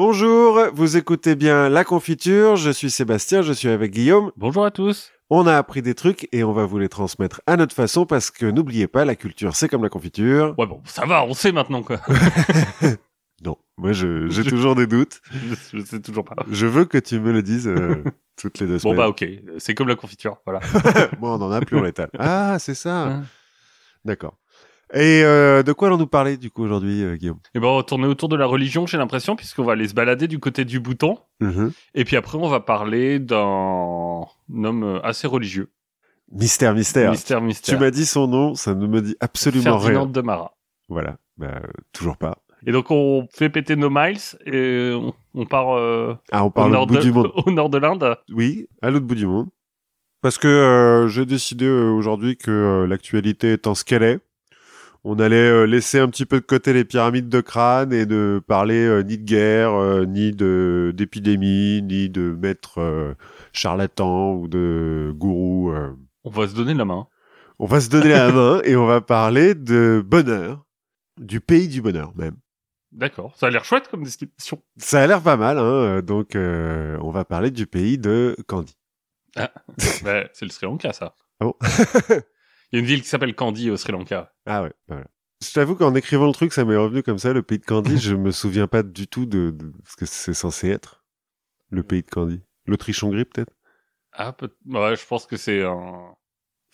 Bonjour, vous écoutez bien La Confiture, je suis Sébastien, je suis avec Guillaume. Bonjour à tous. On a appris des trucs et on va vous les transmettre à notre façon parce que n'oubliez pas, la culture c'est comme la confiture. Ouais bon, ça va, on sait maintenant quoi. Non, moi je- j'ai toujours des doutes. je, je sais toujours pas. Je veux que tu me le dises euh, toutes les deux Bon semaines. bah ok, c'est comme la confiture, voilà. Bon, on en a plus, on l'étale. Ah, c'est ça. Hein. D'accord. Et euh, de quoi allons-nous parler du coup aujourd'hui, euh, Guillaume? Et ben on va tourner autour de la religion, j'ai l'impression, puisqu'on va aller se balader du côté du bouton. Mhm. Et puis après, on va parler d'un homme euh, assez religieux. Mystère, mystère. Mystère, Tu mystère. m'as dit son nom, ça ne me dit absolument Ferdinand rien. de Marat. Voilà, bah, toujours pas. Et donc on fait péter nos miles et on, on part euh, Ah, on au, parle au nord bout de, du monde. au nord de l'Inde. Oui, à l'autre bout du monde. Parce que j'ai décidé aujourd'hui que l'actualité étant ce qu'elle est, on allait euh, laisser un petit peu de côté les pyramides de crâne et de parler euh, ni de guerre, euh, ni de d'épidémie, ni de maîtres euh, charlatans ou de gourous. euh. On va se donner la main. On va se donner la main et on va parler de bonheur, du pays du bonheur même. D'accord, ça a l'air chouette comme description. Ça a l'air pas mal, hein, donc euh, on va parler du pays de Candy. Ouais, c'est le Sri Lanka ça. Ah bon? Il y a une ville qui s'appelle Kandy au Sri Lanka. Ah ouais, voilà. Je t'avoue qu'en écrivant le truc, ça m'est revenu comme ça, le pays de Candy. je me souviens pas du tout de, de ce que c'est censé être. Le pays de Candy. L'Autriche-Hongrie, peut-être? Ah, peut- ouais, je pense que c'est un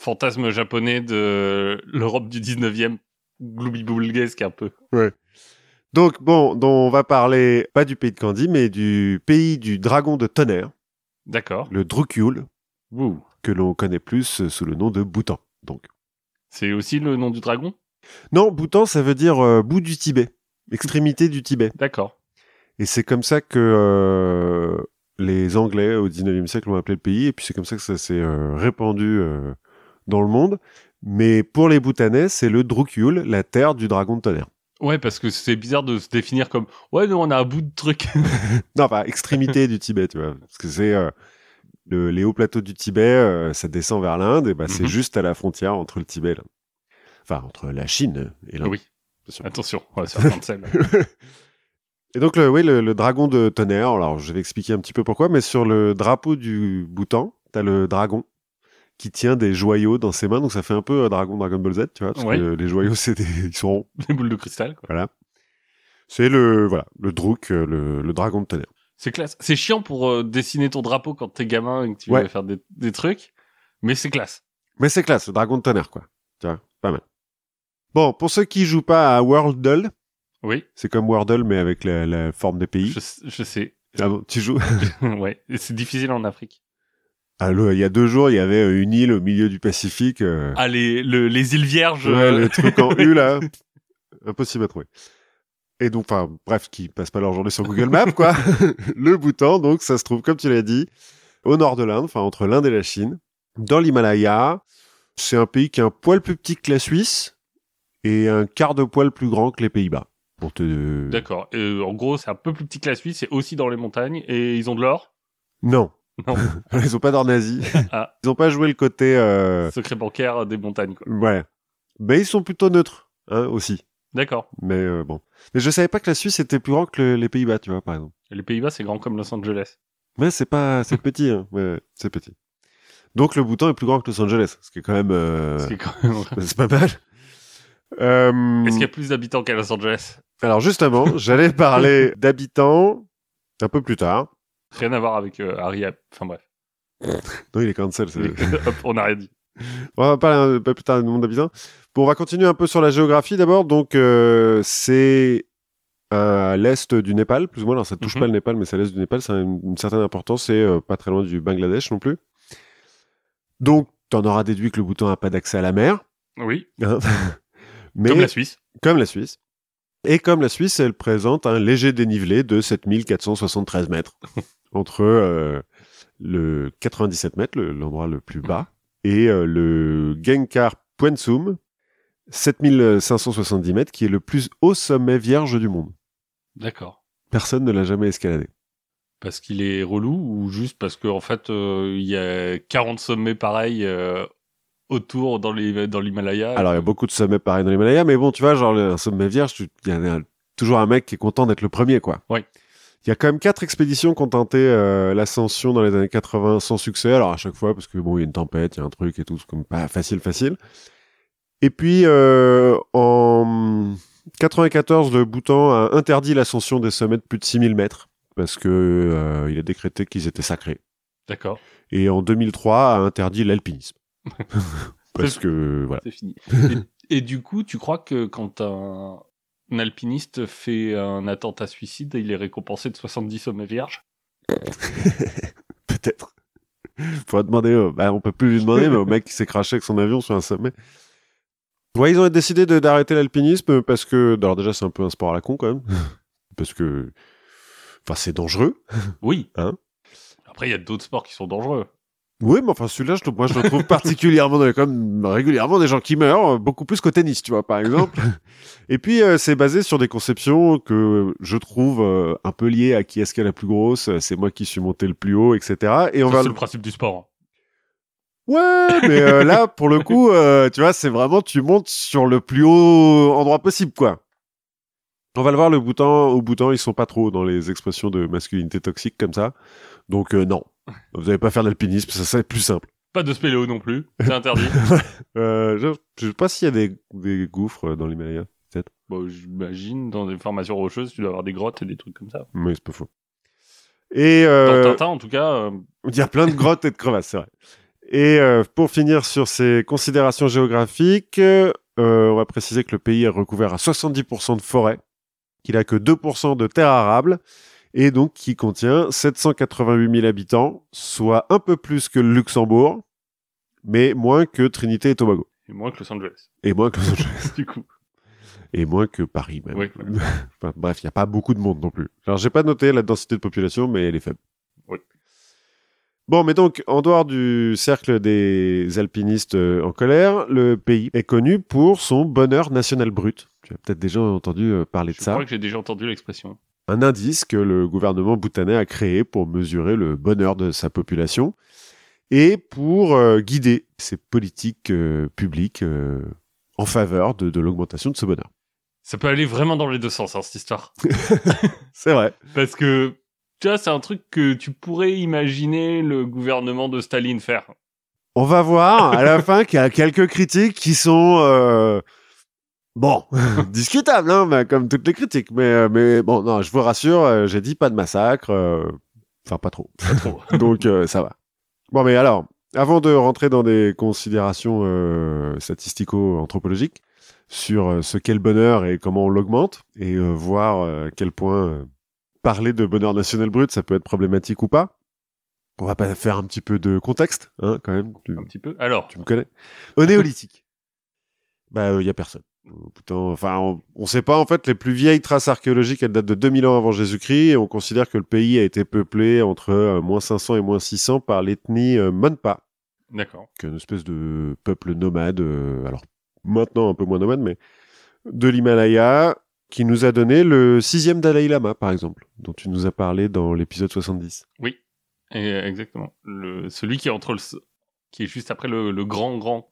fantasme japonais de l'Europe du 19e, gloubi-boulguesque un peu. Donc, bon, dont on va parler, pas du pays de Candy, mais du pays du dragon de tonnerre, D'accord. le Drukgyul, Wouh. que l'on connaît plus sous le nom de Bhoutan. Donc. C'est aussi le nom du dragon? Non, Bhoutan, ça veut dire euh, bout du Tibet. Extrémité du Tibet. D'accord. Et c'est comme ça que euh, les Anglais au 19e siècle ont appelé le pays, et puis c'est comme ça que ça s'est euh, répandu dans le monde. Mais pour les Bhoutanais, c'est le Drukgyul, la terre du dragon de tonnerre. Ouais, parce que c'est bizarre de se définir comme ouais, nous on a un bout de truc. Non, pas extrémité du Tibet, tu vois. Parce que c'est le, les hauts plateaux du Tibet, euh, ça descend vers l'Inde, et bah, c'est Mhm. juste à la frontière entre le Tibet, là. enfin entre la Chine et l'Inde. oui. Attention, on va se faire. Et donc, le, oui, le, le dragon de tonnerre, alors je vais expliquer un petit peu pourquoi, mais sur le drapeau du Bhoutan, t'as le dragon qui tient des joyaux dans ses mains, donc ça fait un peu euh, dragon Dragon Ball Z, tu vois, parce Ouais. que les joyaux, c'est des, ils sont ronds. Les boules de cristal, quoi. Voilà. C'est le, voilà, le Druk, euh, le, le dragon de tonnerre. C'est classe. C'est chiant pour euh, dessiner ton drapeau quand t'es gamin et que tu Ouais. veux faire des, des trucs, mais c'est classe. Mais c'est classe, le dragon de tonnerre, quoi. Tu vois, pas mal. Bon, pour ceux qui jouent pas à Wordle, Oui, c'est comme Wordle, mais avec la, la forme des pays. je, je sais. Ah bon, tu joues ouais, c'est difficile en Afrique. Le- Il y a deux jours, il y avait euh, une île au milieu du Pacifique. euh, Ah, les, le- les îles Vierges. Ouais, euh, le truc en U, là. Impossible à trouver. Et donc, enfin, bref, qui passent pas leur journée sur Google Maps, quoi. le Bhoutan, donc, ça se trouve, comme tu l'as dit, au nord de l'Inde, enfin, entre l'Inde et la Chine, dans l'Himalaya. C'est un pays qui est un poil plus petit que la Suisse et un quart de poil plus grand que les Pays-Bas. Pour te... D'accord. Euh, en gros, c'est un peu plus petit que la Suisse, c'est aussi dans les montagnes, et ils ont de l'or? Non. Non. Ils ont pas d'or nazi. Ah. Ils ont pas joué le côté, euh... Secret bancaire des montagnes, quoi. ouais. Mais ils sont plutôt neutres, hein, aussi. D'accord. Mais euh, bon. Mais je savais pas que la Suisse était plus grand que le- les Pays-Bas, tu vois, par exemple. Les Pays-Bas, c'est grand comme Los Angeles. Mais c'est pas, c'est petit, hein. Ouais, c'est petit. Donc le Bhoutan est plus grand que Los Angeles, ce qui est quand même, euh, C'est quand même... c'est pas mal. Euh, Est-ce qu'il y a plus d'habitants qu'à Los Angeles? Alors justement, j'allais parler d'habitants un peu plus tard. Rien à voir avec euh, Harry. Enfin bref. Non, il est cancel. c'est- Hop, on n'a rien dit. On va parler un peu plus tard du monde d'habitants. Bon, on va continuer un peu sur la géographie d'abord. Donc euh, c'est à l'est du Népal, plus ou moins. Alors ça touche Mhm. pas le Népal, mais c'est à l'est du Népal. Ça a une, une certaine importance. C'est euh, pas très loin du Bangladesh non plus. Donc, t'en auras déduit que le Bhoutan n'a pas d'accès à la mer. Oui, hein. mais comme la Suisse. comme la Suisse. Et comme la Suisse, elle présente un léger dénivelé de 7473 mètres entre euh, le 97 mètres, le- l'endroit le plus bas, et euh, le Genkar Puensum, 7570 mètres, qui est le plus haut sommet vierge du monde. D'accord. Personne ne l'a jamais escaladé. Parce qu'il est relou ou juste parce qu'en fait, euh, il y a 40 sommets pareils euh, autour dans les dans l'Himalaya? Alors, il y a beaucoup de sommets pareils dans l'Himalaya, mais bon, tu vois, genre, le- un sommet vierge, il y a un- toujours un mec qui est content d'être le premier, quoi. Ouais. Il y a quand même quatre expéditions qui ont tenté euh, l'ascension dans les années 80 sans succès. Alors à chaque fois, parce que bon, il y a une tempête, il y a un truc et tout, c'est comme pas facile, facile. Et puis euh, en 94, le Bhoutan a interdit l'ascension des sommets de plus de 6000 mètres parce que euh, il a décrété qu'ils étaient sacrés. D'accord. Et en 2003, a interdit l'alpinisme. parce que voilà. C'est fini. et, et du coup, tu crois que quand un, un alpiniste fait un attentat suicide, il est récompensé de 70 sommets vierges? Peut-être. Faudrait demander, bah, on peut plus lui demander, mais au mec qui s'est craché avec son avion sur un sommet. Ouais, ils ont décidé d'arrêter l'alpinisme parce que, alors déjà, c'est un peu un sport à la con quand même. parce que, enfin, c'est dangereux. Oui. Hein Après, il y a d'autres sports qui sont dangereux. Oui, mais enfin, celui-là, je, moi, je le trouve particulièrement, même régulièrement des gens qui meurent, euh, beaucoup plus qu'au tennis, tu vois, par exemple. Et puis, euh, c'est basé sur des conceptions que je trouve euh, un peu liées à qui est-ce qui est la plus grosse, c'est moi qui suis monté le plus haut, etc. Et on Ça, va C'est le principe du sport. Ouais, mais euh, là, pour le coup, euh, tu vois, c'est vraiment, tu montes sur le plus haut endroit possible, quoi. On va le voir, le bouton, au bouton, ils sont pas trop dans les expressions de masculinité toxique comme ça. Donc, euh, non. Vous n'allez pas faire d'alpinisme, ça serait plus simple. Pas de spéléo non plus. C'est interdit. Euh, je, je sais pas s'il y a des, des gouffres dans l'Himalaya. bon, j'imagine, dans des formations rocheuses, tu dois avoir des grottes et des trucs comme ça. Mais c'est pas faux. Et, Dans euh, Tintin, en tout cas, euh, Il y a plein de grottes et de crevasses, c'est vrai. Et euh, pour finir sur ces considérations géographiques, euh, on va préciser que le pays est recouvert à 70% de forêt, qu'il a que 2% de terres arables, et donc qui contient 788 000 habitants, soit un peu plus que le Luxembourg, mais moins que Trinité et Tobago. c'est moins que Los Angeles. Et moins que Los Angeles. du coup. Et moins que Paris, même. Oui, Enfin, bref, il n'y a pas beaucoup de monde non plus. Alors, j'ai pas noté la densité de population, mais elle est faible. Oui. Bon, mais donc, en dehors du cercle des alpinistes euh, en colère, le pays est connu pour son bonheur national brut. Tu as peut-être déjà entendu euh, parler Je de ça. crois que j'ai déjà entendu l'expression. Un indice que le gouvernement bhoutanais a créé pour mesurer le bonheur de sa population et pour euh, guider ses politiques euh, publiques euh, en faveur de, de l'augmentation de ce bonheur. Ça peut aller vraiment dans les deux sens, hein, cette histoire. C'est vrai. Parce que, tu vois, c'est un truc que tu pourrais imaginer le gouvernement de Staline faire. On va voir à la fin qu'il y a quelques critiques qui sont euh, bon discutables, hein, mais comme toutes les critiques. Mais euh, mais bon, non, je vous rassure, euh, j'ai dit pas de massacre, euh, enfin pas trop, Pas trop. donc euh, ça va. Bon, mais alors, avant de rentrer dans des considérations euh, statistico-anthropologiques sur ce qu'est le bonheur et comment on l'augmente, et euh, voir à quel point euh, parler de bonheur national brut, ça peut être problématique ou pas. On va pas faire un petit peu de contexte, hein, quand même. Tu- un petit peu. Alors, tu me connais Au néolithique. bah, il y a personne. Euh, Putain, enfin, on, on sait pas en fait les plus vieilles traces archéologiques. Elles datent de 2000 ans avant Jésus-Christ et on considère que le pays a été peuplé entre euh, moins 500 et moins 600 par l'ethnie euh, Monpa, d'accord. qui est une espèce de peuple nomade. euh, alors maintenant un peu moins nomade, mais de l'Himalaya, qui nous a donné le sixième Dalai Lama, par exemple, dont tu nous as parlé dans l'épisode 70. Oui, euh, exactement. Le, celui qui est entre le, qui est juste après le, le grand grand.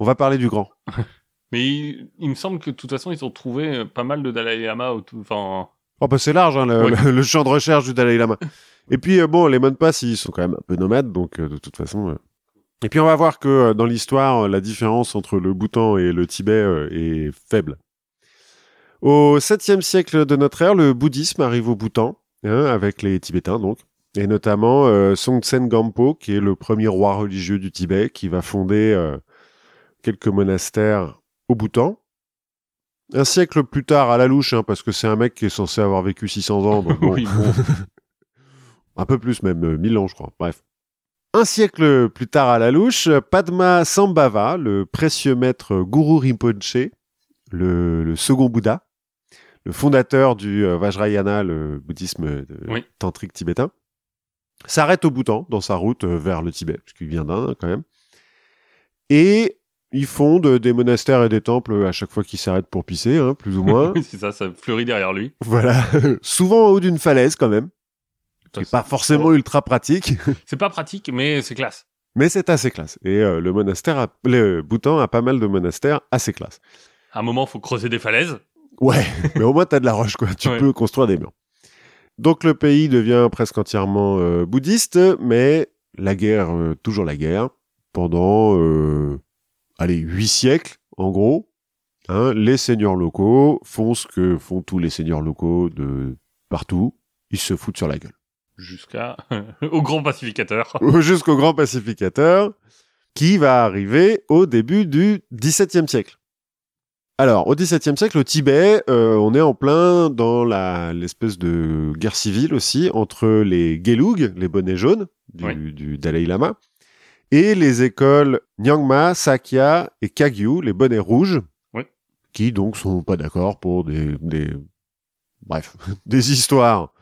On va parler du grand. Mais il, il me semble que de toute façon, ils ont trouvé euh, pas mal de Dalai Lama. Enfin, Oh bah c'est large hein, le, Oui. le- le champ de recherche du Dalai Lama. Et puis euh, bon, les Monpas ils sont quand même un peu nomades, donc euh, de toute façon. euh. Et puis on va voir que dans l'histoire, la différence entre le Bhoutan et le Tibet est faible. Au 7e siècle de notre ère, le bouddhisme arrive au Bhoutan, hein, avec les Tibétains donc, et notamment euh, Songtsen Gampo, qui est le premier roi religieux du Tibet, qui va fonder euh, quelques monastères au Bhoutan. Un siècle plus tard, à la louche, hein, parce que c'est un mec qui est censé avoir vécu 600 ans, donc bon, oui, bon. un peu plus même, euh, 1000 ans je crois, bref. Un siècle plus tard à la louche, Padma Sambhava, le précieux maître Guru Rinpoche, le, le second Bouddha, le fondateur du euh, Vajrayana, le bouddhisme euh, Oui. tantrique tibétain, s'arrête au Bhoutan dans sa route euh, vers le Tibet, parce qu'il vient d'Inde quand même. Et il fonde des monastères et des temples à chaque fois qu'il s'arrête pour pisser, hein, plus ou moins. Oui, c'est ça, ça fleurit derrière lui. voilà, souvent en haut d'une falaise quand même. C'est pas forcément ultra pratique. C'est pas pratique, mais c'est classe. Mais c'est assez classe. Et euh, le monastère, a- le Bhoutan a pas mal de monastères assez classe. À un moment, faut creuser des falaises. Ouais, mais au moins t'as de la roche, quoi. Tu Ouais. peux construire des murs. Donc le pays devient presque entièrement euh, bouddhiste, mais la guerre, euh, toujours la guerre, pendant, euh, allez, huit siècles, en gros. Hein, les seigneurs locaux font ce que font tous les seigneurs locaux de partout. Ils se foutent sur la gueule. Jusqu'à au grand pacificateur. Jusqu'au grand pacificateur, qui va arriver au début du XVIIe siècle. Alors, au XVIIe siècle, au Tibet, euh, on est en plein dans la l'espèce de guerre civile aussi entre les Gelug, les bonnets jaunes du, Oui. du Dalai Lama, et les écoles Nyangma, Sakya et Kagyu, les bonnets rouges, Oui. qui donc sont pas d'accord pour des, des bref des histoires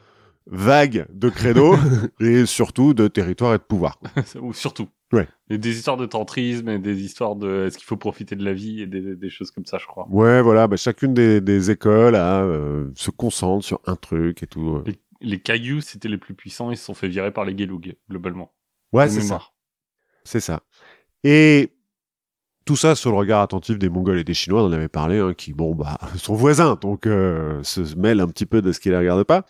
vagues de credo et surtout de territoire et de pouvoir. Ou surtout. Ouais. Et des histoires de tantrisme et des histoires de est-ce qu'il faut profiter de la vie et des, des choses comme ça, je crois. Ouais, voilà, bah, chacune des, des écoles a, euh, se concentre sur un truc et tout. Les, les cailloux, c'était les plus puissants, ils se sont fait virer par les Gelug, globalement. Ouais, c'est ça. C'est ça. Et tout ça sur le regard attentif des Mongols et des Chinois, on en avait parlé, hein, qui, bon, bah, sont voisins, donc euh, se mêlent un petit peu de ce qui les regarde pas.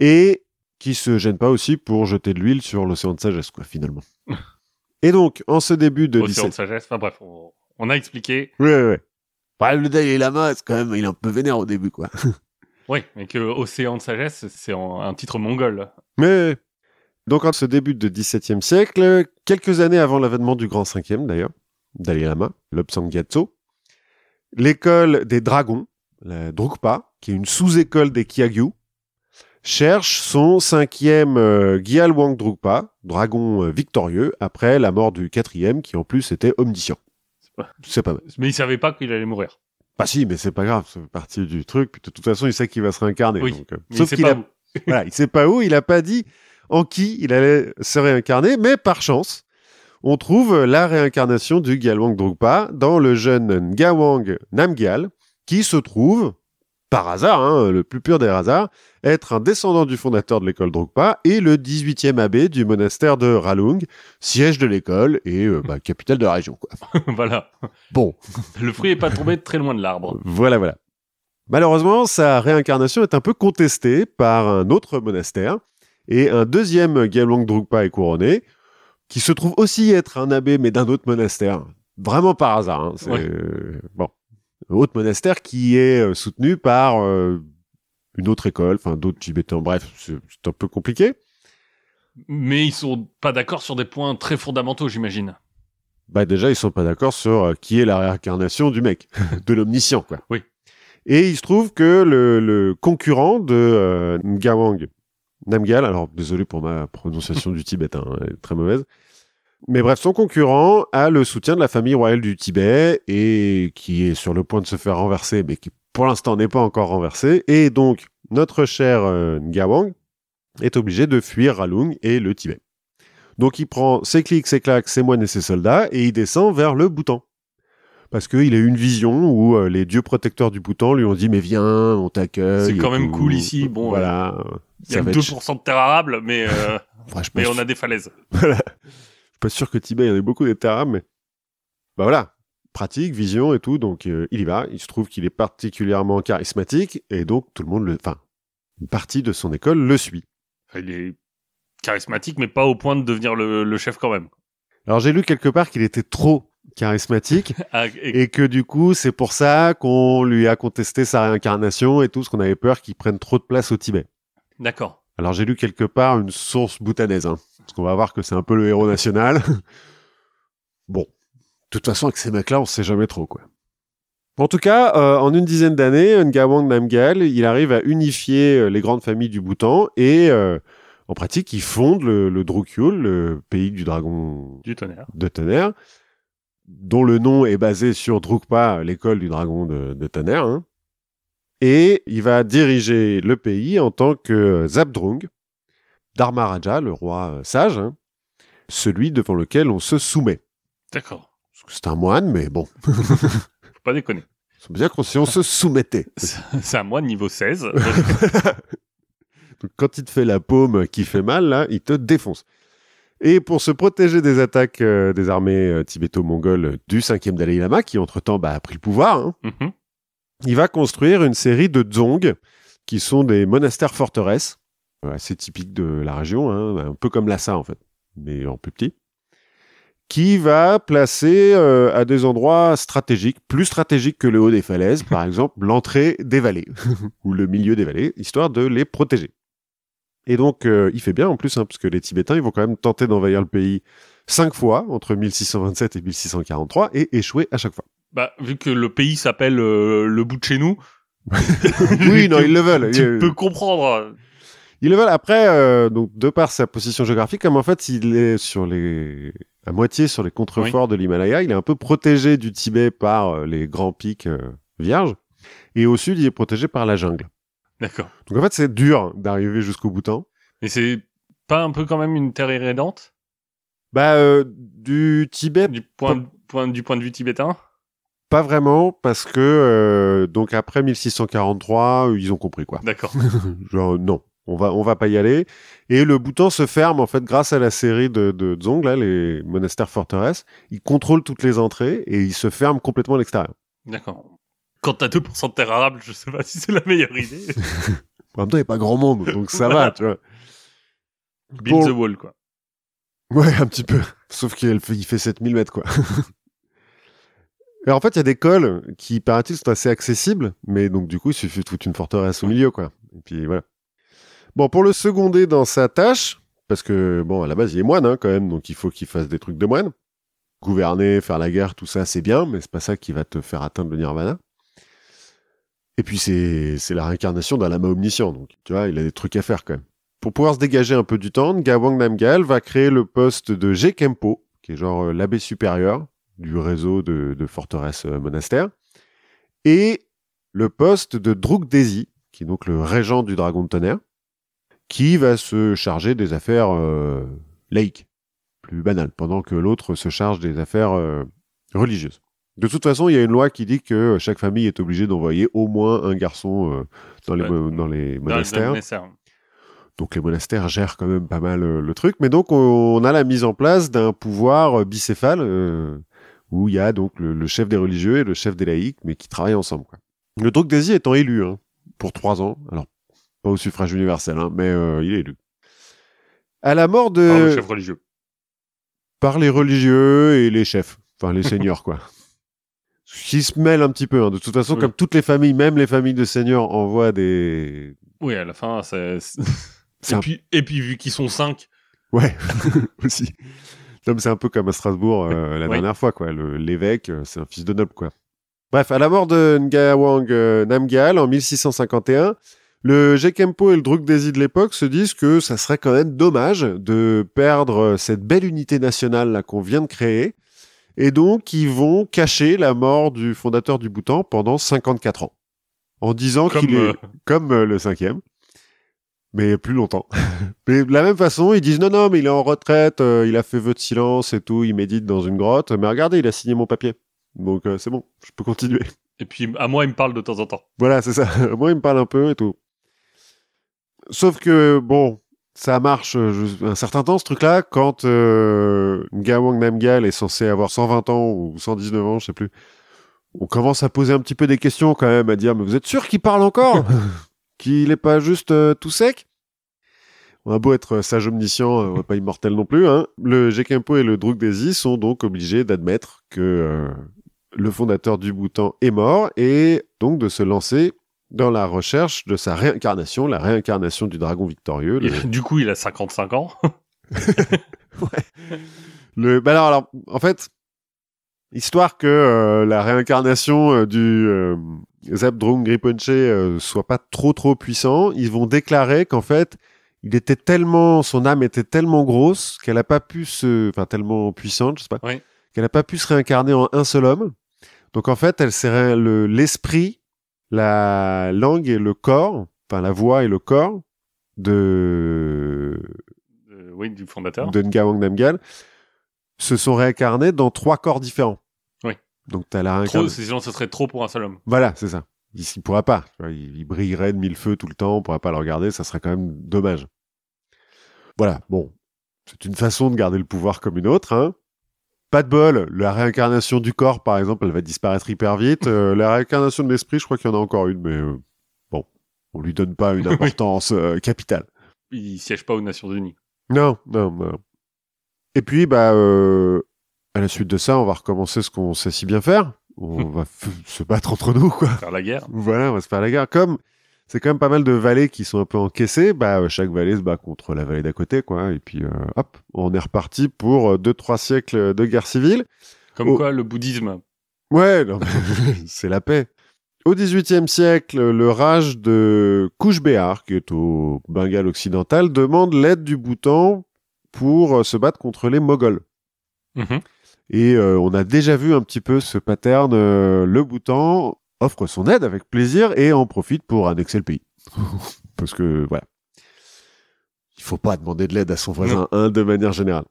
Et qui se gênent pas aussi pour jeter de l'huile sur l'océan de sagesse, quoi, finalement. et donc, en ce début de Océan 17... de sagesse. Enfin bref, on, on a expliqué. Ouais, ouais, ouais. Ouais, le Dalai Lama, c'est quand même, il est un peu vénère au début, quoi. Oui, mais que Océan de sagesse, c'est un titre mongol. Mais donc en ce début de XVIIe siècle, quelques années avant l'avènement du Grand Cinquième d'ailleurs, Dalai Lama, Lobsang Gyatso, l'école des dragons, la Drukpa, qui est une sous-école des Kyagyu, cherche son cinquième euh, Gyalwang Drukpa, dragon euh, victorieux, après la mort du quatrième, qui en plus était omniscient. C'est pas- mal. Mais il savait pas qu'il allait mourir. Bah si, mais c'est pas grave, c'est partie du truc. Puis de toute façon, il sait qu'il va se réincarner. Oui, donc, euh, Mais sauf il sait qu'il pas a où. voilà, il sait pas où, il a pas dit en qui il allait se réincarner, mais par chance, on trouve la réincarnation du Gyalwang Drukpa dans le jeune Ngawang Namgyal, qui se trouve, par hasard, hein, le plus pur des hasards, être un descendant du fondateur de l'école Drukpa et le 18e abbé du monastère de Ralung, siège de l'école et euh, bah, capitale de la région. Quoi. voilà. Bon, Le fruit est pas tombé très loin de l'arbre. voilà, voilà. Malheureusement, sa réincarnation est un peu contestée par un autre monastère, et un deuxième Gyalwang Drukpa est couronné, qui se trouve aussi être un abbé, mais d'un autre monastère. Vraiment par hasard. hein. Ouais. bon, autre monastère qui est euh, soutenu par euh, une autre école, enfin d'autres Tibétains. Bref, c'est un peu compliqué. Mais ils sont pas d'accord sur des points très fondamentaux, j'imagine. Bah déjà, ils sont pas d'accord sur euh, qui est la réincarnation du mec, de l'omniscient, quoi. Oui. Et il se trouve que le, le concurrent de euh, Ngawang Namgyal, alors désolé pour ma prononciation du tibétain, hein, elle est très mauvaise. Mais bref, son concurrent a le soutien de la famille royale du Tibet et qui est sur le point de se faire renverser, mais qui pour l'instant n'est pas encore renversé. Et donc, notre cher euh, Ngawang est obligé de fuir Ralung et le Tibet. Donc il prend ses clics, ses claques, ses moines et ses soldats et il descend vers le Bhoutan. Parce qu'il a eu une vision où euh, les dieux protecteurs du Bhoutan lui ont dit mais viis, on t'accueille. C'est quand même tout. cool ici, bon, voilà. Il y a va 2% être- de terre arable, mais, euh, mais on a des falaises. je suis pas sûr que Tibet il y en ait beaucoup des arabes, mais bah voilà, pratique, vision et tout, donc euh, il y va. Il se trouve qu'il est particulièrement charismatique et donc tout le monde le, enfin, une partie de son école le suit. Il est charismatique, mais pas au point de devenir le, le chef quand même. Alors j'ai lu quelque part qu'il était trop charismatique Ah, et- et que du coup c'est pour ça qu'on lui a contesté sa réincarnation et tout, parce qu'on avait peur qu'il prenne trop de place au Tibet. D'accord. Alors j'ai lu quelque part une source boutanaise, hein, parce qu'on va voir que c'est un peu le héros national. bon, de toute façon avec ces mecs-là, on sait jamais trop quoi. En tout cas, euh, en une dizaine d'années, Ngawang Namgyal, il arrive à unifier euh, les grandes familles du Bhoutan et euh, en pratique, il fonde le, le Drukyul, le pays du dragon Du tonnerre. de tonnerre, dont le nom est basé sur Drukpa, l'école du dragon de, de tonnerre. hein. Et il va diriger le pays en tant que Zabdrung, Dharmaraja, le roi euh, sage, hein, celui devant lequel on se soumet. D'accord. C'est un moine, mais bon, Faut pas déconner. c'est bien qu'on si on se soumettait. C'est un moine niveau 16. donc- Donc, quand il te fait la paume qui fait mal, là, il te défonce. Et pour se protéger des attaques euh, des armées euh, tibéto-mongoles du 5e Dalai Lama, qui entre-temps bah, a pris le pouvoir, hein, Mhm. il va construire une série de dzongs, qui sont des monastères forteresses, assez typique de la région, hein, un peu comme Lhasa en fait, mais en plus petit, qui va placer euh, à des endroits stratégiques, plus stratégiques que le haut des falaises, par exemple l'entrée des vallées ou le milieu des vallées, histoire de les protéger. Et donc, euh, il fait bien en plus, hein, parce que les Tibétains, ils vont quand même tenter d'envahir le pays cinq fois entre 1627 et 1643 et échouer à chaque fois. Bah, vu que le pays s'appelle euh, le bout de chez nous. oui, non, ils le veulent. Tu peux comprendre. Ils le veulent. Après, euh, donc de par sa position géographique, comme en fait, il est sur les à moitié sur les contreforts de l'Himalaya, il est un peu protégé du Tibet par euh, les grands pics euh, vierges, et au sud, il est protégé par la jungle. D'accord. Donc en fait, c'est dur d'arriver jusqu'au Bhoutan. Mais c'est pas un peu quand même une terre irrédente Bah, du Tibet, du point, point, du point de vue tibétain? Pas vraiment, parce que euh, donc après 1643, ils ont compris quoi. D'accord. Genre non, on va on va pas y aller. Et le Bhoutan se ferme en fait grâce à la série de, de là, les monastères forteresses. Ils contrôlent toutes les entrées et ils se ferment complètement à l'extérieur. D'accord. Quand t'as 2% de terre arable, je sais pas si c'est la meilleure idée. En même temps, il n'y a pas grand monde, donc ça va, tu vois. Build Bon. the wall, quoi. Ouais, un petit peu. Sauf qu'il fait, il fait 7000 mètres, quoi. Et en fait, il y a des cols qui, paraît-il, sont assez accessibles, mais donc du coup, il suffit de foutre une forteresse au milieu, quoi. Et puis voilà. Bon, pour le seconder dans sa tâche, parce que, bon, à la base, il est moine, hein, quand même, donc il faut qu'il fasse des trucs de moine. Gouverner, faire la guerre, tout ça, c'est bien, mais c'est pas ça qui va te faire atteindre le nirvana. Et puis, c'est, la réincarnation d'un lama omniscient, donc, tu vois, il a des trucs à faire, quand même. Pour pouvoir se dégager un peu du temps, Ngawang Namgyal va créer le poste de Gekempo, qui est genre euh, l'abbé supérieur du réseau de, de forteresses euh, monastères, et le poste de Drukdesi, qui est donc le régent du dragon de tonnerre, qui va se charger des affaires euh, laïques, plus banales, pendant que l'autre se charge des affaires euh, religieuses. De toute façon, il y a une loi qui dit que chaque famille est obligée d'envoyer au moins un garçon euh, dans, les, Ouais. mo- dans les Dans- dans monastères. Donc les monastères gèrent quand même pas mal le truc, mais donc on a la mise en place d'un pouvoir bicéphale euh, où il y a donc le, le chef des religieux et le chef des laïcs, mais qui travaillent ensemble. Quoi. Le Drukdesi étant élu hein, pour trois ans, alors pas au suffrage universel, hein, mais euh, il est élu. À la mort de Par le chef religieux. par les religieux et les chefs, enfin les seigneurs quoi. Qui se mêlent un petit peu. hein. De toute façon, Oui. comme toutes les familles, même les familles de seigneurs envoient des. Oui, à la fin, c'est... Et un- puis, et puis, vu qu'ils sont 5, Ouais, aussi. C'est un peu comme à Strasbourg euh, la Oui. dernière fois, quoi. L'évêque, euh, c'est un fils de noble, quoi. Bref, à la mort de Ngawang euh, Namgyal en 1651, le Gekempo et le Drukdesi de l'époque se disent que ça serait quand même dommage de perdre cette belle unité nationale qu'on vient de créer. Et donc, ils vont cacher la mort du fondateur du Bhoutan pendant 54 ans. En disant qu'il est euh, comme euh, le cinquième, mais plus longtemps. mais de la même façon, ils disent non, non, mais il est en retraite, euh, il a fait vœu de silence et tout, il médite dans une grotte, mais regardez, il a signé mon papier. Donc euh, c'est bon, je peux continuer. Et puis, à moi, il me parle de temps en temps. voilà, c'est ça. Moi, il me parle un peu et tout. Sauf que, bon, ça marche euh, un certain temps, ce truc-là, quand euh, Ngawang Namgyal est censé avoir 120 ans ou 119 ans, je sais plus. On commence à poser un petit peu des questions quand même, à dire, mais vous êtes sûr qu'il parle encore? Qu'il est pas juste euh, tout sec? On a beau être sage omniscient, on n'est pas immortel non plus. Hein. Le Gekempo et le Drukdesi sont donc obligés d'admettre que euh, le fondateur du Bhoutan est mort et donc de se lancer dans la recherche de sa réincarnation, la réincarnation du dragon victorieux. Le, du coup, il a 55 ans. le- bah alors, alors, en fait, histoire que euh, la réincarnation euh, du euh, Zabdrung euh, soit pas trop trop puissant, ils vont déclarer qu'en fait, il était tellement, son âme était tellement grosse qu'elle a pas pu se, enfin tellement puissante, je sais pas, Oui. qu'elle a pas pu se réincarner en un seul homme. Donc en fait, elle l'esprit, la langue et le corps, enfin la voix et le corps de Euh, oui, du fondateur. de Ngawang Namgyal se sont réincarnés dans trois corps différents. Oui. Donc t'as la Trop, réincarnation. sinon, ce serait trop pour un seul homme. Voilà, c'est ça. Il, il pourra pas. Il, il brillerait de mille feux tout le temps. On pourra pas le regarder. Ça serait quand même dommage. Voilà. Bon, c'est une façon de garder le pouvoir comme une autre. Hein. Pas de bol. La réincarnation du corps, par exemple, elle va disparaître hyper vite. Euh, la réincarnation de l'esprit, je crois qu'il y en a encore une, mais euh, bon, on lui donne pas une importance euh, capitale. il siège pas aux Nations Unies. Non, non, non. Et puis, bah, à la suite de ça, on va recommencer ce qu'on sait si bien faire. On va f- se battre entre nous, quoi. Faire la guerre. Voilà, on va se faire la guerre. Comme c'est quand même pas mal de vallées qui sont un peu encaissées, bah, euh, chaque vallée se bat contre la vallée d'à côté, quoi. Et puis, euh, hop, on est reparti pour euh, deux, trois siècles de guerre civile. Comme quoi, le bouddhisme. Ouais, c'est la paix. Au XVIIIe siècle, le rage de Couche Béar, qui est au Bengale occidental, demande l'aide du Bhoutan pour se battre contre les Moghols. Mhm. Et euh, on a déjà vu un petit peu ce pattern. euh, le Bhoutan offre son aide avec plaisir et en profite pour annexer le pays. Parce que voilà, il faut pas demander de l'aide à son voisin hein, de manière générale.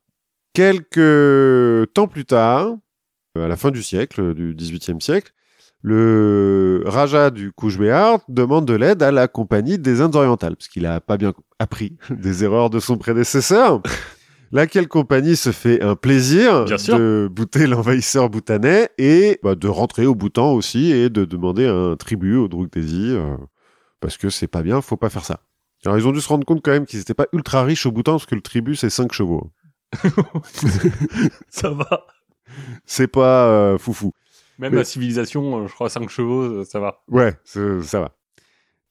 Quelques temps plus tard, euh, à la fin du siècle, du XVIIIe siècle, le Raja du Couche-Béar demande de l'aide à la Compagnie des Indes orientales, parce qu'il a pas bien appris des erreurs de son prédécesseur. Laquelle compagnie se fait un plaisir Bien de bouter l'envahisseur bhoutanais et bah, de rentrer au Bhoutan aussi et de demander un tribut au Druk-Desi, euh, parce que c'est pas bien, faut pas faire ça. Alors ils ont dû se rendre compte quand même qu'ils étaient pas ultra riches au Bhoutan, parce que le tribut c'est 5 chevaux. Ça va. C'est pas euh, foufou. Même Mais- la civilisation, euh, je crois, 5 chevaux, euh, ça va. Ouais, ça va.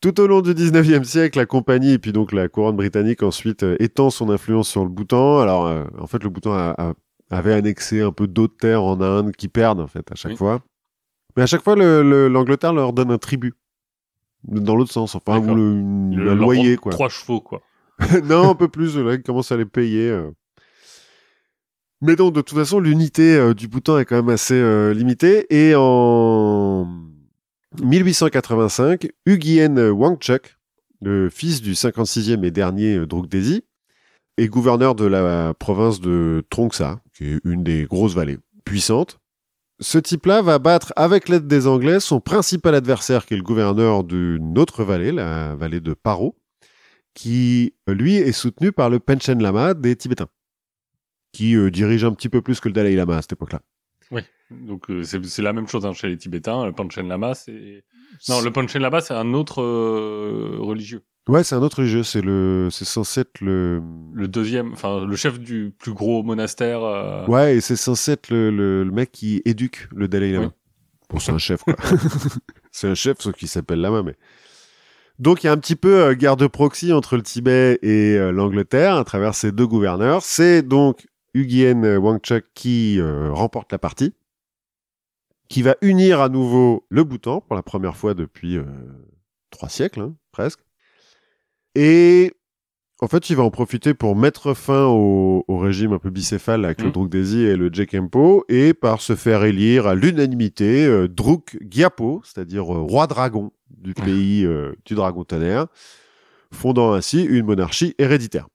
Tout au long du 19e siècle, la compagnie et puis donc la couronne britannique ensuite euh, étend son influence sur le Bhoutan. Alors, euh, en fait, le Bhoutan a- a- avait annexé un peu d'autres terres en Inde qui perdent, en fait, à chaque Oui. fois. Mais à chaque fois, le- le- l'Angleterre leur donne un tribut. Dans l'autre sens, enfin, ou le, Le- un loyer, quoi. Trois chevaux, quoi. non, un peu plus, là, ils commencent à les payer. euh. Mais donc, de toute façon, l'unité euh, du Bhoutan est quand même assez limitée. Et en 1885, Ugyen Wangchuk, le fils du 56e et dernier Druk-Desi, est gouverneur de la province de Trongsa, qui est une des grosses vallées puissantes. Ce type-là va battre, avec l'aide des Anglais, son principal adversaire, qui est le gouverneur d'une autre vallée, la vallée de Paro qui, lui, est soutenu par le Panchen Lama des Tibétains, qui euh, dirige un petit peu plus que le Dalai Lama à cette époque-là. Donc, euh, c'est c'est la même chose hein, chez les Tibétains. Le Panchen Lama, c'est. Non, le Panchen Lama, c'est un autre euh, religieux. Ouais, c'est un autre religieux, c'est le, c'est censé être le, Le deuxième, enfin, le chef du plus gros monastère. euh, ouais, et c'est censé être le, le, le mec qui éduque le Dalai Lama. Oui. Bon, c'est un chef, quoi. c'est un chef, sauf qu'il s'appelle Lama, mais. Donc, il y a un petit peu euh, guerre de proxy entre le Tibet et euh, l'Angleterre à travers ces deux gouverneurs. C'est donc Ugyen Wangchuk qui euh, remporte la partie, qui va unir à nouveau le Bhoutan pour la première fois depuis euh, trois siècles, hein, presque. Et en fait, il va en profiter pour mettre fin au, au régime un peu bicéphale avec le Mhm. Druk Desi et le Jekempo, et par se faire élire à l'unanimité euh, Druk Gyapo, c'est-à-dire euh, roi dragon du pays euh, du dragon tonnerre, fondant ainsi une monarchie héréditaire.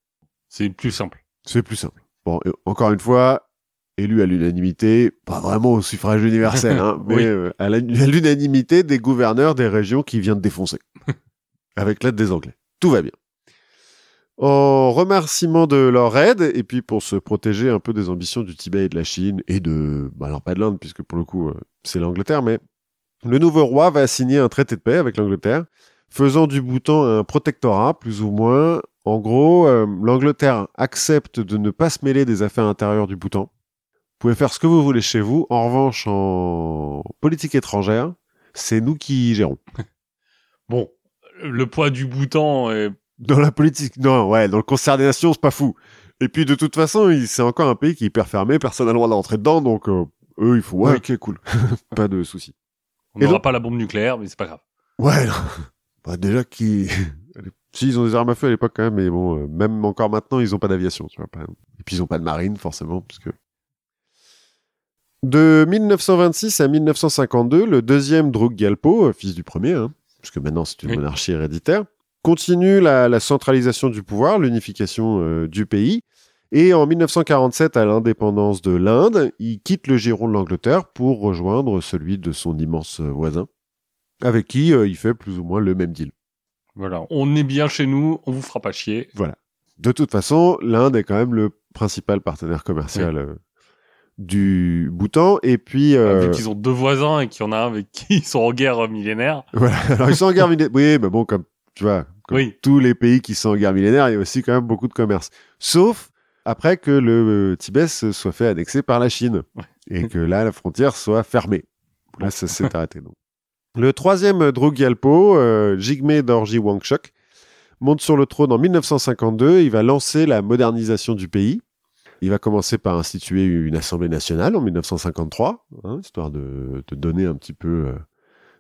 C'est plus simple. C'est plus simple. Bon, et encore une fois, élu à l'unanimité, pas vraiment au suffrage universel, hein, mais Oui. euh, à l'unanimité des gouverneurs des régions qui vient de défoncer, avec l'aide des Anglais. Tout va bien. En remerciement de leur aide, et puis pour se protéger un peu des ambitions du Tibet et de la Chine, et de, bah alors pas de l'Inde, puisque pour le coup, euh, c'est l'Angleterre, mais le nouveau roi va signer un traité de paix avec l'Angleterre, faisant du Bhoutan un protectorat, plus ou moins. En gros, euh, l'Angleterre accepte de ne pas se mêler des affaires intérieures du Bhoutan. Vous pouvez faire ce que vous voulez chez vous. En revanche, en politique étrangère, c'est nous qui gérons. Bon, le poids du bouton est Dans la politique, non, ouais, dans le concert des nations, c'est pas fou. Et puis, de toute façon, c'est encore un pays qui est hyper fermé, personne n'a le droit d'entrer dedans, donc euh, eux, il faut, ouais, Ouais. ok, cool. pas de soucis. On n'aura donc- pas la bombe nucléaire, mais c'est pas grave. Ouais, non. bah, déjà qui, si ils ont des armes à feu à l'époque quand même, mais bon, euh, même encore maintenant, ils ont pas d'aviation, tu vois. Pas... Et puis ils ont pas de marine forcément, parce que. De 1926 à 1952, le deuxième Druk Gyalpo, euh, fils du premier, hein, puisque maintenant c'est une Oui. monarchie héréditaire, continue la, la centralisation du pouvoir, l'unification euh, du pays. Et en 1947, à l'indépendance de l'Inde, il quitte le giron de l'Angleterre pour rejoindre celui de son immense voisin avec qui euh, il fait plus ou moins le même deal. Voilà, on est bien chez nous, on vous fera pas chier. De toute façon, l'Inde est quand même le principal partenaire commercial euh, du Bhoutan. Et puis, euh, Vu qu'ils ont deux voisins et qu'il y en a un avec qui ils sont en guerre millénaire. voilà. Alors ils sont en guerre militaire. Oui, mais bon, comme tu vois, Comme Oui. tous les pays qui sont en guerre millénaire, il y a aussi quand même beaucoup de commerce. Sauf après que le euh, Tibet soit fait annexer par la Chine Ouais. et que là, la frontière soit fermée. Là, ça s'est arrêté. Donc. Le troisième euh, Druk Gyalpo, euh, Jigme Dorji Wangchuk, monte sur le trône en 1952. Il va lancer la modernisation du pays. Il va commencer par instituer une assemblée nationale en 1953, hein, histoire de, de donner un petit peu euh,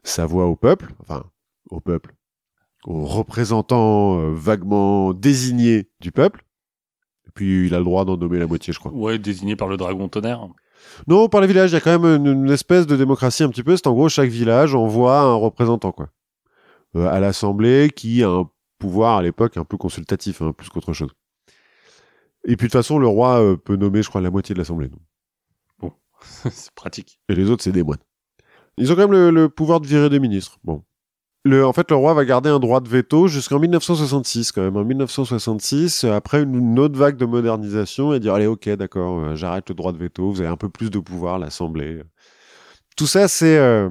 sa voix au peuple, enfin au peuple, aux représentants euh, vaguement désignés du peuple. Et puis il a le droit d'en nommer la moitié, je crois. Ouais, désigné par le dragon tonnerre. Non, par les villages, il y a quand même une, une espèce de démocratie un petit peu. C'est en gros, chaque village envoie un représentant, quoi. Euh, à l'Assemblée, qui a un pouvoir à l'époque un peu consultatif, hein, plus qu'autre chose. Et puis de toute façon, le roi euh, peut nommer, je crois, la moitié de l'Assemblée. donc. c'est pratique. Et les autres, c'est des moines. Ils ont quand même le, le pouvoir de virer des ministres. Bon. Le, en fait, le roi va garder un droit de veto jusqu'en 1966, quand même. En 1966, euh, après une, autre vague de modernisation, et dire, allez, ok, d'accord, euh, j'arrête le droit de veto, vous avez un peu plus de pouvoir, l'Assemblée. Tout ça, c'est... euh,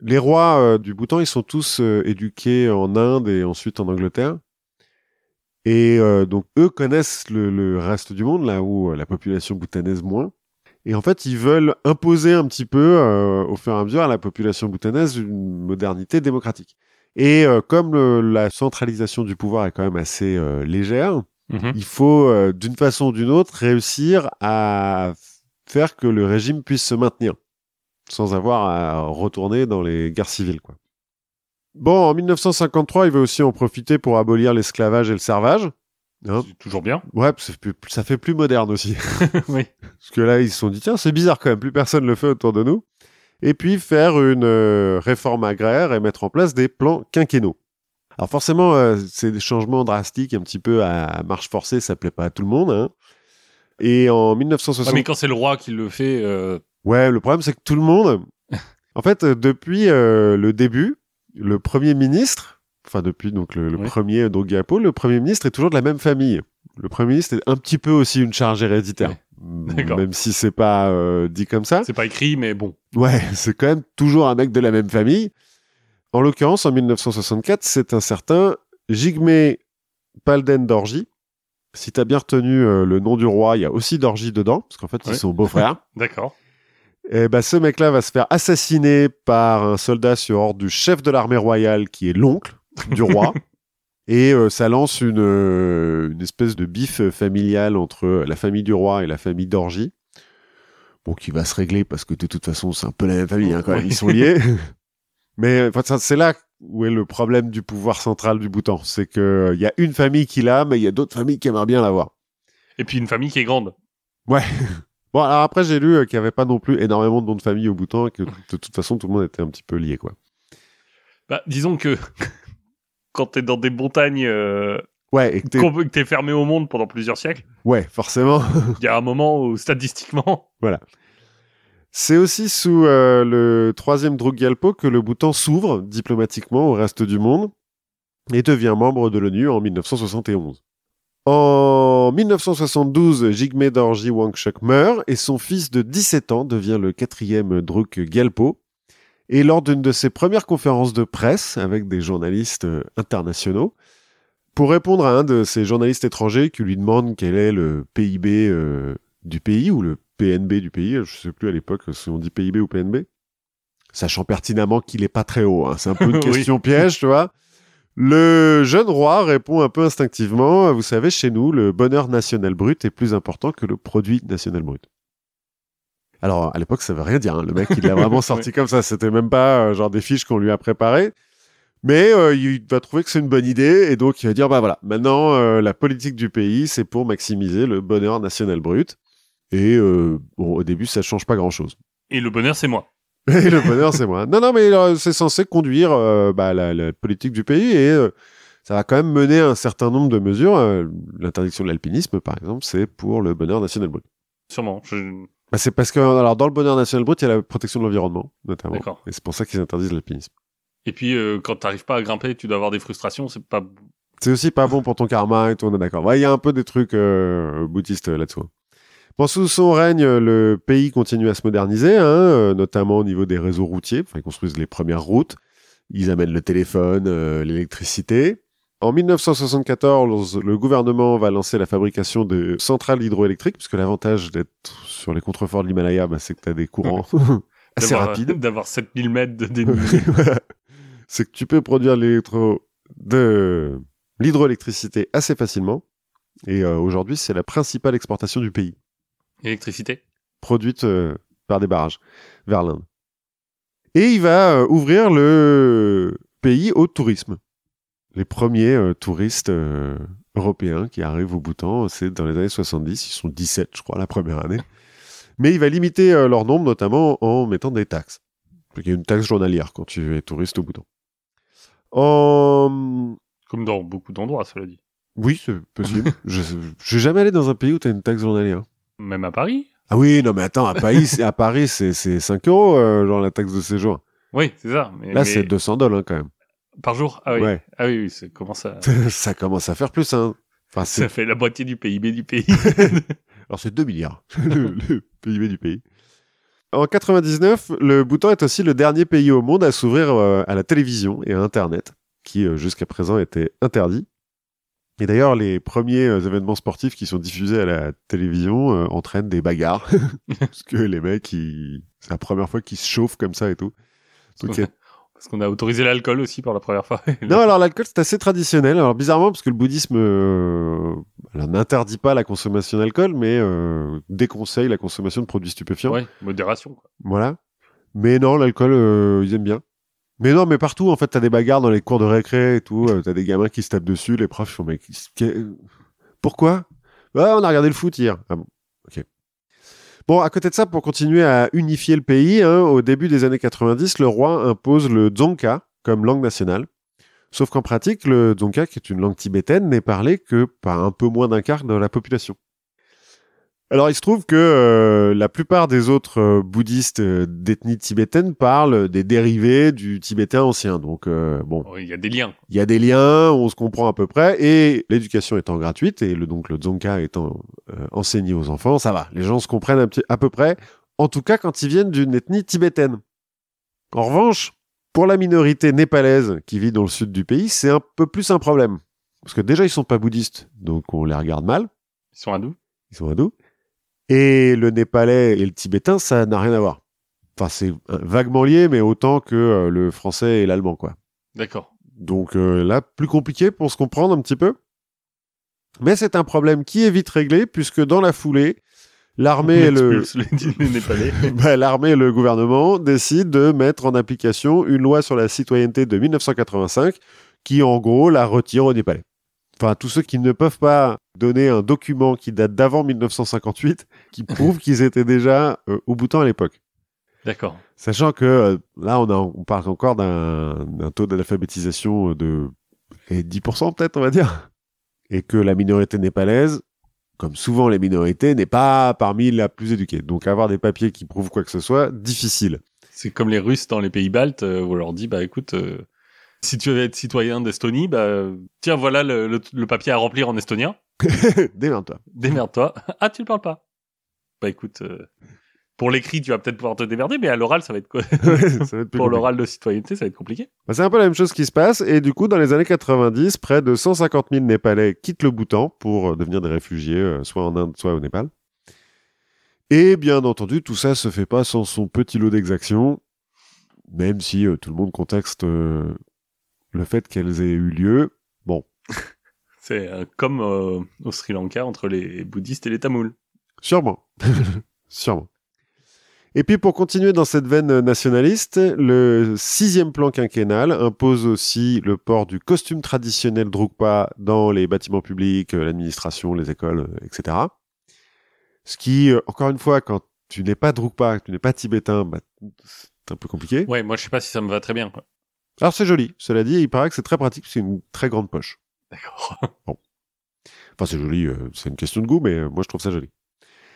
les rois euh, du Bhoutan, ils sont tous éduqués en Inde et ensuite en Angleterre. Et donc, eux connaissent le, le reste du monde, là où la population bhoutanaise moins. Et en fait, ils veulent imposer un petit peu, euh, au fur et à mesure, à la population bhoutanaise une modernité démocratique. Et euh, comme le- la centralisation du pouvoir est quand même assez euh, légère, Mhm. il faut, euh, d'une façon ou d'une autre, réussir à faire que le régime puisse se maintenir, sans avoir à retourner dans les guerres civiles. Quoi. Bon, en 1953, il va aussi en profiter pour abolir l'esclavage et le servage. Hein C'est toujours bien. ouais, ça fait, plus, ça fait plus moderne aussi. oui. Parce que là, ils se sont dit, tiens, c'est bizarre quand même, plus personne le fait autour de nous. Et puis faire une euh, réforme agraire et mettre en place des plans quinquennaux. Alors forcément, euh, c'est des changements drastiques, un petit peu à, marche forcée, ça plaît pas à tout le monde. Hein. Et en Ouais, 1960... mais quand c'est le roi qui le fait, euh, Ouais, le problème, c'est que tout le monde... en fait, euh, depuis le début, le Premier ministre, enfin depuis donc le, le Oui. premier Drogiapo, le Premier ministre est toujours de la même famille. Le Premier ministre est un petit peu aussi une charge héréditaire. D'accord. Même si c'est pas euh, dit comme ça. c'est pas écrit, mais bon. Ouais, c'est quand même toujours un mec de la même famille. En l'occurrence, en 1964, c'est un certain Jigme Palden Dorji. Si t'as bien retenu euh, le nom du roi, il y a aussi Dorji dedans, parce qu'en fait, ils sont beaux-frères. D'accord. Et ben, ce mec-là va se faire assassiner par un soldat sur ordre du chef de l'armée royale, qui est l'oncle du roi. Et euh, ça lance une, euh, une espèce de bif familial entre la famille du roi et la famille d'Orgie. Bon, qui va se régler parce que de toute façon, c'est un peu la même famille, hein, quand même, Oui. ils sont liés. Mais enfin, c'est là où est le problème du pouvoir central du Bhoutan. C'est que il y a une famille qui l'a, mais il y a d'autres familles qui aimeraient bien l'avoir. Et puis une famille qui est grande. Ouais. Bon, alors après, j'ai lu euh, qu'il n'y avait pas non plus énormément de noms de famille au Bhoutan et que de toute façon, tout le monde était un petit peu lié, quoi. Bah, disons que quand t'es dans des montagnes, euh, Ouais, et que t'es- fermé au monde pendant plusieurs siècles, ouais, forcément. il y a un moment où statistiquement, C'est aussi sous euh, le troisième Druk Gyalpo que le Bhoutan s'ouvre diplomatiquement au reste du monde et devient membre de l'ONU en 1971. En 1972, Jigme Dorji Wangchuk meurt et son fils de 17 ans devient le quatrième Druk Gyalpo. Et lors d'une de ses premières conférences de presse avec des journalistes euh, internationaux, pour répondre à un de ces journalistes étrangers qui lui demande quel est le PIB euh, du pays ou le PNB du pays, je sais plus à l'époque si on dit PIB ou PNB, sachant pertinemment qu'il est pas très haut, hein, c'est un peu une Oui. question piège, tu vois. Le jeune roi répond un peu instinctivement, vous savez, chez nous, le bonheur national brut est plus important que le produit national brut. Alors, à l'époque, ça veut rien dire. hein. Le mec, il l'a vraiment sorti comme ça. C'était même pas euh, genre des fiches qu'on lui a préparées. Mais euh, il va trouver que c'est une bonne idée et donc il va dire bah voilà, maintenant euh, la politique du pays c'est pour maximiser le bonheur national brut. Et euh, bon, au début ça change pas grand chose. et le bonheur c'est moi. Et le bonheur c'est moi. Non non mais c'est censé conduire bah, la, la politique du pays et ça va quand même mener à un certain nombre de mesures. L'interdiction de l'alpinisme par exemple c'est pour le bonheur national brut. Sûrement. Je- Bah, c'est parce que alors dans le bonheur national brut il y a la protection de l'environnement notamment. D'accord. Et c'est pour ça qu'ils interdisent l'alpinisme. Et puis euh, quand t'arrives pas à grimper, tu dois avoir des frustrations. C'est pas. C'est aussi pas bon pour ton karma et tout, on est d'accord. Il y a un peu des trucs euh, bouddhistes euh, là-dessous. Bon, sous son règne, le pays continue à se moderniser, hein, euh, notamment au niveau des réseaux routiers. Enfin, ils construisent les premières routes. Ils amènent le téléphone, euh, l'électricité. En 1974, le gouvernement va lancer la fabrication de centrales hydroélectriques, puisque l'avantage d'être sur les contreforts de l'Himalaya, bah, c'est que tu as des courants assez rapides. D'avoir 7000 mètres de dénivelé. Voilà. c'est que tu peux produire l'électro de l'hydroélectricité assez facilement. Et euh, aujourd'hui, c'est la principale exportation du pays, Électricité? produite euh, par des barrages vers l'Inde. Et il va euh, ouvrir le pays au tourisme. Les premiers euh, touristes euh, européens qui arrivent au Bhoutan, c'est dans les années 70, ils sont 17, je crois, la première année. Mais il va limiter euh, leur nombre, notamment en mettant des taxes. Il y a une taxe journalière quand tu es touriste au Bhoutan. En... Comme dans beaucoup d'endroits, cela dit. Oui, c'est possible. je je vais jamais allé dans un pays où tu as une taxe journalière. Même à Paris. Ah oui, non mais attends, à Paris, c'est- à Paris c'est c'est 5 euros, genre la taxe de séjour. Oui, c'est ça. Mais, Là, mais c'est 200 dollars hein, quand même. Par jour? Ah oui. Ouais. Ah oui, oui, c'est comment ça ça commence à faire plus, hein. Enfin, Ça fait la moitié du PIB du pays. Alors c'est 2 milliards, le, le PIB du pays. En 99, le Bhoutan est aussi le dernier pays au monde à s'ouvrir euh, à la télévision et à Internet, qui euh, jusqu'à présent était interdit. Et d'ailleurs, les premiers euh, événements sportifs qui sont diffusés à la télévision entraînent des bagarres, parce que les mecs, ils... c'est la première fois qu'ils se chauffent comme ça et tout. Donc, il y a Parce qu'on a autorisé l'alcool aussi pour la première fois. non, alors l'alcool, c'est assez traditionnel. Alors bizarrement, parce que le bouddhisme euh, n'interdit pas la consommation d'alcool, mais euh, déconseille la consommation de produits stupéfiants. Ouais, modération. Quoi. Voilà. Mais non, l'alcool, euh, ils aiment bien. Mais non, mais partout, en fait, t'as des bagarres dans les cours de récré et tout. t'as des gamins qui se tapent dessus. Les profs font, mais pourquoi? Ah, on a regardé le foot hier. Ah bon. Bon, à côté de ça, pour continuer à unifier le pays, hein, au début des années 90, le roi impose le dzongkha comme langue nationale. Sauf qu'en pratique, le dzongkha, qui est une langue tibétaine, n'est parlé que par un peu moins d'un quart de la population. Alors, il se trouve que euh, la plupart des autres euh, bouddhistes euh, d'ethnie tibétaine parlent des dérivés du tibétain ancien. Donc, euh, bon, Il y a des liens. il y a des liens, on se comprend à peu près, et l'éducation étant gratuite, et le, donc le dzongkha étant euh, enseigné aux enfants, ça va. Les gens se comprennent un petit, à peu près, en tout cas quand ils viennent d'une ethnie tibétaine. En revanche, pour la minorité népalaise qui vit dans le sud du pays, c'est un peu plus un problème. Parce que déjà, ils sont pas bouddhistes, donc on les regarde mal, Ils sont hindous. ils sont hindous. Et le népalais et le tibétain, ça n'a rien à voir. Enfin, c'est euh, vaguement lié, mais autant que euh, le français et l'allemand, quoi. D'accord. Donc euh, là, plus compliqué pour se comprendre un petit peu. Mais c'est un problème qui est vite réglé, puisque dans la foulée, l'armée et le, bah, l'armée et le gouvernement décident de mettre en application une loi sur la citoyenneté de 1985 qui, en gros, la retire aux Népalais. Enfin, tous ceux qui ne peuvent pas donner un document qui date d'avant 1958, qui prouve qu'ils étaient déjà euh, au Bhoutan à l'époque. D'accord. Sachant que euh, là, on, a, on parle encore d'un taux d'alphabétisation de eh, 10% peut-être, on va dire. Et que la minorité népalaise, comme souvent les minorités, n'est pas parmi la plus éduquée. Donc avoir des papiers qui prouvent quoi que ce soit, difficile. C'est comme les Russes dans les pays baltes, euh, où on leur dit, bah écoute, euh, si tu veux être citoyen d'Estonie, bah tiens, voilà le, le- le papier à remplir en estonien. Démerde-toi. Démerde-toi. Ah, tu le parles pas. Bah écoute, euh, pour l'écrit, tu vas peut-être pouvoir te démerder, mais à l'oral, ça va être quoi? Pour l'oral de citoyenneté, ça va être compliqué. Bah, c'est un peu la même chose qui se passe. Et du coup, dans les années 90, près de 150 000 Népalais quittent le Bhoutan pour euh, devenir des réfugiés, euh, soit en Inde, soit au Népal. Et bien entendu, tout ça se fait pas sans son petit lot d'exactions, même si euh, tout le monde contexte euh, le fait qu'elles aient eu lieu. Bon, C'est euh, comme au Sri Lanka entre les bouddhistes et les tamouls. Sûrement. sûrement. Et puis pour continuer dans cette veine nationaliste, le sixième plan quinquennal impose aussi le port du costume traditionnel Drukpa dans les bâtiments publics, euh, l'administration, les écoles, euh, etc. Ce qui, euh, encore une fois, quand tu n'es pas Drukpa, que tu n'es pas tibétain, bah, c'est un peu compliqué. Ouais, moi je sais pas si ça me va très bien. Quoi. Alors c'est joli, cela dit, il paraît que c'est très pratique, c'est une très grande poche. D'accord. Enfin, c'est joli, euh, c'est une question de goût, mais euh, moi je trouve ça joli.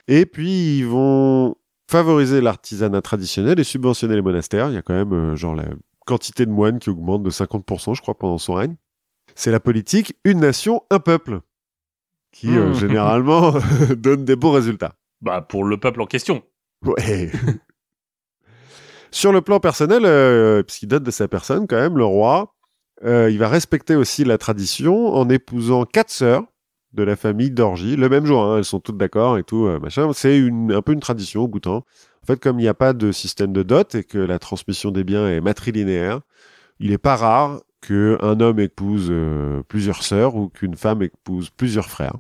Et puis, ils vont favoriser l'artisanat traditionnel et subventionner les monastères. Il y a quand même, euh, genre, la quantité de moines qui augmente de 50%, je crois, pendant son règne. C'est la politique une nation, un peuple, qui euh, Mmh. généralement donne des bons résultats. Bah pour le peuple en question. Ouais. Sur le plan personnel, euh, puisqu'il date de sa personne quand même, le roi, euh, il va respecter aussi la tradition en épousant quatre sœurs de la famille d'Orgie le même jour. Hein, elles sont toutes d'accord et tout, euh, machin. C'est une, un peu une tradition au Bhoutan. En fait, comme il n'y a pas de système de dot et que la transmission des biens est matrilinéaire, il n'est pas rare qu'un homme épouse euh, plusieurs sœurs ou qu'une femme épouse plusieurs frères.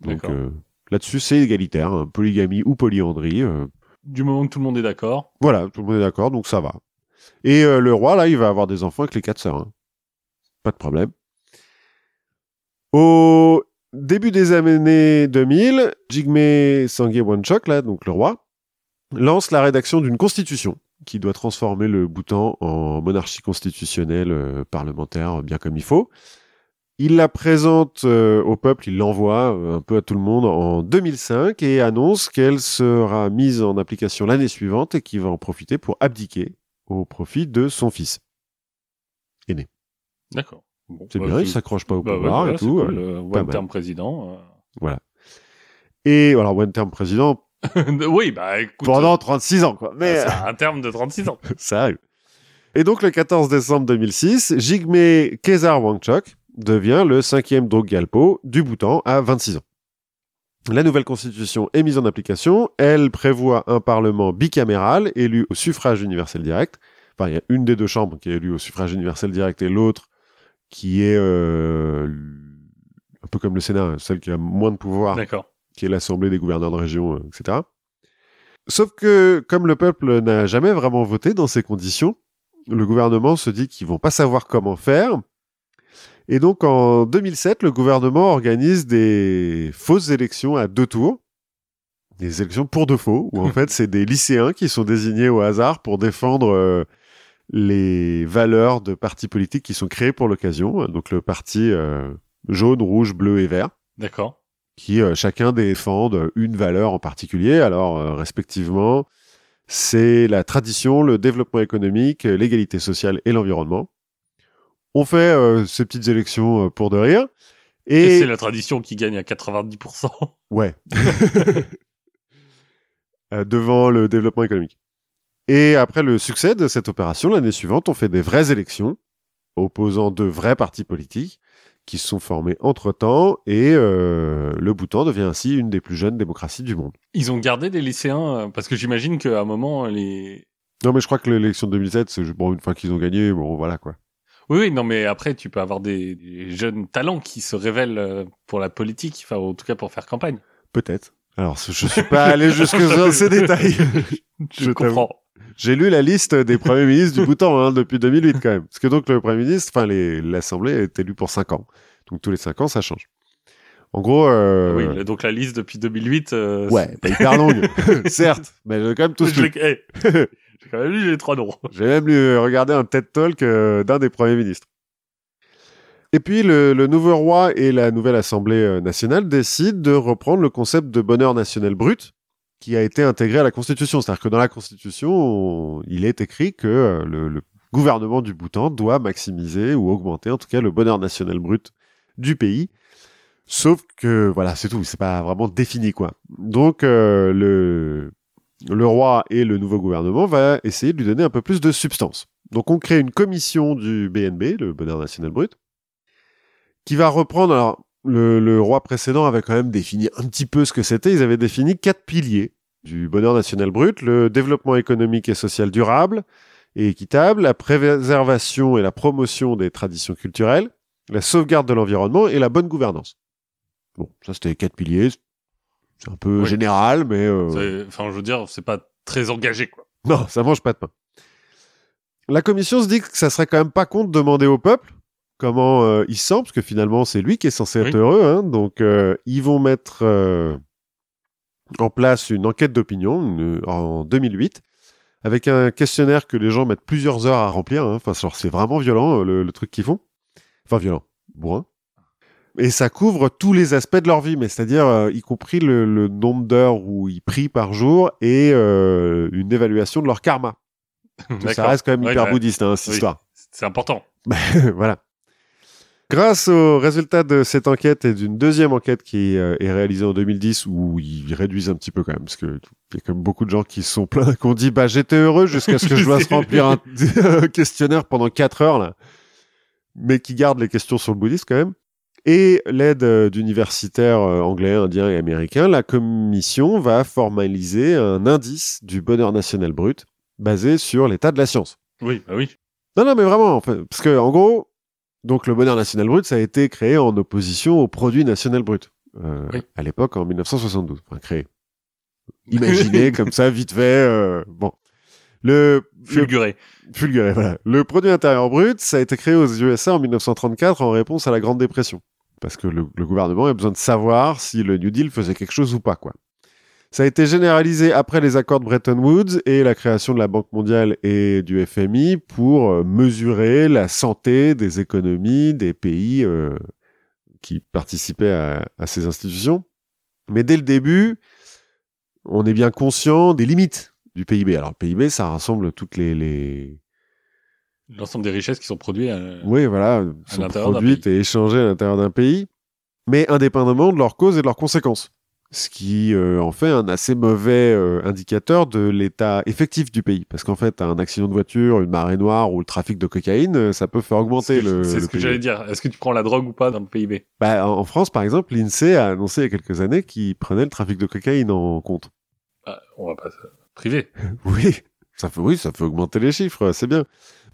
Donc euh, là-dessus, c'est égalitaire, hein, polygamie ou polyandrie. Du moment que tout le monde est d'accord. voilà, tout le monde est d'accord, donc ça va. Et le roi, là, il va avoir des enfants avec les quatre sœurs. hein. Pas de problème. Au début des années 2000, Jigme Sangye Wanchok, là, donc le roi, lance la rédaction d'une constitution qui doit transformer le Bhoutan en monarchie constitutionnelle euh, parlementaire bien comme il faut. Il la présente euh, au peuple, il l'envoie euh, un peu à tout le monde en 2005 et annonce qu'elle sera mise en application l'année suivante et qu'il va en profiter pour abdiquer au profit de son fils. D'accord. Bon, C'est bah, bien, il s'accroche pas au bah ouais, pouvoir voilà, et c'est tout. cool, euh, euh, one term président. euh. voilà. Et alors, one term président oui, bah écoute. pendant 36 ans, quoi. Mais euh, c'est un terme de 36 ans. ça arrive. Et donc, le 14 décembre 2006, Jigme Kesar Wangchok devient le cinquième Drukgyalpo du Bhoutan à 26 ans. La nouvelle constitution est mise en application. Elle prévoit un parlement bicaméral élu au suffrage universel direct. Enfin, il y a une des deux chambres qui est élue au suffrage universel direct et l'autre qui est euh, un peu comme le Sénat, celle qui a moins de pouvoir qui est l'Assemblée des gouverneurs de région, euh, etc. Sauf que, comme le peuple n'a jamais vraiment voté dans ces conditions, le gouvernement se dit qu'ils vont pas savoir comment faire. Et donc, en 2007, le gouvernement organise des fausses élections à deux tours. Des élections pour de faux, où en fait, c'est des lycéens qui sont désignés au hasard pour défendre euh, les valeurs de partis politiques qui sont créés pour l'occasion. Donc, le parti euh, jaune, rouge, bleu et vert D'accord. qui euh, chacun défendent une valeur en particulier. Alors, euh, respectivement, c'est la tradition, le développement économique, l'égalité sociale et l'environnement. On fait euh, ces petites élections euh, pour de rire. Et, Et, c'est la tradition qui gagne à 90%. ouais, Euh, devant le développement économique. Et après le succès de cette opération, l'année suivante, on fait des vraies élections opposant deux vrais partis politiques qui se sont formés entre-temps et euh, le Bhoutan devient ainsi une des plus jeunes démocraties du monde. Ils ont gardé des lycéens euh, parce que j'imagine qu'à un moment les. Non, mais je crois que l'élection de 2007, c'est bon, une fois qu'ils ont gagné, bon, voilà quoi. Oui, oui, non, mais après tu peux avoir des, des jeunes talents qui se révèlent euh, pour la politique, enfin en tout cas pour faire campagne. Peut-être. Alors, je suis pas allé jusque dans ces détails. Je, Je comprends. J'ai lu la liste des premiers ministres du Bhoutan hein, depuis 2008 quand même. Parce que donc le premier ministre, enfin l'Assemblée est élue pour 5 ans. Donc tous les 5 ans, ça change. En gros, euh, Oui, donc la liste depuis 2008. euh, ouais, pas hyper longue, certes, mais j'ai quand même tous lu. eh, j'ai quand même lu les trois noms. J'ai même lu, regardé un TED Talk euh, d'un des premiers ministres. Et puis le, le nouveau roi et la nouvelle Assemblée euh, nationale décident de reprendre le concept de bonheur national brut a été intégré à la Constitution. C'est-à-dire que dans la Constitution, on- il est écrit que euh, le, gouvernement du Bhoutan doit maximiser ou augmenter en tout cas le bonheur national brut du pays. Sauf que voilà, c'est tout, c'est pas vraiment défini quoi. Donc euh, le roi et le nouveau gouvernement va essayer de lui donner un peu plus de substance. Donc on crée une commission du BNB, le bonheur national brut, qui va reprendre. Alors le roi précédent avait quand même défini un petit peu ce que c'était. Ils avaient défini quatre piliers du bonheur national brut le développement économique et social durable et équitable, la préservation et la promotion des traditions culturelles, la sauvegarde de l'environnement et la bonne gouvernance. Bon, ça c'était les quatre piliers. C'est un peu Oui. général, mais euh, Enfin, je veux dire, c'est pas très engagé, quoi. non, ça mange pas de pain. La commission se dit que ça serait quand même pas con de demander au peuple comment euh, il se sent, parce que finalement c'est lui qui est censé être heureux. Hein, donc euh, ils vont mettre en place une enquête d'opinion une- en 2008 avec un questionnaire que les gens mettent plusieurs heures à remplir. hein. Enfin, genre, c'est vraiment violent euh, le, le truc qu'ils font. Enfin, violent, bourrin. Et ça couvre tous les aspects de leur vie, mais c'est-à-dire euh, y compris le, le nombre d'heures où ils prient par jour et euh, une évaluation de leur karma. Ça reste quand même Ouais, hyper ouais. bouddhiste, hein, cette Oui. histoire. C'est important. voilà. Grâce aux résultats de cette enquête et d'une deuxième enquête qui euh, est réalisée en 2010 où ils réduisent un petit peu quand même parce que il y a quand même beaucoup de gens qui se sont plaints qui ont dit bah j'étais heureux jusqu'à ce que je dois se remplir un, questionnaire pendant quatre heures là. mais qui garde les questions sur le bouddhisme quand même. Et l'aide euh, d'universitaires euh, anglais, indiens et américains, la commission va formaliser un indice du bonheur national brut basé sur l'état de la science. Oui, bah oui. Non, non, mais vraiment, parce que en gros, donc le bonheur national brut, ça a été créé en opposition au produit national brut euh, Oui. à l'époque en 1972. Enfin, créé. Imaginé comme ça, vite fait. euh, bon, le, le Fulguré. fulguré, voilà. Le produit intérieur brut, ça a été créé aux USA en 1934 en réponse à la Grande Dépression, parce que le, le gouvernement a besoin de savoir si le New Deal faisait quelque chose ou pas, quoi. Ça a été généralisé après les accords de Bretton Woods et la création de la Banque mondiale et du FMI pour euh, mesurer la santé des économies des pays euh, qui participaient à, à ces institutions. Mais dès le début, on est bien conscient des limites du PIB. Alors le PIB, ça rassemble toutes les, les... L'ensemble des richesses qui sont produites. euh, oui, voilà, sont produites et échangées à l'intérieur d'un pays, mais indépendamment de leurs causes et de leurs conséquences. Ce qui euh, en fait un assez mauvais euh, indicateur de l'état effectif du pays. Parce qu'en fait, un accident de voiture, une marée noire ou le trafic de cocaïne, euh, ça peut faire augmenter le. c'est ce que j'allais dire. Est-ce que tu prends la drogue ou pas dans le PIB Bah, en France, par exemple, l'INSEE a annoncé il y a quelques années qu'il prenait le trafic de cocaïne en compte. Ah, On va pas se priver. Oui, ça fait, oui, ça fait augmenter les chiffres, c'est bien.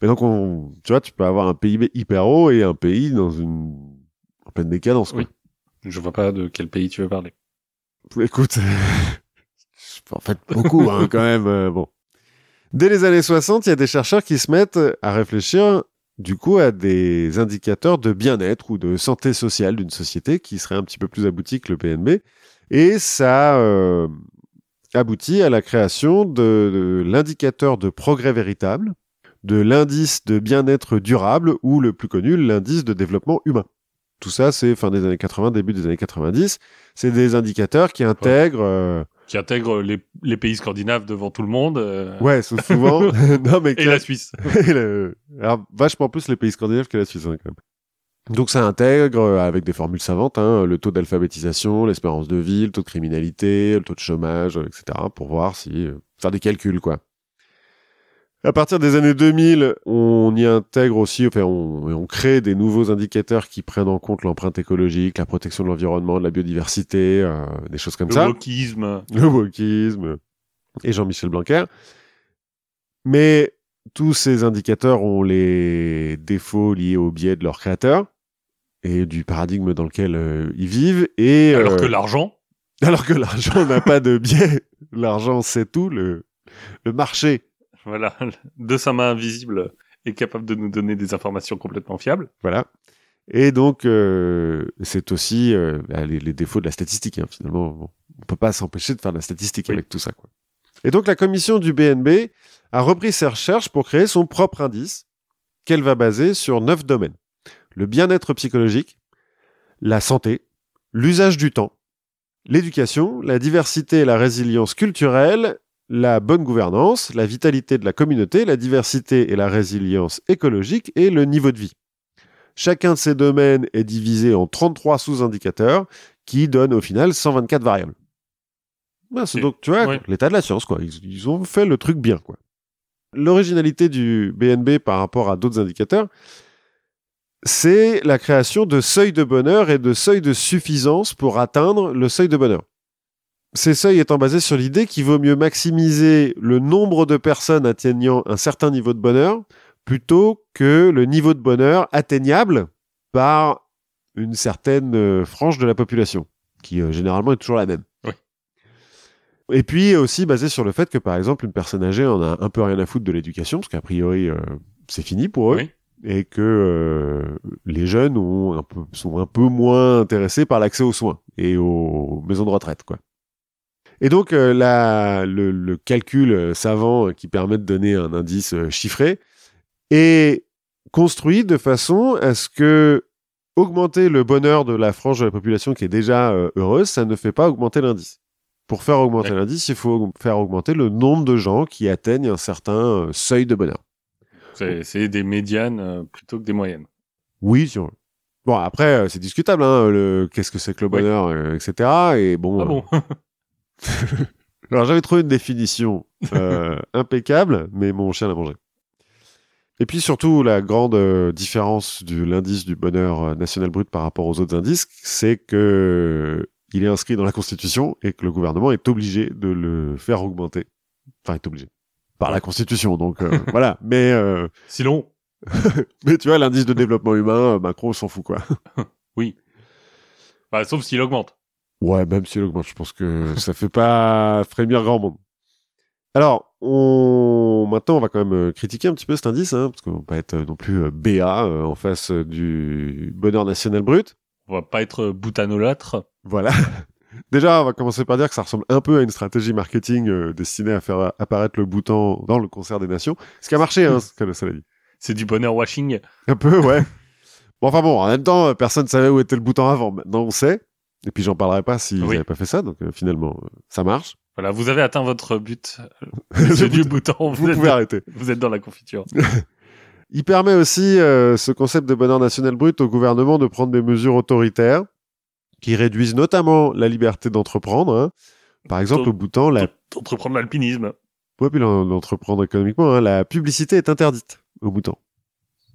Mais donc, on, tu vois, tu peux avoir un PIB hyper haut et un pays dans une, en pleine décadence, quoi. Oui. Je vois pas de quel pays tu veux parler. Écoute, en fait, beaucoup, hein, quand même, euh, bon. Dès les années 60, il y a des chercheurs qui se mettent à réfléchir, du coup, à des indicateurs de bien-être ou de santé sociale d'une société qui serait un petit peu plus abouti que le PNB. Et ça euh, aboutit à la création de, de l'indicateur de progrès véritable, de l'indice de bien-être durable ou le plus connu, l'indice de développement humain. Tout ça, c'est fin des années 80, début des années 90. C'est des indicateurs qui intègrent... euh, Qui intègre les, les pays scandinaves devant tout le monde. euh, Ouais, souvent. non, mais Et la Suisse. et le- Alors, vachement plus les pays scandinaves que la Suisse, hein, quand même. Donc, ça intègre, euh, avec des formules savantes, hein, le taux d'alphabétisation, l'espérance de vie, le taux de criminalité, le taux de chômage, euh, etc., pour voir si... euh, faire des calculs, quoi. À partir des années 2000, on y intègre aussi, enfin, on, on crée des nouveaux indicateurs qui prennent en compte l'empreinte écologique, la protection de l'environnement, de la biodiversité, euh, des choses comme Le ça wokisme. le wokisme et Jean-Michel Blanquer. Mais tous ces indicateurs ont les défauts liés au biais de leurs créateurs et du paradigme dans lequel euh, ils vivent. Et Alors euh, que l'argent, alors que l'argent n'a pas de biais, l'argent c'est tout, le, le marché. Voilà, de sa main invisible, est capable de nous donner des informations complètement fiables. Voilà. Et donc, euh, c'est aussi euh, bah, les, les défauts de la statistique. hein, finalement, Bon, on peut pas s'empêcher de faire de la statistique Oui. avec tout ça. Quoi. Et donc, la commission du BNB a repris ses recherches pour créer son propre indice, qu'elle va baser sur neuf domaines le bien-être psychologique, la santé, l'usage du temps, l'éducation, la diversité et la résilience culturelle, la bonne gouvernance, la vitalité de la communauté, la diversité et la résilience écologique et le niveau de vie. Chacun de ces domaines est divisé en 33 sous-indicateurs qui donnent au final 124 variables. Ben, c'est donc, tu vois, l'état de la science, quoi. Ils, ils ont fait le truc bien, quoi. L'originalité du BNB par rapport à d'autres indicateurs, c'est la création de seuils de bonheur et de seuils de suffisance pour atteindre le seuil de bonheur. Ces seuils étant basés sur l'idée qu'il vaut mieux maximiser le nombre de personnes atteignant un certain niveau de bonheur plutôt que le niveau de bonheur atteignable par une certaine euh, frange de la population, qui euh, généralement est toujours la même. Oui. Et puis aussi basé sur le fait que, par exemple, une personne âgée en a un peu rien à foutre de l'éducation, parce qu'a priori, euh, c'est fini pour eux, Oui. et que euh, les jeunes ont un peu, sont un peu moins intéressés par l'accès aux soins et aux maisons de retraite, quoi. Et donc, euh, la, le, le calcul euh, savant euh, qui permet de donner un indice chiffré est construit de façon à ce que augmenter le bonheur de la frange de la population qui est déjà heureuse, ça ne fait pas augmenter l'indice. Pour faire augmenter l'indice, il faut faire augmenter le nombre de gens qui atteignent un certain seuil de bonheur. C'est des médianes plutôt que des moyennes. Oui, si on veut. Bon, après, c'est discutable, hein, le qu'est-ce que c'est que le Oui. bonheur, euh, etc. Et bon, Ah bon? Alors j'avais trouvé une définition euh, impeccable, mais mon chien l'a mangé. Et puis surtout, la grande euh, différence de l'indice du bonheur euh, national brut par rapport aux autres indices, c'est que il est inscrit dans la Constitution et que le gouvernement est obligé de le faire augmenter. Enfin, est obligé. Par la Constitution, donc euh, voilà. Mais, Sinon, mais tu vois, l'indice de développement humain, Macron s'en fout, quoi. bah, sauf s'il augmente. Ouais, même s'il augmente, je pense que ça fait pas frémir grand monde. Alors, on... maintenant, on va quand même euh, critiquer un petit peu cet indice, hein, parce qu'on va pas être euh, non plus euh, BA en face du bonheur national brut. On va pas être boutanolâtre. Voilà. Déjà, on va commencer par dire que ça ressemble un peu à une stratégie marketing destinée à faire apparaître le bouton dans le concert des nations. Ce qui a marché, hein, ce que ça dit. C'est du bonheur washing. Un peu, ouais. bon, enfin bon, en même temps, personne savait où était le bouton avant. Maintenant, on sait. Et puis, j'en parlerai pas s'ils Oui. n'avaient pas fait ça. Donc, euh, finalement, euh, ça marche. Voilà, vous avez atteint votre but. C'est du bouton. Vous, Vous êtes, pouvez arrêter. vous êtes dans la confiture. Il permet aussi euh, ce concept de bonheur national brut au gouvernement de prendre des mesures autoritaires qui réduisent notamment la liberté d'entreprendre. hein. Par exemple, au Bhoutan, la Entreprendre l'alpinisme. Ouais, puis l'en- l'entreprendre économiquement, hein, la publicité est interdite au Bhoutan.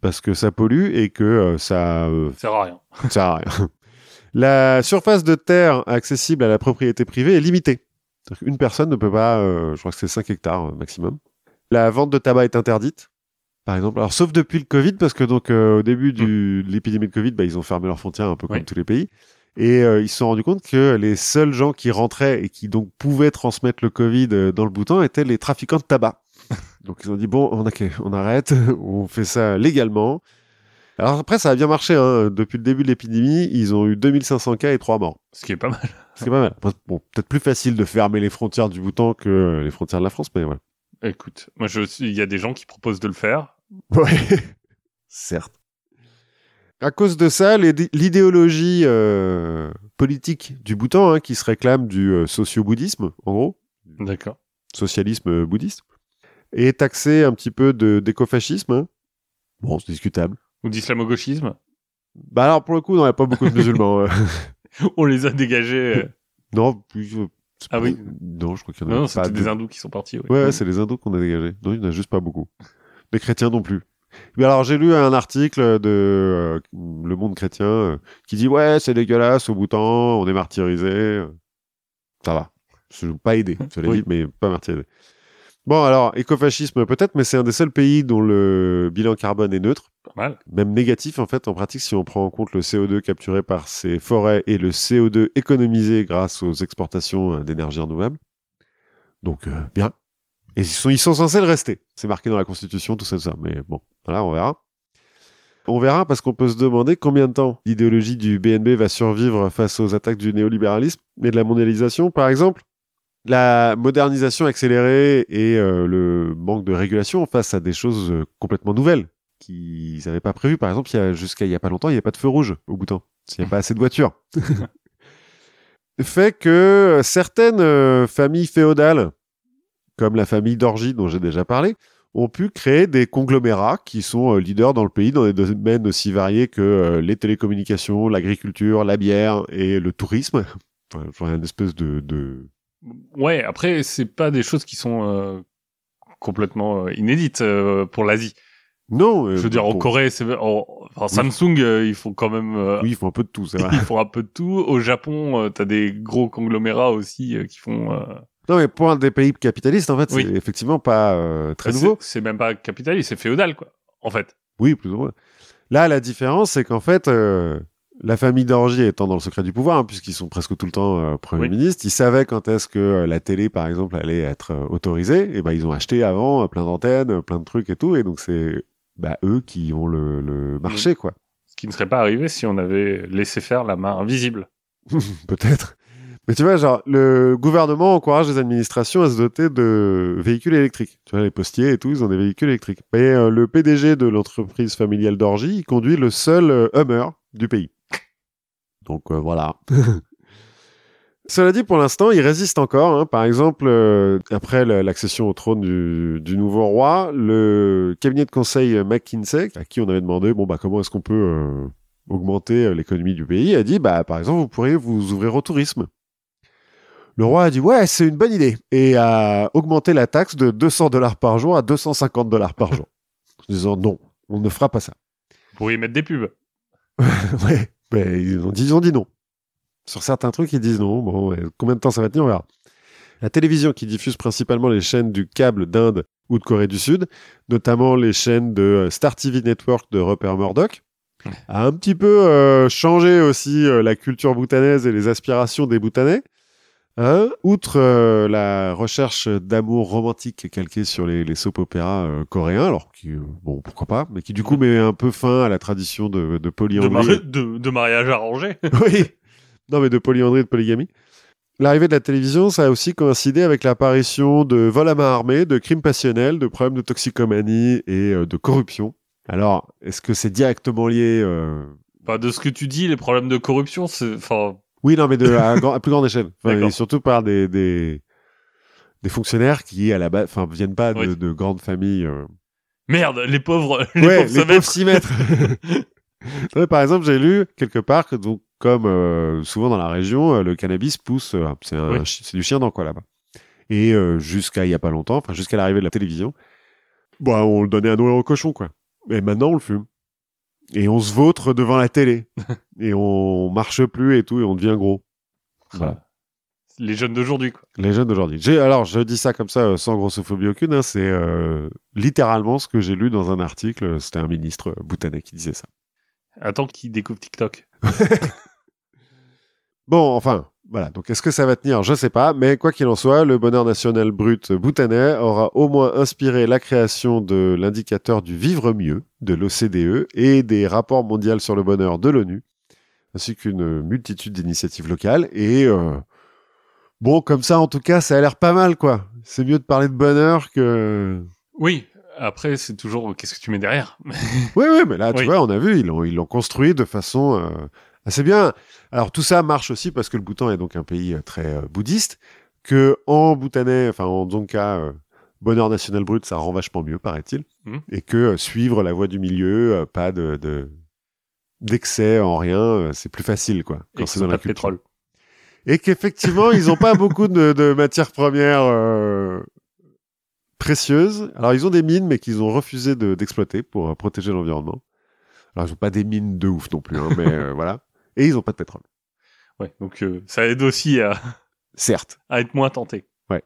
Parce que ça pollue et que euh, ça euh, Ça sert à rien. ça sert à rien. La surface de terre accessible à la propriété privée est limitée. Qu'une personne ne peut pas, euh, je crois que c'est 5 hectares euh, maximum. La vente de tabac est interdite, par exemple. Alors, sauf depuis le Covid, parce que donc euh, au début du, de l'épidémie de Covid, bah, ils ont fermé leurs frontières un peu comme Oui. tous les pays. Et euh, ils se sont rendus compte que les seuls gens qui rentraient et qui donc pouvaient transmettre le Covid dans le Bhoutan étaient les trafiquants de tabac. donc ils ont dit bon, on arrête, on fait ça légalement. Alors après, ça a bien marché. Hein. Depuis le début de l'épidémie, ils ont eu 2500 cas et 3 morts. Ce qui est pas mal. C'est pas mal. Bon, peut-être plus facile de fermer les frontières du Bhoutan que les frontières de la France, mais voilà. Écoute, moi, je suis, il y a des gens qui proposent de le faire. Ouais, certes. À cause de ça, l'idé- l'idéologie euh, politique du Bhoutan, hein, qui se réclame du euh, socio-bouddhisme, en gros, D'accord. socialisme euh, bouddhiste, est taxé un petit peu d'écofascisme. hein. Bon, c'est discutable. Ou d'islamo-gauchisme. Bah alors, pour le coup, non, il n'y a pas beaucoup de musulmans. euh. On les a dégagés. euh. non, euh, Ah oui. Non, je crois qu'il y en a Non, c'était de- des hindous qui sont partis. ouais. Ouais, ouais, c'est les hindous qu'on a dégagés. Non, il n'y en a juste pas beaucoup. Les chrétiens non plus. Mais alors, j'ai lu un article de euh, Le Monde chrétien euh, qui dit Ouais, c'est dégueulasse au Bhoutan, on est martyrisé. Ça va. Je pas aidé, cela Oui. dit, mais pas martyrisé. Bon, alors, écofascisme peut-être, mais c'est un des seuls pays dont le bilan carbone est neutre, Pas mal. même négatif en fait, en pratique, si on prend en compte le CO2 capturé par ses forêts et le CO2 économisé grâce aux exportations euh, d'énergie renouvelable. Donc, euh, bien. Et ils sont, ils sont censés le rester. C'est marqué dans la Constitution, tout ça, tout ça. Mais bon, voilà, on verra. On verra parce qu'on peut se demander combien de temps l'idéologie du BNB va survivre face aux attaques du néolibéralisme et de la mondialisation, par exemple. La modernisation accélérée et euh, le manque de régulation face à des choses euh, complètement nouvelles qu'ils n'avaient pas prévues. Par exemple, jusqu'à il y a pas longtemps, il n'y a pas de feu rouge au bouton. Il n'y a pas assez de voitures. fait que certaines euh, familles féodales, comme la famille d'Orgy dont j'ai déjà parlé, ont pu créer des conglomérats qui sont leaders dans le pays dans des domaines aussi variés que les télécommunications, l'agriculture, la bière et le tourisme. Enfin, genre une espèce de, de... Ouais, après, c'est pas des choses qui sont euh, complètement euh, inédites euh, pour l'Asie. Non, euh, Je veux dire, en Corée, c'est en- enfin, Samsung, euh, ils font quand même, euh, Oui, ils font un peu de tout, c'est vrai. ils font un peu de tout. Au Japon, t'as des gros conglomérats aussi euh, qui font. euh, non, mais pour un des pays capitalistes, en fait, Oui. c'est effectivement pas euh, très bah, nouveau. c'est- C'est même pas capitaliste, c'est féodal, quoi. En fait. Oui, plus ou moins. Là, la différence, c'est qu'en fait, euh, la famille d'Orgy étant dans le secret du pouvoir, hein, puisqu'ils sont presque tout le temps euh, Premier Oui. ministre, ils savaient quand est-ce que euh, la télé, par exemple, allait être euh, autorisée. Et ben, ils ont acheté avant plein d'antennes, plein de trucs et tout. Et donc, c'est bah, eux qui ont le, le marché, quoi. Ce qui ne serait pas arrivé si on avait laissé faire la main invisible. Peut-être. Mais tu vois, genre, le gouvernement encourage les administrations à se doter de véhicules électriques. Tu vois, les postiers et tout, ils ont des véhicules électriques. Et le PDG de l'entreprise familiale d'Orgy, il conduit le seul Hummer du pays. Donc euh, voilà. Cela dit, pour l'instant, il résiste encore. hein. Par exemple, euh, après la- l'accession au trône du, du nouveau roi, le cabinet de conseil McKinsey, à qui on avait demandé, bon bah comment est-ce qu'on peut euh, augmenter euh, l'économie du pays, a dit, bah par exemple, vous pourriez vous ouvrir au tourisme. Le roi a dit, ouais, c'est une bonne idée, et a augmenté la taxe de 200 dollars par jour à 250 dollars par jour. en disant non, on ne fera pas ça. Vous pourriez mettre des pubs. ouais, ben, ils, ont dit, ils ont dit non. Sur certains trucs, ils disent non. Bon, combien de temps ça va tenir, on verra. La télévision qui diffuse principalement les chaînes du câble d'Inde ou de Corée du Sud, notamment les chaînes de euh, Star TV Network de Rupert Murdoch, a un petit peu euh, changé aussi euh, la culture boutanaise et les aspirations des Bhoutanais. Hein outre euh, la recherche d'amour romantique calquée sur les, les soap-opéras euh, coréens, alors qui, euh, bon, pourquoi pas, mais qui du coup met un peu fin à la tradition de, de De, polyandrie. mari- de, de mariage arrangé. oui, non mais de polyandrie et de polygamie. L'arrivée de la télévision, ça a aussi coïncidé avec l'apparition de vols à main armée, de crimes passionnels, de problèmes de toxicomanie et euh, de corruption. Alors, est-ce que c'est directement lié euh, Bah, de ce que tu dis, les problèmes de corruption, c'est, enfin, Oui, non, mais de, à, plus grande échelle. Enfin, et surtout par des, des, des fonctionnaires qui, à la base, enfin, viennent pas de, Oui. de grandes familles. euh. merde, les pauvres, les Ouais, pauvres les se pauvres mettent. s'y mais par exemple, j'ai lu quelque part que, donc, comme euh, souvent dans la région, euh, le cannabis pousse, euh, c'est Oui. du chien dans quoi là-bas. Et jusqu'à il y a pas longtemps, enfin jusqu'à l'arrivée de la télévision, bah, on le donnait à nourrir au cochon, quoi. Et maintenant, on le fume. Et on se vautre devant la télé. et on marche plus et tout, et on devient gros. Voilà. Les jeunes d'aujourd'hui, quoi. Les jeunes d'aujourd'hui. J'ai, alors, je dis ça comme ça, euh, sans grossophobie aucune, hein, c'est euh, littéralement ce que j'ai lu dans un article. C'était un ministre euh, bhoutanais qui disait ça. Attends qu'ils découvrent TikTok. Bon, enfin, voilà. Donc, est-ce que ça va tenir? Je sais pas. Mais quoi qu'il en soit, le bonheur national brut bhoutanais aura au moins inspiré la création de l'indicateur du vivre mieux de l'OCDE et des rapports mondiaux sur le bonheur de l'ONU, ainsi qu'une multitude d'initiatives locales. Et euh, bon, comme ça, en tout cas, ça a l'air pas mal, quoi. C'est mieux de parler de bonheur que. Oui. Après, c'est toujours, qu'est-ce que tu mets derrière? Oui, oui, mais là, tu Oui. vois, on a vu, ils l'ont, ils l'ont construit de façon euh, assez bien. Alors, tout ça marche aussi parce que le Bhoutan est donc un pays euh, très euh, bouddhiste, que en bhoutanais, enfin en dzongkha, euh, bonheur national brut, ça rend vachement mieux, paraît-il, Mhm. et que suivre la voie du milieu, pas de, de- d'excès en rien, c'est plus facile, quoi. Et c'est pas de culture. pétrole. Et qu'effectivement, ils n'ont pas beaucoup de, de matières premières euh, précieuses. Alors, ils ont des mines, mais qu'ils ont refusé de- d'exploiter pour euh, protéger l'environnement. Alors, ils n'ont pas des mines de ouf non plus, hein, mais euh, voilà. Et ils n'ont pas de pétrole. Ouais. Donc, euh, ça aide aussi à, Certes. à être moins tenté. Ouais.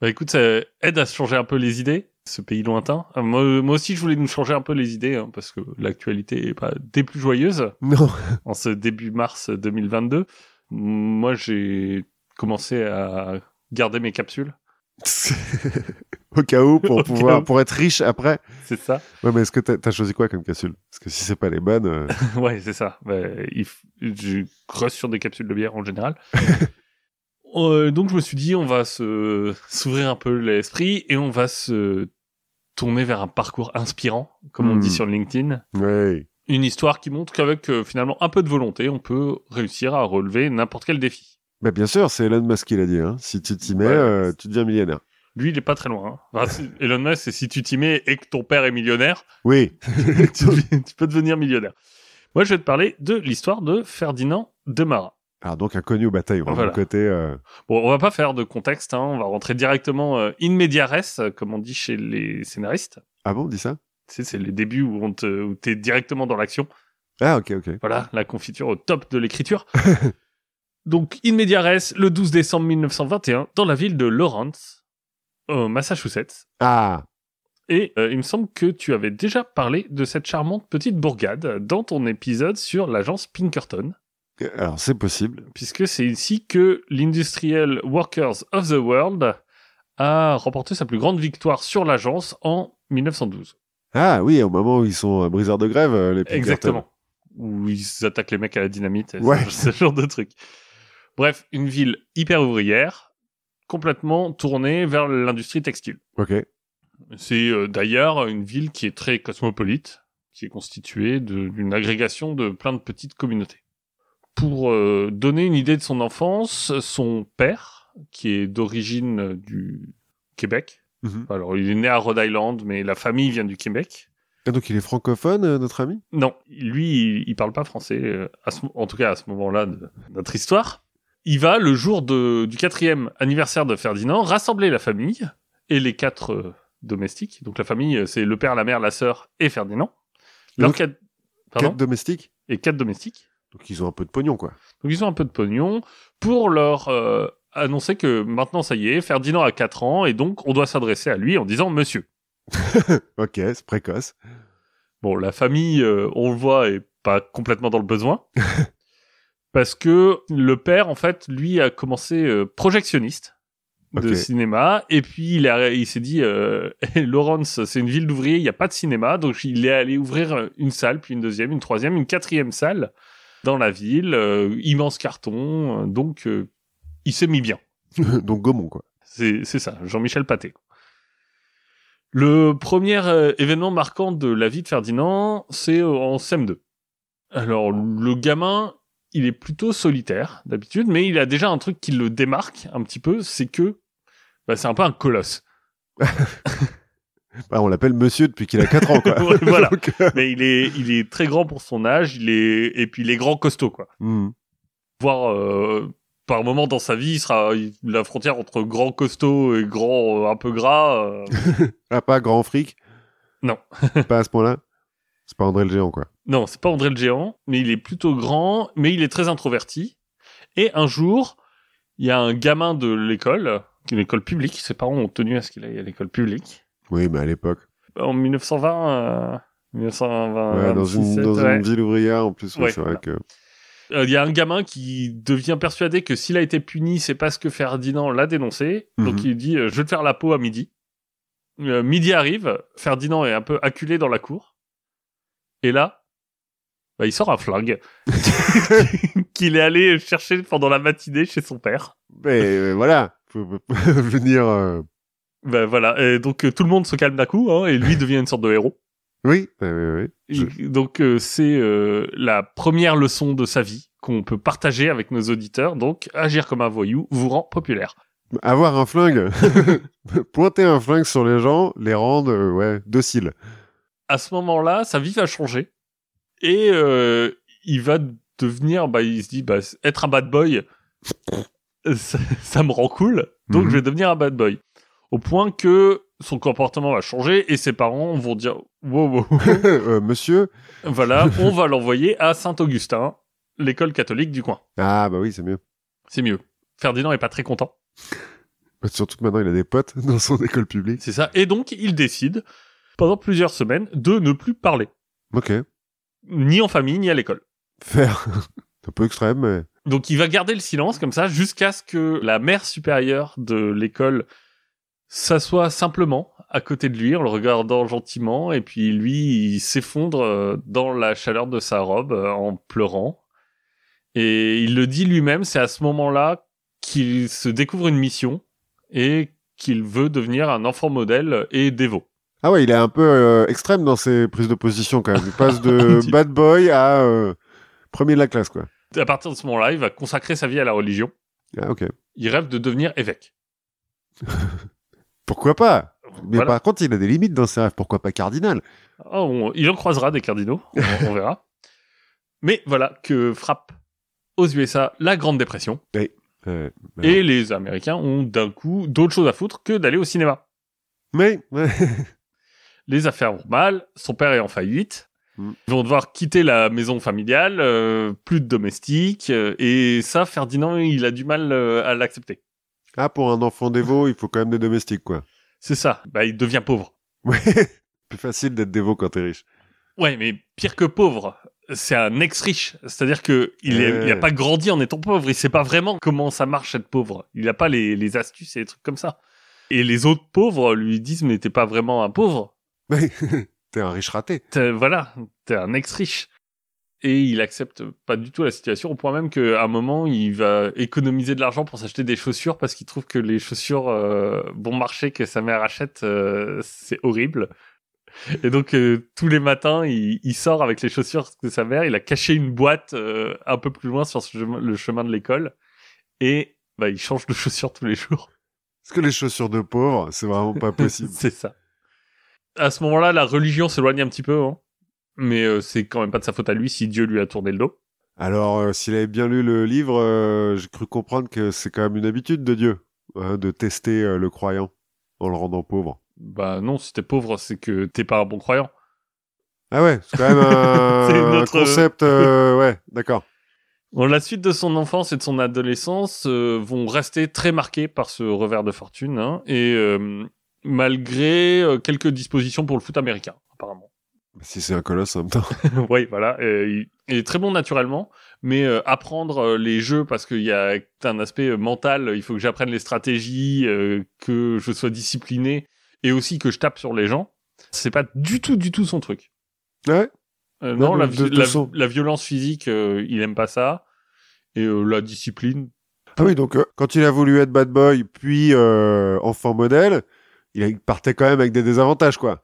Bah écoute, ça aide à se changer un peu les idées, ce pays lointain. Euh, moi, moi aussi, je voulais nous changer un peu les idées, hein, parce que l'actualité est pas des plus joyeuses Non. en ce début mars 2022. Moi, j'ai commencé à garder mes capsules. Au cas où, pour pouvoir, où. pour être riche après. C'est ça Ouais, mais est-ce que t'as as choisi quoi comme capsule? Parce que si c'est pas les bonnes, euh, Ouais, c'est ça. Bah, il je creuse sur des capsules de bière en général. Euh, donc, je me suis dit, on va se s'ouvrir un peu l'esprit et on va se tourner vers un parcours inspirant, comme on Hmm. dit sur LinkedIn. ouais. Une histoire qui montre qu'avec euh, finalement un peu de volonté, on peut réussir à relever n'importe quel défi. Bah, bien sûr, c'est Elon Musk qui l'a dit. Hein. Si tu t'y mets, Ouais. tu deviens millionnaire. Lui, il est pas très loin. hein. Enfin, Elon Musk, c'est si tu t'y mets et que ton père est millionnaire, Oui. tu, peux devenir millionnaire. Moi, je vais te parler de l'histoire de Ferdinand de Marat. Alors, donc, inconnu au bataillon. hein, Voilà. côté... euh, Bon, on va pas faire de contexte, hein, on va rentrer directement euh, in media res, comme on dit chez les scénaristes. Ah bon, dis ça? Tu sais, c'est les débuts où on te, où t'es directement dans l'action. Ah, ok, ok. Voilà, la confiture au top de l'écriture. Donc, in media res, le 12 décembre 1921, dans la ville de Lawrence, au Massachusetts. Ah, Et euh, il me semble que tu avais déjà parlé de cette charmante petite bourgade dans ton épisode sur l'agence Pinkerton, alors c'est possible. puisque c'est ici que l'Industrial Workers of the World a remporté sa plus grande victoire sur l'agence en 1912. Ah oui, au moment où ils sont euh, briseurs de grève, euh, les Pinkerton. Exactement. Où ils attaquent les mecs à la dynamite, Ouais. ce, ce genre de truc. Bref, une ville hyper ouvrière, complètement tournée vers l'industrie textile. Ok. C'est euh, d'ailleurs une ville qui est très cosmopolite, qui est constituée d'une agrégation de plein de petites communautés. Pour euh, donner une idée de son enfance, son père, qui est d'origine euh, du Québec, Mhm. alors il est né à Rhode Island, mais la famille vient du Québec. Ah, donc il est francophone, euh, notre ami? Non, lui, il, il parle pas français, à ce- en tout cas à ce moment-là de notre histoire. Il va, le jour de, du quatrième anniversaire de Ferdinand, rassembler la famille et les quatre euh, domestiques. Donc la famille, euh, c'est le père, la mère, la sœur et Ferdinand. Leurs quatre... Pardon Quatre domestiques Et quatre domestiques. Donc ils ont un peu de pognon, quoi. Donc ils ont un peu de pognon pour leur euh, annoncer que maintenant ça y est, Ferdinand a 4 ans et donc on doit s'adresser à lui en disant monsieur. Ok, c'est précoce. Bon, la famille, euh, on le voit, est pas complètement dans le besoin. parce que le père, en fait, lui a commencé euh, projectionniste de cinéma et puis il, a- il s'est dit euh, Lawrence c'est une ville d'ouvriers il n'y a pas de cinéma donc il est allé ouvrir une salle puis une deuxième une troisième une quatrième salle dans la ville euh, immense carton euh, donc euh, il s'est mis bien Donc Gaumont, quoi. c'est ça, Jean-Michel Paté. Le premier euh, événement marquant de la vie de Ferdinand, c'est euh, en CM2. Alors, le gamin, il est plutôt solitaire d'habitude, mais il a déjà un truc qui le démarque un petit peu, c'est que bah, c'est un peu un colosse. Bah, on l'appelle monsieur depuis qu'il a 4 ans, quoi. Ouais, voilà. Donc, euh, mais il est, il est très grand pour son âge, il est, et puis il est grand costaud, quoi. hmm. Voire, euh, par moment dans sa vie, il sera la frontière entre grand costaud et grand euh, un peu gras. euh, Ah, pas grand fric? Non. pas à ce point-là? C'est pas André le Géant, quoi. Non, c'est pas André le géant, mais il est plutôt grand, mais il est très introverti. Et un jour, il y a un gamin de l'école, qui est une école publique, ses parents ont tenu à ce qu'il aille à l'école publique. Oui, mais à l'époque. En 1920, euh, 1920, Ouais, dans, une, 27, dans ouais. une ville ouvrière, en plus, ouais, Ouais, c'est vrai voilà. que... Euh, Il y a un gamin qui devient persuadé que s'il a été puni, c'est parce que Ferdinand l'a dénoncé. Donc Mhm. il dit euh, je vais te faire la peau à midi. Euh, midi arrive, Ferdinand est un peu acculé dans la cour. Et là, bah, il sort un flingue qu'il est allé chercher pendant la matinée chez son père. Mais euh, voilà, venir... euh, Ben voilà, et donc euh, tout le monde se calme d'un coup, hein, et lui devient une sorte de héros. Oui, oui, oui. Je- Donc euh, c'est euh, la première leçon de sa vie qu'on peut partager avec nos auditeurs. Donc agir comme un voyou vous rend populaire. Avoir un flingue, pointer un flingue sur les gens, les rendre, ouais, dociles. à ce moment-là, sa vie va changer et euh, il va devenir, bah, il se dit, bah, être un bad boy, ça, ça me rend cool, donc Mhm. je vais devenir un bad boy. Au point que son comportement va changer et ses parents vont dire, wow, wow, Euh, monsieur voilà, on va l'envoyer à Saint-Augustin, l'école catholique du coin. Ah, bah oui, c'est mieux. C'est mieux. Ferdinand est pas très content, Surtout que maintenant, il a des potes dans son école publique. c'est ça, et donc il décide, pendant plusieurs semaines, de ne plus parler, Ok. Ni en famille, ni à l'école. Faire. c'est un peu extrême, mais... Donc il va garder le silence comme ça jusqu'à ce que la mère supérieure de l'école s'assoie simplement à côté de lui en le regardant gentiment et puis lui il s'effondre euh, dans la chaleur de sa robe euh, en pleurant et il le dit lui-même c'est à ce moment-là qu'il se découvre une mission et qu'il veut devenir un enfant modèle et dévot. Ah ouais, il est un peu euh, extrême dans ses prises de position, quand même. Il passe de bad boy à euh, premier de la classe, quoi. À partir de ce moment-là, il va consacrer sa vie à la religion. Ah, ok. Il rêve de devenir évêque. Pourquoi pas? Mais Voilà. par contre, il a des limites dans ses rêves. Pourquoi pas cardinal? Oh, on- il en croisera des cardinaux, on, on verra. Mais voilà que frappe aux USA la Grande Dépression Euh, et les Américains ont d'un coup d'autres choses à foutre que d'aller au cinéma. Mais. Les affaires vont mal, son père est en faillite, Mm. ils vont devoir quitter la maison familiale, euh, plus de domestiques, euh, et ça, Ferdinand, il a du mal euh, à l'accepter. ah, pour un enfant dévot, il faut quand même des domestiques, quoi. C'est ça, bah, il devient pauvre. Ouais. Plus facile d'être dévot quand t'es riche. Ouais, mais pire que pauvre, c'est un ex-riche. C'est-à-dire que il, est- Ouais. il a pas grandi en étant pauvre. Il sait pas vraiment comment ça marche être pauvre. Il a pas les, les astuces et les trucs comme ça. Et les autres pauvres lui disent, mais t'es pas vraiment un pauvre. Ouais. t'es un riche raté. T'es- voilà, t'es un ex-riche. Et il accepte pas du tout la situation, au point même qu'à un moment, il va économiser de l'argent pour s'acheter des chaussures parce qu'il trouve que les chaussures euh, bon marché que sa mère achète, euh, c'est horrible. Et donc, euh, tous les matins, il, il sort avec les chaussures de sa mère. Il a caché une boîte un peu plus loin sur le chemin de l'école. Et bah, il change de chaussures tous les jours. Parce que les chaussures de pauvre, c'est vraiment pas possible. c'est ça. À ce moment-là, la religion s'éloigne un petit peu. Hein. Mais euh, c'est quand même pas de sa faute à lui si Dieu lui a tourné le dos. Alors, euh, s'il avait bien lu le livre, euh, j'ai cru comprendre que c'est quand même une habitude de Dieu hein, de tester euh, le croyant en le rendant pauvre. Bah non, si t'es pauvre, c'est que t'es pas un bon croyant. Ah ouais, c'est quand même un, C'est un notre- concept. ouais, d'accord. Bon, la suite de son enfance et de son adolescence euh, vont rester très marquées par ce revers de fortune, hein, et euh, malgré euh, quelques dispositions pour le foot américain, apparemment. Si c'est un colosse en même temps. oui, voilà. il, est très bon naturellement, mais euh, apprendre euh, les jeux parce qu'il y a un aspect mental. Il faut que j'apprenne les stratégies, que je sois discipliné et aussi que je tape sur les gens. C'est pas du tout, du tout son truc. Ouais? Euh, Non, non, la, de- vi- de la- son- la violence physique, euh, il aime pas ça. Et euh, la discipline, Ah oui, donc quand il a voulu être bad boy, puis enfant modèle, il partait quand même avec des désavantages, quoi.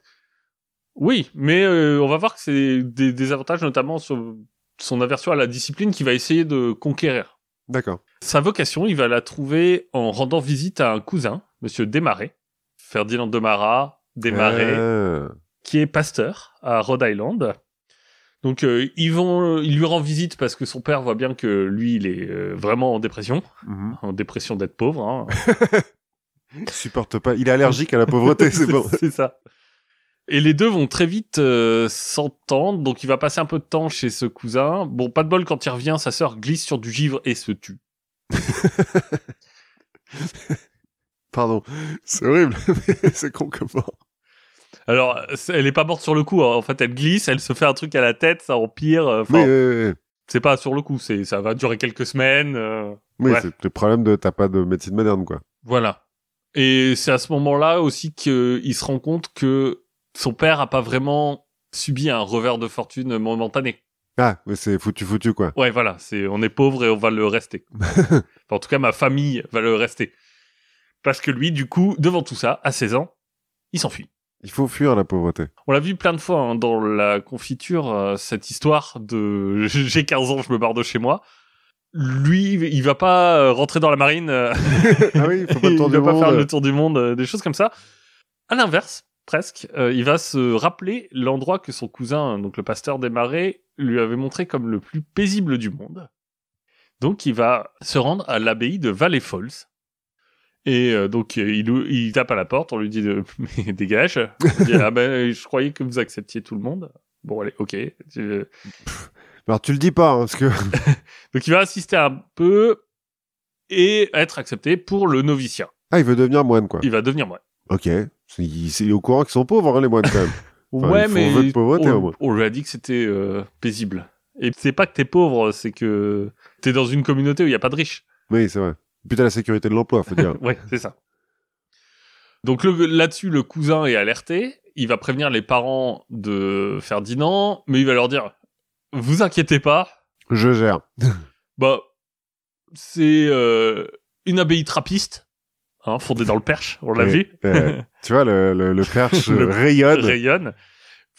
oui, mais euh, on va voir que c'est des, des avantages, notamment sur son aversion à la discipline qu'il va essayer de conquérir. D'accord. Sa vocation, il va la trouver en rendant visite à un cousin, Monsieur Desmarais, Ferdinand Demara, Desmarais, Ah. qui est pasteur à Rhode Island. Donc euh, ils vont, il lui rend visite parce que son père voit bien que lui, il est euh, vraiment en dépression, Mhm. en dépression d'être pauvre. Hein. Il supporte pas. Il est allergique à la pauvreté, c'est bon. c'est ça. Et les deux vont très vite euh, s'entendre, donc il va passer un peu de temps chez ce cousin. Bon, pas de bol, quand il revient, sa sœur glisse sur du givre et se tue. Pardon. C'est horrible. mais c'est con comme mort. Alors, elle est pas morte sur le coup. hein. En fait, elle glisse, elle se fait un truc à la tête, ça empire. euh, Oui, Enfin, oui, oui. c'est pas sur le coup. C'est, ça va durer quelques semaines. euh, Oui, c'est le problème de t'as pas de médecine moderne, quoi. voilà. Et c'est à ce moment-là aussi qu'il se rend compte que son père a pas vraiment subi un revers de fortune momentané. Ah, mais c'est foutu, foutu, quoi. Ouais, voilà. C'est, on est pauvre et on va le rester. Enfin, en tout cas, ma famille va le rester. Parce que lui, du coup, devant tout ça, à 16 ans, il s'enfuit. Il faut fuir la pauvreté. On l'a vu plein de fois hein, dans la confiture, euh, cette histoire de j'ai 15 ans, je me barre de chez moi. Lui, il va pas euh, rentrer dans la marine, euh, Ah oui, il faut pas le il va pas faire le tour du monde, euh, des choses comme ça. À l'inverse, presque, euh, il va se rappeler l'endroit que son cousin, donc le pasteur des marais, lui avait montré comme le plus paisible du monde. Donc il va se rendre à l'abbaye de Valley Falls. Et euh, donc il, il tape à la porte, on lui dit de mais dégage. Dit, ah ben je croyais que vous acceptiez tout le monde. Bon allez, ok. Alors tu le dis pas, hein, parce que Donc il va assister un peu et être accepté pour le noviciat. ah, il veut devenir moine, quoi. Il va devenir moine. Ok. Il, il est au courant qu'ils sont pauvres, hein, les moines, quand même. Enfin, ouais, mais de pauvreté, au on, on lui a dit que c'était euh, paisible. Et c'est pas que t'es pauvre, c'est que t'es dans une communauté où il y a pas de riches. Oui, c'est vrai. Putain, la sécurité de l'emploi, faut dire. Ouais, c'est ça. Donc là-dessus, le cousin est alerté. Il va prévenir les parents de Ferdinand, mais il va leur dire "Vous inquiétez pas, Je gère. bah c'est euh, une abbaye trappiste, hein, fondée dans le Perche, on l'a vu, Euh, tu vois, le, le, le perche Le- rayonne. rayonne.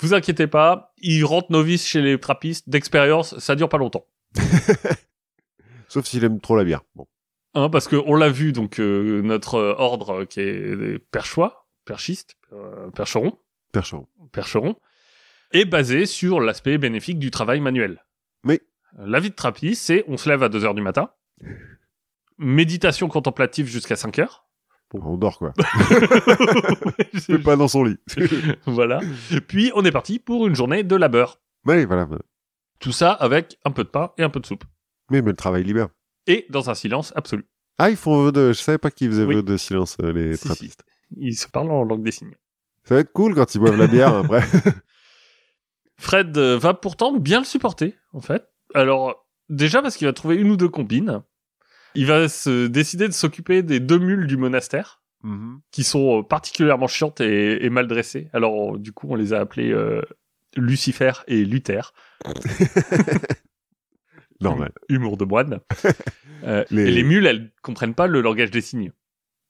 Vous inquiétez pas, il rentre novice chez les trappistes d'expérience, ça dure pas longtemps." Sauf s'il aime trop la bière. Bon. Hein, parce que on l'a vu, donc euh, notre ordre qui est perchois, perchistes, euh, percherons, Percheron. percheron, est basé sur l'aspect bénéfique du travail manuel. Oui. La vie de trappiste, c'est on se lève à 2 heures du matin, méditation contemplative jusqu'à 5 heures. On dort, quoi. Même pas dans son lit. voilà. Puis on est parti pour une journée de labeur. oui, voilà. Tout ça avec un peu de pain et un peu de soupe. Mais, mais le travail libère. Et dans un silence absolu. Ah, ils font vœu de... Je savais pas qu'ils faisaient Oui. vœu de silence, euh, les Si, si. trappistes. Ils se parlent en langue des signes. Ça va être cool quand ils boivent la bière, après. Fred euh, va pourtant bien le supporter, en fait. Alors, déjà parce qu'il va trouver une ou deux combines. Il va se décider de s'occuper des deux mules du monastère, Mhm. qui sont euh, particulièrement chiantes et, et mal dressées. Alors, euh, du coup, on les a appelées euh, Lucifer et Luther. Normal. Humour de moine. Euh, Les- Et les mules, elles comprennent pas le langage des signes.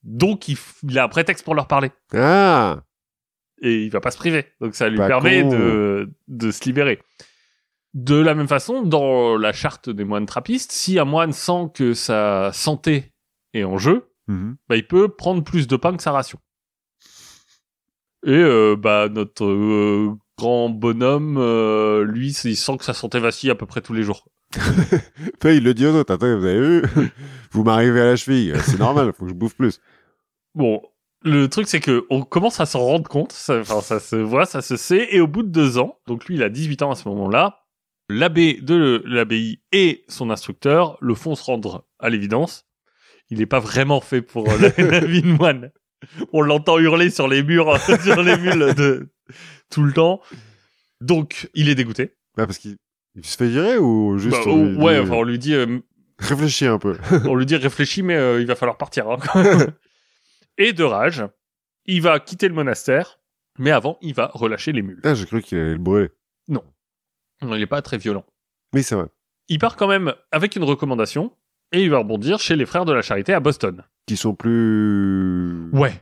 Donc, il, il a un prétexte pour leur parler. Ah et il va pas se priver. Donc ça lui Pas permet con. de, de se libérer. De la même façon, dans la charte des moines trappistes, si un moine sent que sa santé est en jeu, Mhm. bah, il peut prendre plus de pain que sa ration. Et euh, bah notre euh, grand bonhomme, euh, lui, il sent que sa santé vacille à peu près tous les jours. Il le dit aux autres. Attends, vous avez vu? Vous m'arrivez à la cheville. C'est normal, faut que je bouffe plus. Bon, le truc, c'est que on commence à s'en rendre compte. ça- Enfin, ça, se voit, ça se sait. Et au bout de deux ans, donc lui, il a 18 ans à ce moment-là, l'abbé de l'abbaye et son instructeur le font se rendre à l'évidence. Il n'est pas vraiment fait pour euh, la, la vie de moine. On l'entend hurler sur les murs, sur les mules de tout le temps. Donc, il est dégoûté. Bah, parce qu'il il se fait virer ou juste. Bah, on lui ouais, enfin, on lui dit, euh, Réfléchis un peu. on lui dit réfléchis, mais euh, il va falloir partir. hein. Et de rage, il va quitter le monastère, mais avant, il va relâcher les mules. Ah, j'ai cru qu'il allait le brûler. Non, il n'est pas très violent. Oui, c'est vrai. Il part quand même avec une recommandation, et il va rebondir chez les frères de la charité à Boston. Qui sont plus. Ouais.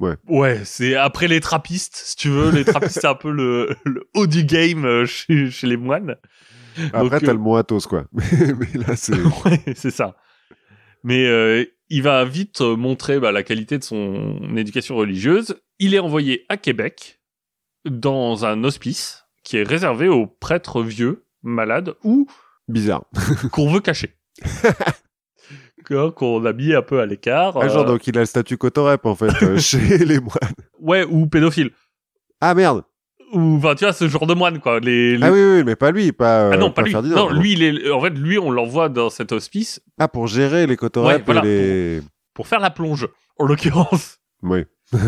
Ouais. Ouais, c'est après les trappistes, si tu veux. Les trappistes, c'est un peu le, le haut du game euh, chez, chez les moines. Après, t'as euh, le mot Athos, quoi. mais là, c'est. Ouais, c'est ça. Mais euh, il va vite euh, montrer bah, la qualité de son éducation religieuse. Il est envoyé à Québec dans un hospice qui est réservé aux prêtres vieux, malades ou Bizarre. qu'on veut cacher. Que- qu'on a mis un peu à l'écart. Ah, genre, euh, donc il a le statut cotorep, en fait, euh, chez les moines. Ouais, ou pédophile. Ah, merde. Ou, enfin, tu vois, ce genre de moine, quoi. Les, les- Ah oui, mais pas lui, pas. Ah euh, non, pas lui. Ferdinand, Non, lui, il est, en fait, lui, on l'envoie dans cet hospice Ah, pour gérer les cotorep Ouais, voilà, et les. pour faire la plonge, en l'occurrence. Oui.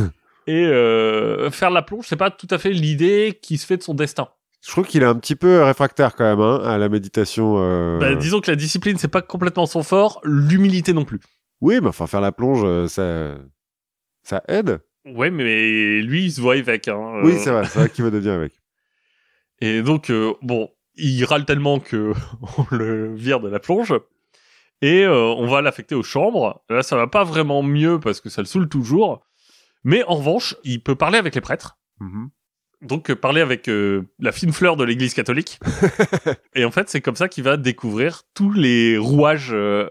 Et euh, faire la plonge, c'est pas tout à fait l'idée qui se fait de son destin. Je trouve qu'il est un petit peu réfractaire quand même hein, à la méditation. euh, Bah, disons que la discipline, c'est pas complètement son fort, l'humilité non plus. Oui, mais enfin, faire la plonge, ça, ça aide. Ouais, mais lui, il se voit avec. Hein, Oui, euh, c'est vrai, c'est vrai qu'il va de bien avec. Et donc, euh, bon, il râle tellement que on le vire de la plonge. Et euh, on va l'affecter aux chambres. Là, ça va pas vraiment mieux parce que ça le saoule toujours. Mais en revanche, il peut parler avec les prêtres. Mhm. Donc, euh, parler avec euh, la fine fleur de l'église catholique. et en fait, c'est comme ça qu'il va découvrir tous les rouages euh,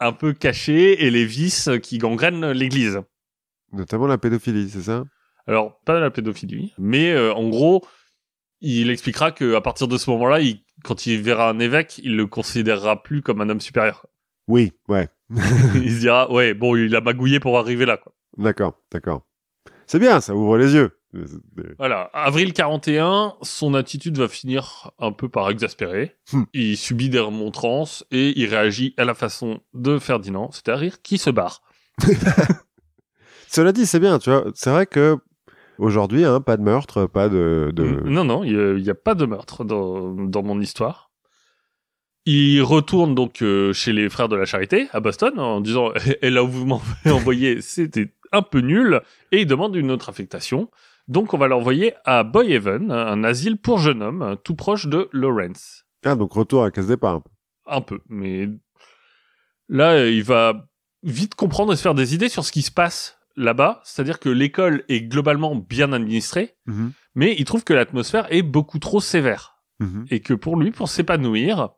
un peu cachés et les vices qui gangrènent l'église. Notamment la pédophilie, c'est ça? Alors, pas la pédophilie, mais euh, en gros, il expliquera que à partir de ce moment-là, il, quand il verra un évêque, il le considérera plus comme un homme supérieur. Oui, ouais. il se dira, ouais, bon, il a magouillé pour arriver là. D'accord, d'accord. C'est bien, ça ouvre les yeux. Voilà. Avril 41, son attitude va finir un peu par exaspérer. Hmm. Il subit des remontrances et il réagit à la façon de Ferdinand, c'est-à-dire qui se barre. Cela dit, c'est bien, tu vois. C'est vrai que aujourd'hui, hein, pas de meurtre, pas de. de... Non, non, il n'y a, pas de meurtre dans, dans mon histoire. Il retourne donc euh, chez les frères de la charité à Boston en disant et là où vous m'avez envoyé c'était un peu nul et il demande une autre affectation. Donc on va l'envoyer à Boyhaven, un asile pour jeunes hommes tout proche de Lawrence. Ah, donc retour à case départ. Un peu, mais là il va vite comprendre et se faire des idées sur ce qui se passe là-bas, c'est-à-dire que l'école est globalement bien administrée, Mhm. mais il trouve que l'atmosphère est beaucoup trop sévère Mhm. et que pour lui, pour s'épanouir,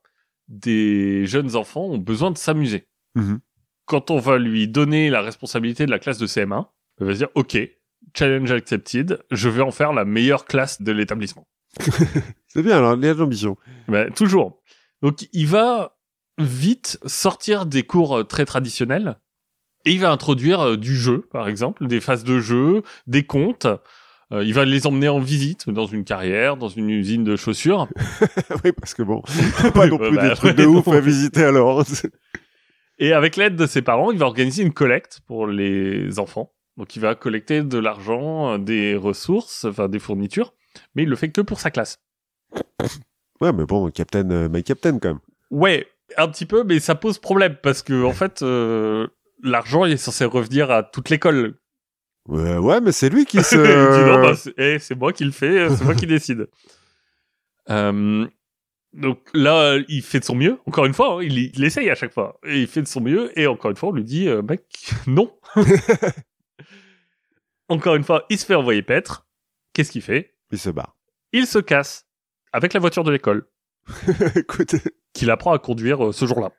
des jeunes enfants ont besoin de s'amuser. Mhm. Quand on va lui donner la responsabilité de la classe de CM1, il va se dire OK, challenge accepted, je vais en faire la meilleure classe de l'établissement. C'est bien, alors, il y a de l'ambition. Ben, toujours. Donc il va vite sortir des cours euh, très traditionnels et il va introduire euh, du jeu, par exemple, des phases de jeu, des contes. Euh, il va les emmener en visite dans une carrière, dans une usine de chaussures. oui, parce que bon, pas non Ouais, plus bah, des trucs ouais, de ouf non. à visiter alors. Et avec l'aide de ses parents, il va organiser une collecte pour les enfants. Donc il va collecter de l'argent, euh, des ressources, enfin des fournitures, mais il le fait que pour sa classe. ouais, mais bon, Captain, euh, my Captain quand même. Ouais, un petit peu, mais ça pose problème parce que en fait, euh, l'argent il est censé revenir à toute l'école. Ouais, ouais, mais c'est lui qui se. Bah, c'est eh, c'est moi qui le fais, c'est moi qui décide. Euh, donc là, il fait de son mieux. Encore une fois, hein, il, il essaye à chaque fois. Et il fait de son mieux. Et encore une fois, on lui dit, euh, mec, non. encore une fois, il se fait envoyer paître. Qu'est-ce qu'il fait? Il se barre. Il se casse avec la voiture de l'école Écoute, qu'il apprend à conduire euh, ce jour-là.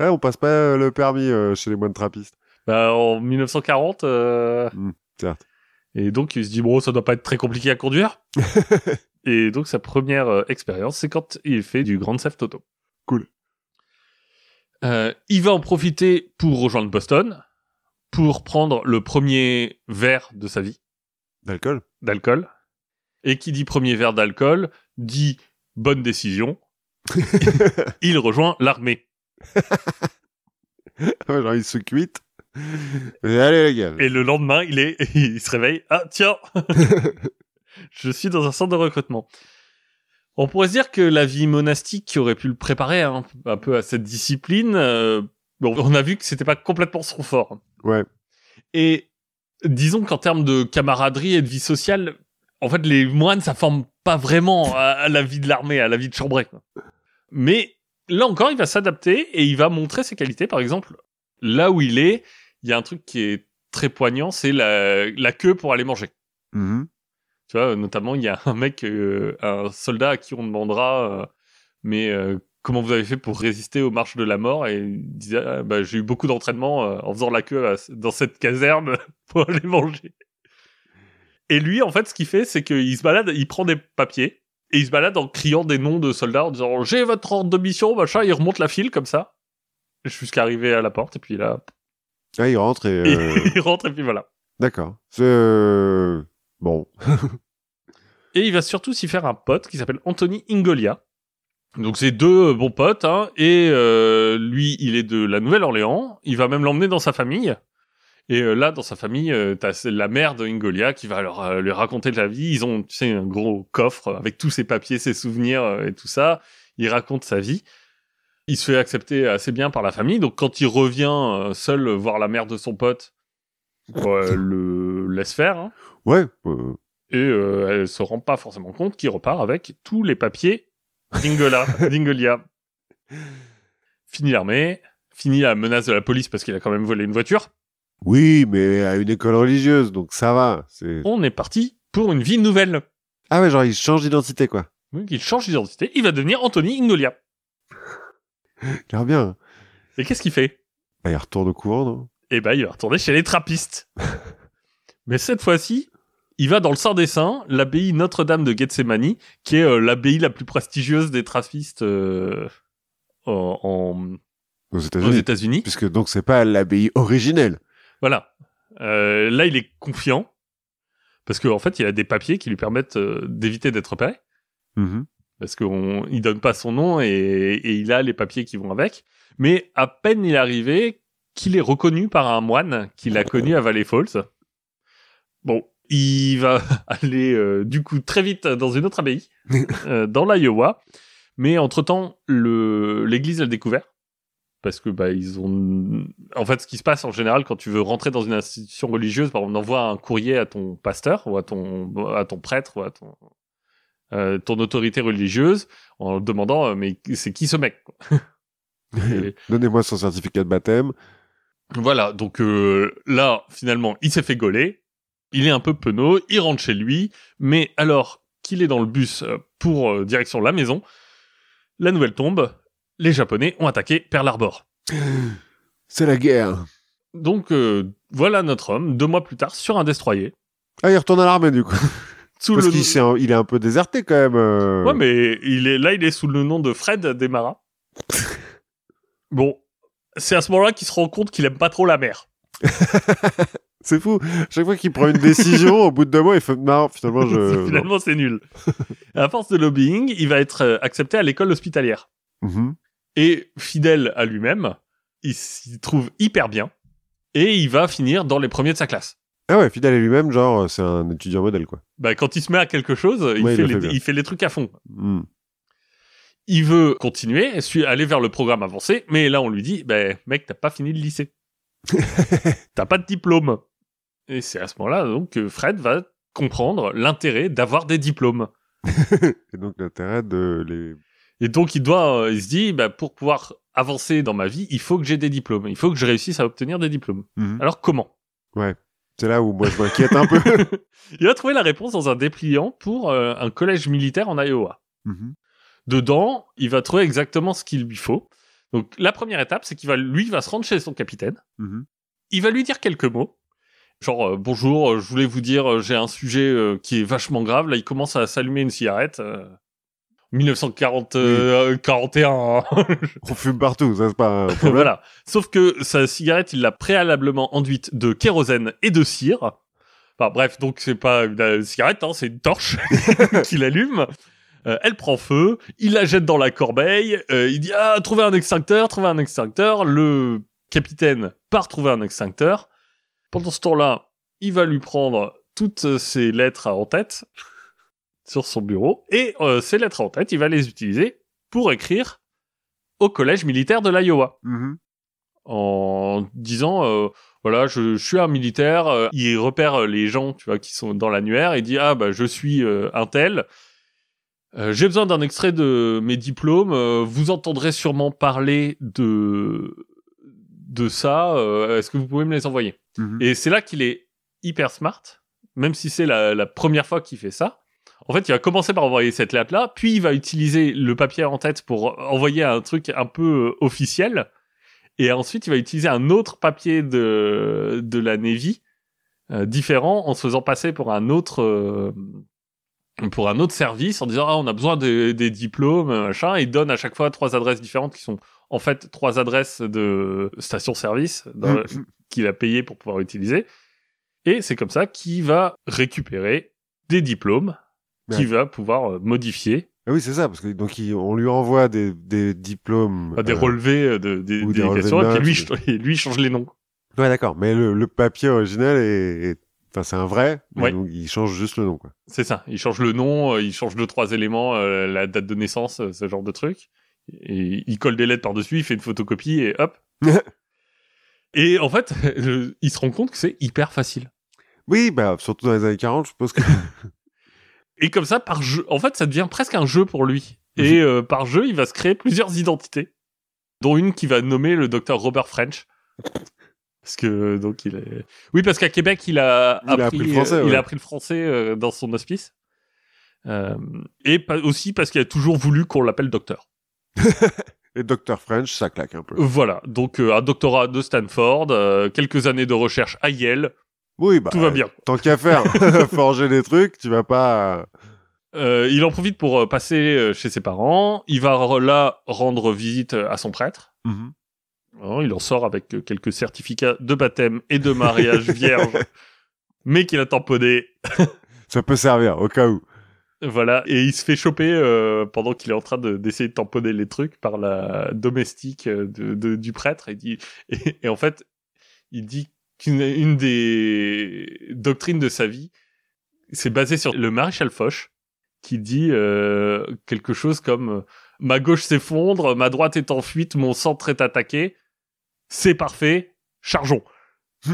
Ouais, on passe pas euh, le permis euh, chez les moines trappistes. Bah, en 1940. euh, Hmm, certes. Et donc, il se dit, bon, ça doit pas être très compliqué à conduire. et donc, sa première euh, expérience, c'est quand il fait du Grand Theft Auto. Cool. Il va en profiter pour rejoindre Boston, pour prendre le premier verre de sa vie D'alcool d'alcool. Et qui dit premier verre d'alcool dit bonne décision. il rejoint l'armée. Genre, il se cuite. Et allez, les gars. Et le lendemain, il est, il se réveille. Ah, tiens! Je suis dans un centre de recrutement. On pourrait se dire que la vie monastique qui aurait pu le préparer hein, un peu à cette discipline, euh, bon, on a vu que c'était pas complètement son fort. Ouais. Et disons qu'en termes de camaraderie et de vie sociale, en fait, les moines, ça forme pas vraiment à, à la vie de l'armée, à la vie de Chambray. quoi. Mais là encore, il va s'adapter et il va montrer ses qualités. Par exemple, là où il est, il y a un truc qui est très poignant, c'est la, la queue pour aller manger. Mhm. Tu vois, notamment, il y a un mec, euh, un soldat à qui on demandera, euh, mais euh, comment vous avez fait pour résister aux marches de la mort? Et il disait, Ah, bah, j'ai eu beaucoup d'entraînement en faisant la queue à- dans cette caserne pour aller manger. Et lui, en fait, ce qu'il fait, c'est qu'il se balade, il prend des papiers et il se balade en criant des noms de soldats en disant j'ai votre ordre de mission, machin. Il remonte la file comme ça jusqu'à arriver à la porte et puis là, Ah, il rentre et... euh, il rentre et puis voilà. D'accord. C'est... euh, Bon. Et il va surtout s'y faire un pote qui s'appelle Anthony Ingolia. Donc c'est deux euh, bons potes, hein, et euh, lui, il est de la Nouvelle-Orléans. Il va même l'emmener dans sa famille. Et euh, là, dans sa famille, euh, t'as la mère de Ingolia qui va leur euh, lui raconter de la vie. Ils ont, tu sais, un gros coffre avec tous ses papiers, ses souvenirs et tout ça. Il raconte sa vie. Il se fait accepter assez bien par la famille. Donc quand il revient seul voir la mère de son pote, euh, le laisse faire. hein Ouais. euh, et euh, elle se rend pas forcément compte qu'il repart avec tous les papiers d'Ingola, d'Ingolia. Fini l'armée, fini la menace de la police parce qu'il a quand même volé une voiture. Oui, mais à une école religieuse, donc ça va. C'est... On est parti pour une vie nouvelle. Ah ouais, genre il change d'identité, quoi. Donc il change d'identité, il va devenir Anthony Ingolia. Il a l'air bien. hein. Et qu'est-ce qu'il fait? Ah, il retourne au couvent, non? Eh ben, il va retourner chez les trappistes. Mais cette fois-ci, il va dans le Saint des Saints, l'abbaye Notre-Dame de Gethsemane, qui est euh, l'abbaye la plus prestigieuse des trappistes euh, en- Aux. États-Unis. Puisque donc c'est pas l'abbaye originelle. Voilà. Euh, là, il est confiant parce qu'en en fait, il a des papiers qui lui permettent euh, d'éviter d'être repéré Mhm. parce qu'on il donne pas son nom et, et il a les papiers qui vont avec. Mais à peine il est arrivé qu'il est reconnu par un moine qu'il a connu à Valley Falls. Bon, il va aller euh, du coup très vite dans une autre abbaye, euh, dans l'Iowa. Mais entre-temps, l'église a découvert parce que bah ils ont en fait ce qui se passe en général quand tu veux rentrer dans une institution religieuse par exemple on envoie un courrier à ton pasteur ou à ton à ton prêtre ou à ton euh, ton autorité religieuse en demandant euh, mais c'est qui ce mec. Et Donnez-moi son certificat de baptême. voilà donc euh, là finalement il s'est fait gauler il est un peu penaud il rentre chez lui mais alors qu'il est dans le bus pour direction la maison la nouvelle tombe les japonais ont attaqué Pearl Harbor C'est la guerre. Donc euh, voilà notre homme, deux mois plus tard, sur un destroyer. Ah, il retourne à l'armée, du coup. Sous Parce le qu'il s'est un- il est un peu déserté, quand même. euh. Ouais, mais il est là, il est sous le nom de Fred Desmaras. bon, c'est à ce moment-là qu'il se rend compte qu'il aime pas trop la mer. C'est fou. Chaque fois qu'il prend une décision, au bout de deux mois, il fait marre. Finalement, je. Finalement, c'est nul. à force de lobbying, il va être euh, accepté à l'école hospitalière. Mhm. Et fidèle à lui-même, il s'y trouve hyper bien. Et il va finir dans les premiers de sa classe. Ah ouais, fidèle à lui-même, genre, euh, c'est un étudiant modèle, quoi. Bah, quand il se met à quelque chose, il, Ouais, il fait, le les, fait bien. il fait les trucs à fond. Hmm. il veut continuer, aller vers le programme avancé, mais là on lui dit, ben mec, t'as pas fini le lycée, t'as pas de diplôme. Et c'est à ce moment-là donc que Fred va comprendre l'intérêt d'avoir des diplômes. Et donc, l'intérêt de les. Et donc il doit, euh, il se dit, bah, pour pouvoir avancer dans ma vie, il faut que j'ai des diplômes, il faut que je réussisse à obtenir des diplômes. Mhm. Alors comment? C'est là où moi je m'inquiète un peu. Il a trouvé la réponse dans un dépliant pour euh, un collège militaire en Iowa. Mhm. Dedans, il va trouver exactement ce qu'il lui faut. Donc la première étape, c'est qu'il va lui va se rendre chez son capitaine. Mhm. il va lui dire quelques mots. Genre euh, bonjour, euh, je voulais vous dire j'ai un sujet qui est vachement grave. Là, il commence à s'allumer une cigarette. Euh. 1940, euh, 41. On fume partout, ça c'est pas un voilà. Sauf que sa cigarette, il l'a préalablement enduite de kérosène et de cire. Enfin bref, donc c'est pas une euh, cigarette, hein, c'est une torche qu'il allume. Euh, elle prend feu, il la jette dans la corbeille, euh, il dit ah trouvez un extincteur, trouvez un extincteur. Le capitaine part trouver un extincteur. Pendant ce temps-là, il va lui prendre toutes ses lettres en tête sur son bureau et euh, ces lettres en tête, il va les utiliser pour écrire au collège militaire de l'Iowa. Mhm. en disant euh, voilà je, je suis un militaire euh, il repère euh, les gens tu vois qui sont dans l'annuaire et dit ah bah je suis un tel. J'ai besoin d'un extrait de mes diplômes vous entendrez sûrement parler de de ça est-ce que vous pouvez me les envoyer? Mhm. et c'est là qu'il est hyper smart même si c'est la, la première fois qu'il fait ça en fait, il va commencer par envoyer cette lettre-là, puis il va utiliser le papier en tête pour envoyer un truc un peu euh, officiel. Et ensuite, il va utiliser un autre papier de, de la Navy, euh, différent, en se faisant passer pour un autre, euh, pour un autre service, en disant, ah, on a besoin des, des diplômes, machin. Et il donne à chaque fois trois adresses différentes qui sont, en fait, trois adresses de station-service Mhm. qu'il a payé pour pouvoir utiliser. Et c'est comme ça qu'il va récupérer des diplômes Ouais. qu'il va pouvoir euh, modifier, Ah oui, c'est ça, parce que donc il- on lui envoie des, des diplômes. Enfin, des euh, relevés euh, de, des des relevés et puis lui, et change les noms. Ouais, d'accord. Mais le, le papier original est, est- enfin, c'est un vrai. mais Ouais. donc il change juste le nom, quoi. C'est ça. Il change le nom, euh, il change deux trois éléments, euh, la date de naissance, euh, ce genre de truc. Et il colle des lettres par dessus, il fait une photocopie et hop. et en fait, il se rend compte que c'est hyper facile. Oui, bah, surtout dans les années 40, je suppose que. Et comme ça, par jeu, en fait, ça devient presque un jeu pour lui. Et euh, par jeu, il va se créer plusieurs identités, dont une qui va nommer le docteur Robert French. Parce que donc il est. Oui, parce qu'à Québec, il a Il a appris le français, euh, il ouais. a appris le français euh, dans son hospice. Euh, et aussi parce qu'il a toujours voulu qu'on l'appelle docteur. Et Dr. French, ça claque un peu. Voilà, donc euh, un doctorat de Stanford, euh, quelques années de recherche à Yale, Oui, bah. tout va bien. Tant qu'à faire, forger des trucs, tu vas pas. Euh, il en profite pour euh, passer euh, chez ses parents. Il va là rendre visite à son prêtre. Mhm. Alors, il en sort avec quelques certificats de baptême et de mariage vierge, mais qu'il a tamponné. Ça peut servir, au cas où. Voilà, et il se fait choper euh, pendant qu'il est en train de- d'essayer de, tamponner les trucs par la domestique de, de- du prêtre. Et, dit, et, et en fait, il dit une des doctrines de sa vie, c'est basé sur le maréchal Foch, qui dit euh, quelque chose comme euh, ma gauche s'effondre, ma droite est en fuite, mon centre est attaqué, c'est parfait, chargeons.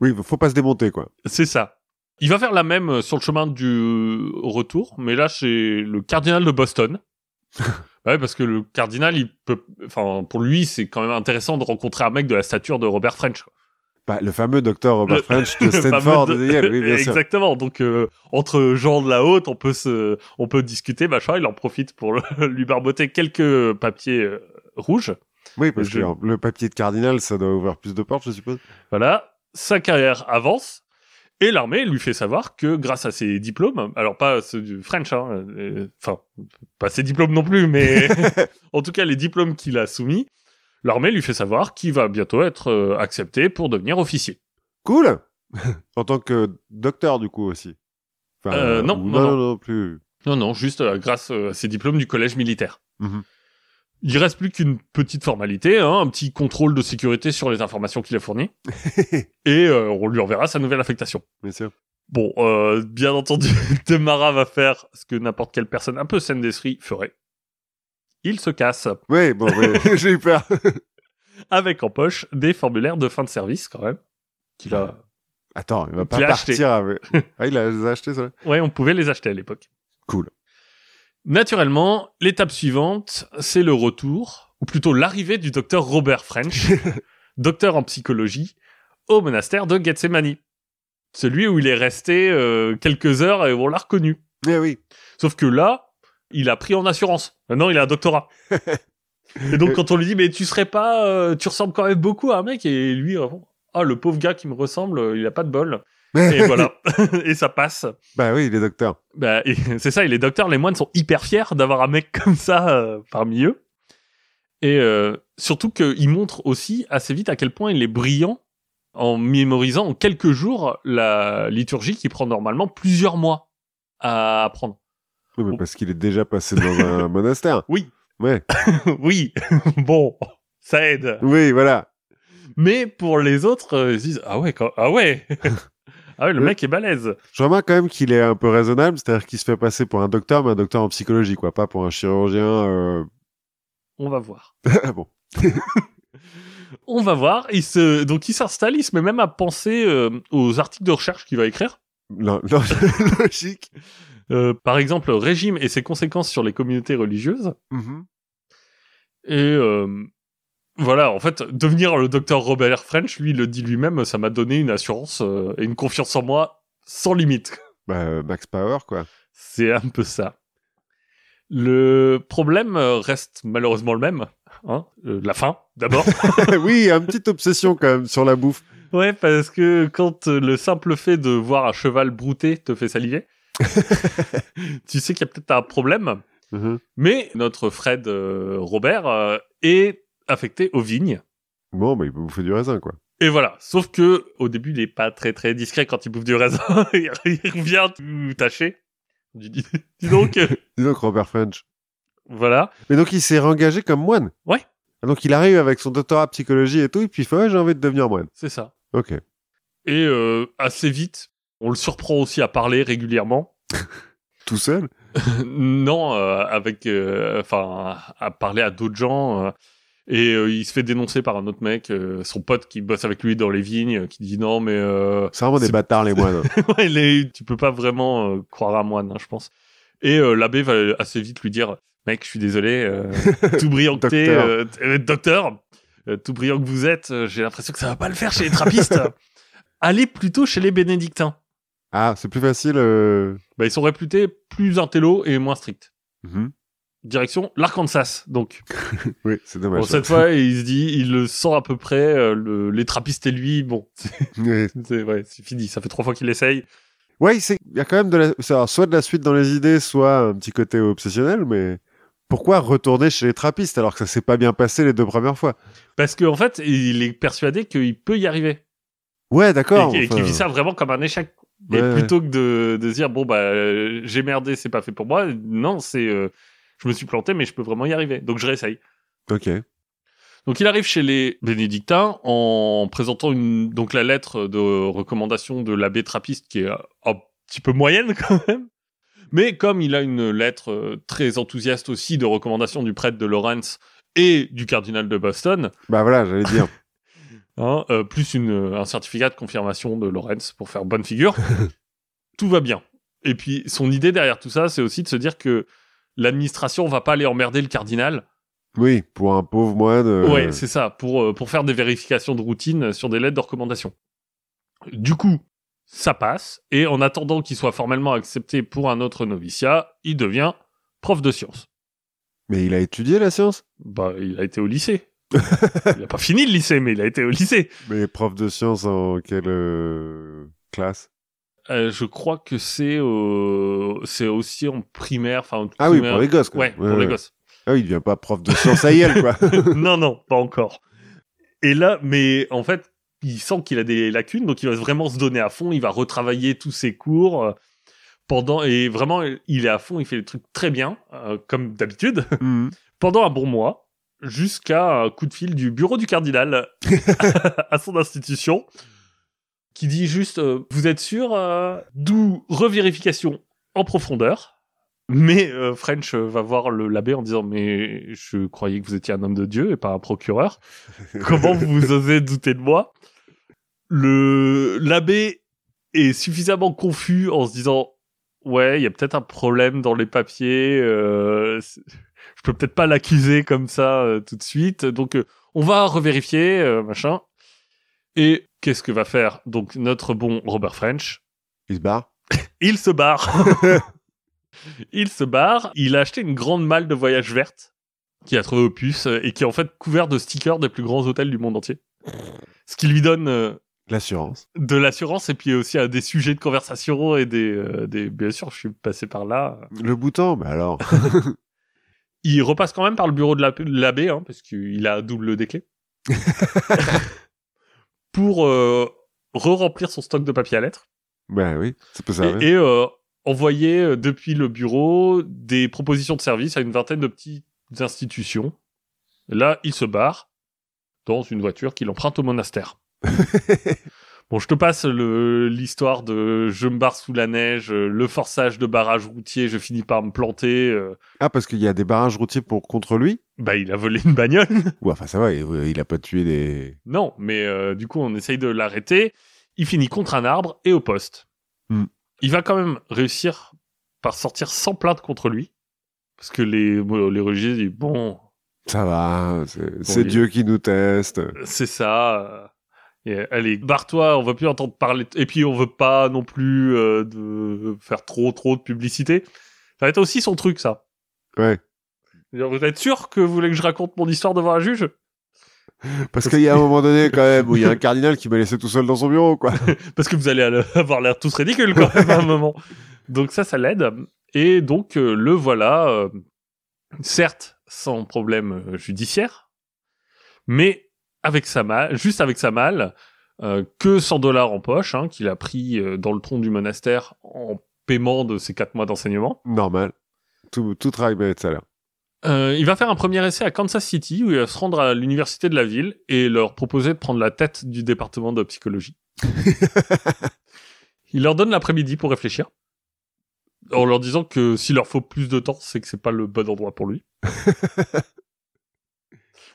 Oui, faut pas se démonter, quoi. C'est ça. Il va faire la même euh, sur le chemin du retour, mais là c'est le cardinal de Boston. ouais, parce que le cardinal, il peut, enfin, pour lui, c'est quand même intéressant de rencontrer un mec de la stature de Robert French. quoi. Bah, le fameux docteur Robert Le- French de Stanford de Yale, oui, bien sûr. Exactement. Donc euh, entre gens de la haute, on peut se, on peut discuter, machin. Il en profite pour le- lui barboter quelques papiers euh, rouges. Oui, parce Je- que le papier de cardinal, ça doit ouvrir plus de portes, je suppose. Voilà, sa carrière avance et l'armée lui fait savoir que grâce à ses diplômes, alors pas ceux du French, hein, euh, enfin pas ses diplômes non plus, mais en tout cas les diplômes qu'il a soumis, l'armée lui fait savoir qu'il va bientôt être euh, accepté pour devenir officier. Cool En tant que docteur, du coup, aussi. Enfin, Euh, non, non, non, non. non, plus. Non, non, juste euh, grâce euh, à ses diplômes du collège militaire. Mhm. Il reste plus qu'une petite formalité, hein, un petit contrôle de sécurité sur les informations qu'il a fournies, et euh, on lui enverra sa nouvelle affectation. Bien sûr. Bon, euh, bien entendu, Demara va faire ce que n'importe quelle personne un peu saine d'esprit ferait. Il se casse, Oui, bon, oui, j'ai eu peur. avec en poche des formulaires de fin de service quand même. Qu'il a... Attends, il va pas partir avec... Ah, il a les a achetés, ça Ouais, on pouvait les acheter à l'époque. Cool. Naturellement, l'étape suivante, c'est le retour, ou plutôt l'arrivée du docteur Robert French, docteur en psychologie, au monastère de Gethsemane. Celui où il est resté euh, quelques heures et on l'a reconnu. Eh oui. Sauf que là, il a pris en assurance. Maintenant, il a un doctorat. et donc, quand on lui dit, mais tu serais pas, euh, tu ressembles quand même beaucoup à un mec, et lui répond, ah, le pauvre gars qui me ressemble, euh, il a pas de bol. Et voilà. et ça passe. Bah oui, les docteurs. Bah, et c'est ça, et les docteurs, les moines sont hyper fiers d'avoir un mec comme ça euh, parmi eux. Et euh, surtout qu'il montre aussi assez vite à quel point il est brillant en mémorisant en quelques jours la liturgie qui prend normalement plusieurs mois à apprendre. Oui, mais parce qu'il est déjà passé dans un monastère. Oui. Ouais. oui, bon, ça aide. Oui, voilà. Mais pour les autres, euh, ils se disent ah ouais, quand- ah ouais, ah ouais, le Oui. mec est balèze. Je remarque quand même qu'il est un peu raisonnable, c'est-à-dire qu'il se fait passer pour un docteur, mais un docteur en psychologie, quoi, pas pour un chirurgien. Euh... On va voir. ah bon. On va voir. Il se donc il s'installe, il se met même à penser euh, aux articles de recherche qu'il va écrire. Non, non, logique. Euh, par exemple, régime et ses conséquences sur les communautés religieuses. Mhm. Et euh, voilà, en fait, devenir le docteur Robert French, lui, il le dit lui-même, ça m'a donné une assurance euh, et une confiance en moi sans limite. Bah, Max Power, quoi. C'est un peu ça. Le problème reste malheureusement le même. Hein la faim, d'abord. oui, une petite obsession quand même sur la bouffe. ouais, parce que quand le simple fait de voir un cheval brouter te fait saliver, tu sais qu'il y a peut-être un problème. Mhm. Mais notre Fred euh, Robert euh, est affecté aux vignes. Bon, bah, il peut bouffer du raisin, quoi. Et voilà. Sauf que au début, il est pas très très discret quand il bouffe du raisin. il revient tout taché. Dis, dis- dis donc, euh, Dis donc, Robert French. voilà. Mais donc, il s'est réengagé comme moine. Ouais. Donc, il arrive avec son doctorat en psychologie et tout, et puis il fait, ouais, j'ai envie de devenir moine. C'est ça. Ok. Et euh, assez vite, on le surprend aussi à parler régulièrement. Tout seul non, euh, avec, euh, enfin, à parler à d'autres gens. euh, et il se fait dénoncer par un autre mec, son pote qui bosse avec lui dans les vignes, qui dit non mais C'est vraiment des bâtards, les moines. ouais, les- tu peux pas vraiment croire à moine, hein, je pense. Et euh, l'abbé va assez vite lui dire, mec, je suis désolé, euh, tout brillant que t'es, Docteur. euh, euh, tout brillant que vous êtes, j'ai l'impression que ça va pas le faire chez les trappistes. Allez plutôt chez les bénédictins. Ah, c'est plus facile. euh, Bah, ils sont réputés plus intello et moins stricts. mhm. Direction l'Arkansas, donc. Oui, c'est dommage. Bon, cette fois, il se dit, il le sent à peu près, euh, le- les trappistes et lui, bon, c'est ouais, fini, ça fait trois fois qu'il essaye. Ouais, il y a quand même de la, c'est alors, soit de la suite dans les idées, soit un petit côté obsessionnel, mais pourquoi retourner chez les trappistes alors que ça s'est pas bien passé les deux premières fois? Parce qu'en fait, il est persuadé qu'il peut y arriver. Ouais, d'accord. et enfin, qu'il vit ça vraiment comme un échec. Et Ouais, plutôt que de, de dire, bon, bah, j'ai merdé, c'est pas fait pour moi, non, c'est, euh, je me suis planté, mais je peux vraiment y arriver. Donc je réessaye. Ok. Donc il arrive chez les bénédictins en présentant une, donc la lettre de recommandation de l'abbé trappiste qui est un petit peu moyenne quand même. Mais comme il a une lettre euh, très enthousiaste aussi de recommandation du prêtre de Lawrence et du cardinal de Boston, Bah voilà, j'allais dire. Hein, euh, plus une, un certificat de confirmation de Lawrence pour faire bonne figure, tout va bien. Et puis son idée derrière tout ça, c'est aussi de se dire que l'administration va pas aller emmerder le cardinal Oui, pour un pauvre moine. euh, Ouais, c'est ça, pour, euh, pour faire des vérifications de routine sur des lettres de recommandation. Du coup, ça passe, et en attendant qu'il soit formellement accepté pour un autre noviciat, il devient prof de sciences. Mais il a étudié la science? Bah, il a été au lycée. Il a pas fini le lycée, mais il a été au lycée. Mais prof de science en quelle euh, classe? Euh, je crois que c'est au- c'est aussi en primaire, enfin en Ah oui, pour les gosses. Quoi. Ouais, pour les gosses. Ah oui, il devient pas prof de science à Yale, quoi. non, non, pas encore. Et là, mais en fait, il sent qu'il a des lacunes, donc il va vraiment se donner à fond, il va retravailler tous ses cours euh, pendant, et vraiment, il est à fond, il fait les trucs très bien, comme d'habitude, Mhm. pendant un bon mois, jusqu'à un coup de fil du bureau du cardinal à son institution, qui dit juste, euh, vous êtes sûr, euh, d'où revérification en profondeur. Mais euh, French euh, va voir le l'abbé en disant mais je croyais que vous étiez un homme de Dieu et pas un procureur. Comment vous osez douter de moi? Le l'abbé est suffisamment confus en se disant ouais il y a peut-être un problème dans les papiers. Je peux peut-être pas l'accuser comme ça euh, tout de suite. Donc euh, on va revérifier euh, machin. Et qu'est-ce que va faire donc notre bon Robert French? Il se barre. il se barre. il se barre. Il a acheté une grande malle de voyage verte qui a trouvé au puce euh, et qui est en fait couvert de stickers des plus grands hôtels du monde entier. Ce qui lui donne L'assurance. de l'assurance et puis aussi à des sujets de conversation et des, euh, des bien sûr je suis passé par là Le bouton, bah alors. il repasse quand même par le bureau de la- de l'abbé hein, parce qu'il a double des clés. Pour euh, re-remplir son stock de papier à lettres. Bah oui, ça peut servir. et, et, euh, envoyer euh, depuis le bureau des propositions de service à une vingtaine de petites institutions. Là il se barre dans une voiture qu'il emprunte au monastère Bon, je te passe l'histoire de je me barre sous la neige, euh, le forçage de barrage routier, je finis par me planter. euh, Ah, parce qu'il y a des barrages routiers pour contre lui? Bah, il a volé une bagnole. Ouais, enfin ça va, il, il a pas tué des... non, mais euh, du coup, on essaye de l'arrêter. Il finit contre un arbre et au poste. Hmm. Il va quand même réussir par sortir sans plainte contre lui. Parce que les, les religieux disent, bon, Ça va, c'est Dieu qui nous teste. c'est ça. Et, allez, barre-toi, on va plus entendre parler. Et puis, on veut pas non plus euh, de faire trop, trop de publicité. Ça va être aussi son truc, ça. Ouais. Vous êtes sûr que vous voulez que je raconte mon histoire devant un juge? Parce qu'il y a un moment donné, quand même, où il y a un cardinal qui m'a laissé tout seul dans son bureau, quoi. Parce que vous allez avoir l'air tous ridicules quand même à un moment. Donc ça, ça l'aide. Et donc, euh, le voilà, euh, certes, sans problème judiciaire, mais avec sa malle, juste avec sa malle, euh, que 100 dollars en poche, hein, qu'il a pris euh, dans le tronc du monastère en paiement de ses quatre mois d'enseignement. Normal. Tout, tout travail mérite salaire. Euh, il va faire un premier essai à Kansas City où il va se rendre à l'université de la ville et leur proposer de prendre la tête du département de psychologie. il leur donne l'après-midi pour réfléchir en leur disant que s'il leur faut plus de temps, c'est que c'est pas le bon endroit pour lui.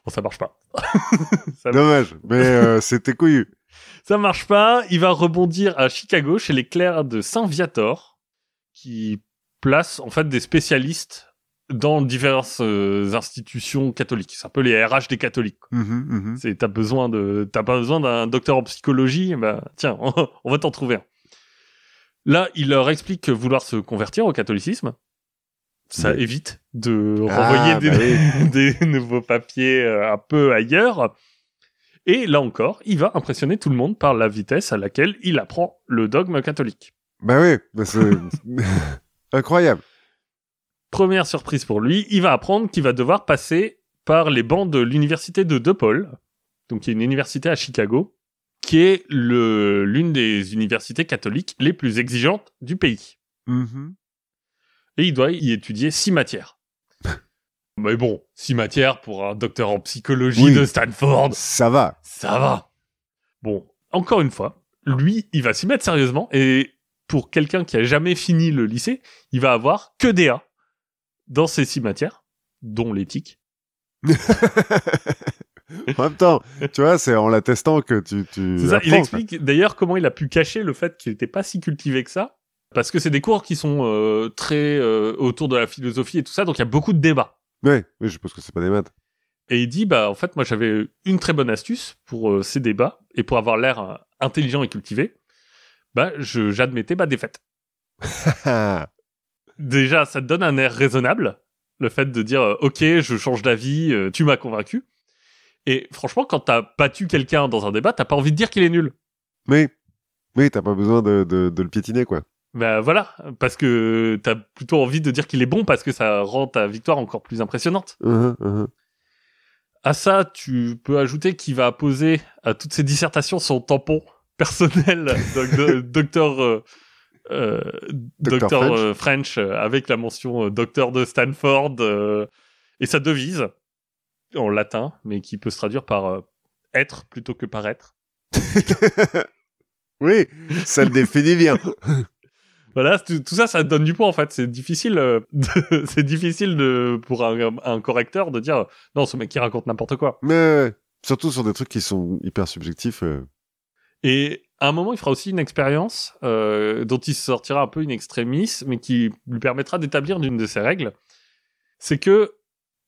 bon, ça marche pas. ça, Dommage, mais euh, c'était couillu. ça marche pas. Il va rebondir à Chicago chez les clercs de Saint-Viator qui placent en fait des spécialistes dans diverses euh, institutions catholiques. C'est un peu les RH des catholiques. quoi. Mhm, mhm. C'est t'as besoin de t'as pas besoin d'un docteur en psychologie, bah tiens, on va t'en trouver un. Là, il leur explique vouloir se convertir au catholicisme. Ça évite de Ah, renvoyer des, bah des nouveaux papiers euh, un peu ailleurs. Et là encore, il va impressionner tout le monde par la vitesse à laquelle il apprend le dogme catholique. Bah oui, bah c'est incroyable. Première surprise pour lui, il va apprendre qu'il va devoir passer par les bancs de l'université de DePaul, donc qui est une université à Chicago, qui est l'une des universités catholiques les plus exigeantes du pays. Mhm. Et il doit y étudier six matières. Mais bon, six matières pour un docteur en psychologie Oui. de Stanford, Ça va. ça va. Bon, encore une fois, lui, il va s'y mettre sérieusement et pour quelqu'un qui a jamais fini le lycée, il va avoir que des A dans ces six matières, dont l'éthique. En même temps, tu vois, c'est en l'attestant que tu, tu C'est ça, il explique d'ailleurs comment il a pu cacher le fait qu'il n'était pas si cultivé que ça, parce que c'est des cours qui sont euh, très euh, autour de la philosophie et tout ça, donc il y a beaucoup de débats. Oui, je suppose que c'est pas des maths. Et il dit, bah en fait, moi j'avais une très bonne astuce pour euh, ces débats et pour avoir l'air intelligent et cultivé. Bah, je j'admettais ma défaite. Déjà, ça te donne un air raisonnable, le fait de dire, ok, je change d'avis, tu m'as convaincu. Et franchement, quand t'as battu quelqu'un dans un débat, t'as pas envie de dire qu'il est nul. mais, mais t'as pas besoin de, de, de le piétiner, quoi. Bah voilà, parce que t'as plutôt envie de dire qu'il est bon parce que ça rend ta victoire encore plus impressionnante. Mhm, mhm. À ça, tu peux ajouter qu'il va poser à toutes ces dissertations son tampon personnel, docteur euh, euh, Docteur French. euh, French euh, avec la mention docteur de Stanford euh, et sa devise en latin, mais qui peut se traduire par être plutôt que paraître. Oui, ça le définit bien. Voilà, tout, tout ça, ça donne du poids en fait. C'est difficile, euh, c'est difficile de pour un, un correcteur de dire non, ce mec qui raconte n'importe quoi. Mais surtout sur des trucs qui sont hyper subjectifs. euh. Et à un moment, il fera aussi une expérience euh, dont il sortira un peu une extremis, mais qui lui permettra d'établir une de ses règles. C'est que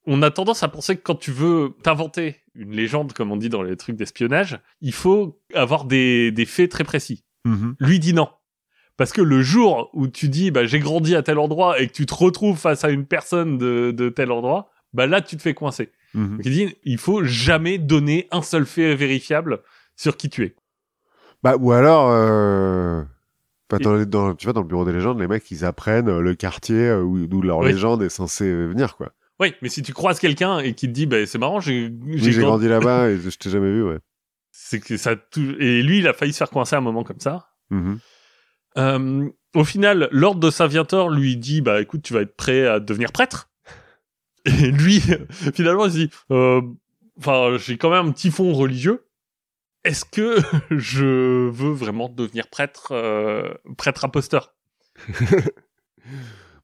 on a tendance à penser que quand tu veux t'inventer une légende, comme on dit dans les trucs d'espionnage, il faut avoir des, des faits très précis. Mhm. Lui dit non. Parce que le jour où tu dis bah, j'ai grandi à tel endroit et que tu te retrouves face à une personne de, de tel endroit, bah là tu te fais coincer. Mhm. Donc il dit il faut jamais donner un seul fait vérifiable sur qui tu es. Bah, ou alors, euh... bah, dans, les- dans- tu vois, dans le bureau des légendes, les mecs, ils apprennent euh, le quartier euh, où, d'où leur Oui. légende est censée venir, quoi. Oui, mais si tu croises quelqu'un et qui te dit, bah, c'est marrant, j'ai Oui, grandi là-bas et je t'ai jamais vu, ouais. c'est que ça et lui, il a failli se faire coincer à un moment comme ça. Mhm. Euh, au final, l'ordre de Saint-Viator lui dit, bah, écoute, tu vas être prêt à devenir prêtre. Et lui, finalement, il se dit, euh, enfin, j'ai quand même un petit fond religieux. Est-ce que je veux vraiment devenir prêtre, euh, prêtre imposteur?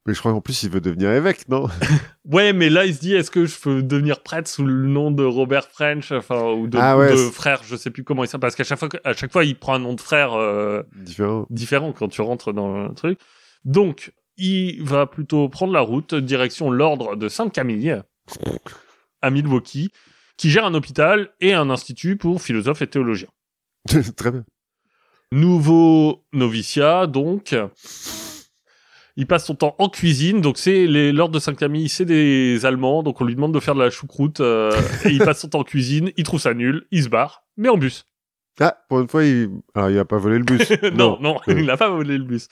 Mais je crois qu'en plus, il veut devenir évêque, non? Ouais, mais là, il se dit, est-ce que je peux devenir prêtre sous le nom de Robert French, enfin, ou de, Ah ou de frère, je sais plus comment il s'appelle, parce qu'à chaque fois, à chaque fois, il prend un nom de frère euh, Différent. différent quand tu rentres dans le truc. Donc, il va plutôt prendre la route direction l'ordre de Sainte-Camille à Milwaukee, qui gère un hôpital et un institut pour philosophes et théologiens. Très bien. Nouveau noviciat, donc. Il passe son temps en cuisine, donc c'est les l'ordre de Sainte-Camille, c'est des Allemands, donc on lui demande de faire de la choucroute, euh, et il passe son temps en cuisine, il trouve ça nul, il se barre, mais en bus. Ah, pour une fois, il... Alors, il a pas volé le bus. non, non, Ouais. il n'a pas volé le bus.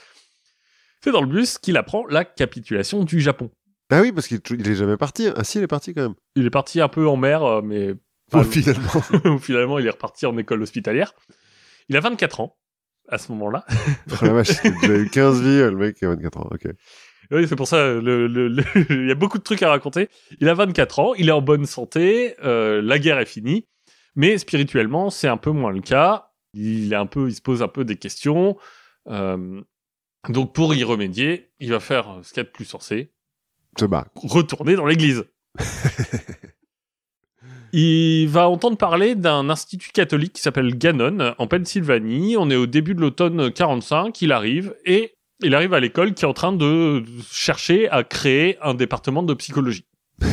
C'est dans le bus qu'il apprend la capitulation du Japon. Ah oui, parce qu'il il est jamais parti. Ah si, il est parti quand même. Il est parti un peu en mer, euh, mais finalement. finalement il est reparti en école hospitalière. Il a 24 ans à ce moment-là. Oh, la vache, il a déjà eu 15 vies, le mec, il a 24 ans. Ok. Oui, c'est pour ça, le, le- le- il y a beaucoup de trucs à raconter. Il a 24 ans, il est en bonne santé, euh, la guerre est finie, mais spirituellement, c'est un peu moins le cas. Il est un peu, il se pose un peu des questions. Euh, donc pour y remédier, il va faire ce qu'il y a de plus sensé, Se bat. retourner dans l'église. Il va entendre parler d'un institut catholique qui s'appelle Gannon en Pennsylvanie. On est au début de l'automne 45. Il arrive et il arrive à l'école qui est en train de chercher à créer un département de psychologie.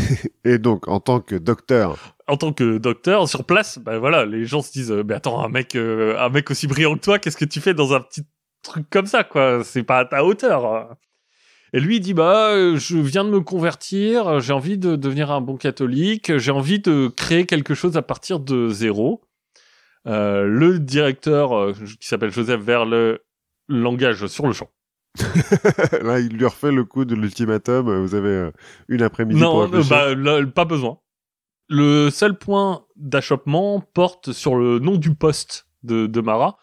Et donc, en tant que docteur, En tant que docteur sur place, ben voilà, les gens se disent mais attends un mec euh, un mec aussi brillant que toi, qu'est-ce que tu fais dans un petit truc comme ça quoi? C'est pas à ta hauteur. Et lui il dit bah euh, je viens de me convertir, j'ai envie de devenir un bon catholique, j'ai envie de créer quelque chose à partir de zéro. Euh, le directeur euh, qui s'appelle Joseph Verle l'engage sur le champ. là, il lui refait le coup de l'ultimatum. euh, Vous avez euh, une après-midi pour euh, réfléchir. bah, là, pas besoin. Le seul point d'achoppement porte sur le nom du poste de, de Mara,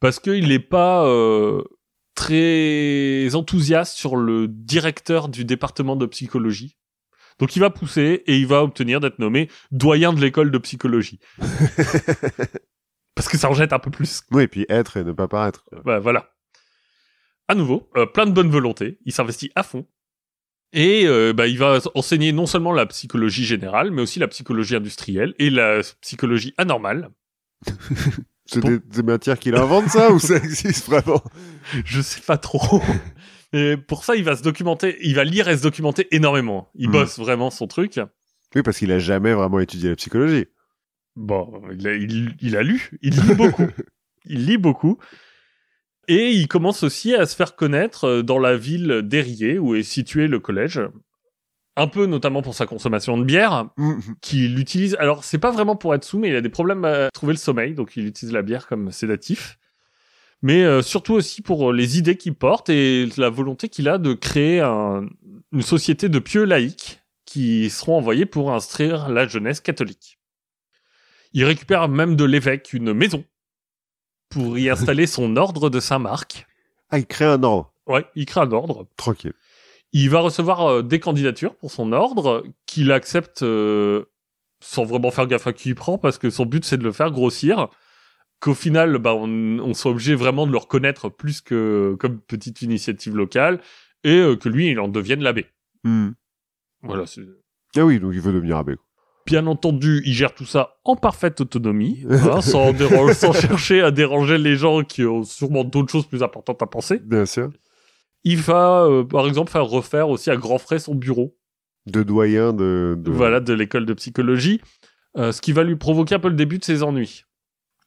parce qu'il n'est pas euh, très enthousiaste sur le directeur du département de psychologie. Donc il va pousser et il va obtenir d'être nommé doyen de l'école de psychologie. parce que ça en jette un peu plus Oui, et puis être et ne pas paraître. bah, voilà. À nouveau, euh, plein de bonne volonté. Il s'investit à fond. Et euh, bah, il va enseigner non seulement la psychologie générale, mais aussi la psychologie industrielle et la psychologie anormale. C'est Bon. des, des matières qu'il invente, ça, ou ça existe vraiment Je sais pas trop. Et pour ça, il va se documenter, il va lire et se documenter énormément. Il Mhm. bosse vraiment son truc. Oui, parce qu'il a jamais vraiment étudié la psychologie. Bon, il a, il- il a lu, il lit beaucoup. il lit beaucoup. Et il commence aussi à se faire connaître euh, dans la ville d'Érié, où est situé le collège. Un peu notamment pour sa consommation de bière, Mhm. qu'il utilise. Alors, c'est pas vraiment pour être sous, mais il a des problèmes à trouver le sommeil, donc il utilise la bière comme sédatif. Mais euh, surtout aussi pour les idées qu'il porte et la volonté qu'il a de créer un- une société de pieux laïcs qui seront envoyés pour instruire la jeunesse catholique. Il récupère même de l'évêque une maison pour y installer son ordre de Saint-Marc. Ah, il crée un ordre. Ouais, il crée un ordre. Tranquille. Il va recevoir euh, des candidatures pour son ordre qu'il accepte euh, sans vraiment faire gaffe à qui il prend parce que son but c'est de le faire grossir. Qu'au final, bah, on, on soit obligé vraiment de le reconnaître plus que comme petite initiative locale et euh, que lui il en devienne l'abbé. Mhm. Voilà. Ah oui, donc il veut devenir abbé. Bien entendu, il gère tout ça en parfaite autonomie, hein, sans, sans chercher à déranger les gens qui ont sûrement d'autres choses plus importantes à penser. Bien sûr. Il va, euh, par exemple, faire refaire aussi à grands frais son bureau. De doyen de... de... voilà, de l'école de psychologie, euh, ce qui va lui provoquer un peu le début de ses ennuis.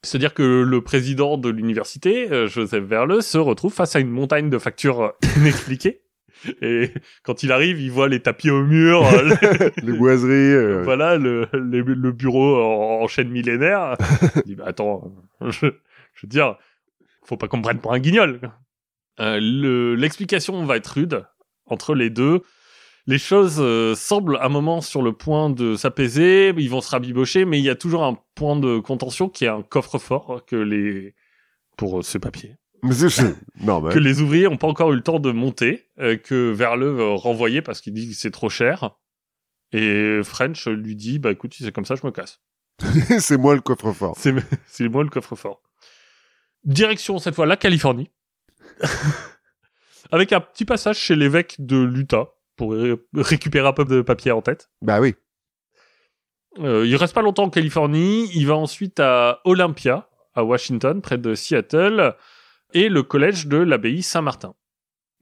C'est-à-dire que le président de l'université, euh, Joseph Verle, se retrouve face à une montagne de factures euh, inexpliquées. Et quand il arrive, il voit les tapis au mur, euh, le- Les boiseries. euh, voilà, le, le, le bureau en, en chaîne millénaire. Il dit, bah, attends, je, Je veux dire, faut pas qu'on me prenne pour un guignol. Euh, le- L'explication va être rude entre les deux. Les choses euh, semblent à un moment sur le point de s'apaiser, ils vont se rabibocher, mais il y a toujours un point de contention qui est un coffre-fort que les pour euh, ce papier Mais normal. que les ouvriers ont pas encore eu le temps de monter, euh, que Verle va renvoyer parce qu'il dit que c'est trop cher. Et French lui dit bah écoute si c'est comme ça je me casse. c'est moi le coffre-fort. C'est c'est moi le coffre-fort. Direction cette fois la Californie. Avec un petit passage chez l'évêque de l'Utah pour ré- récupérer un peu de papier en tête. Bah oui. Euh, il reste pas longtemps en Californie. Il va ensuite à Olympia, à Washington, près de Seattle, et le collège de l'abbaye Saint-Martin.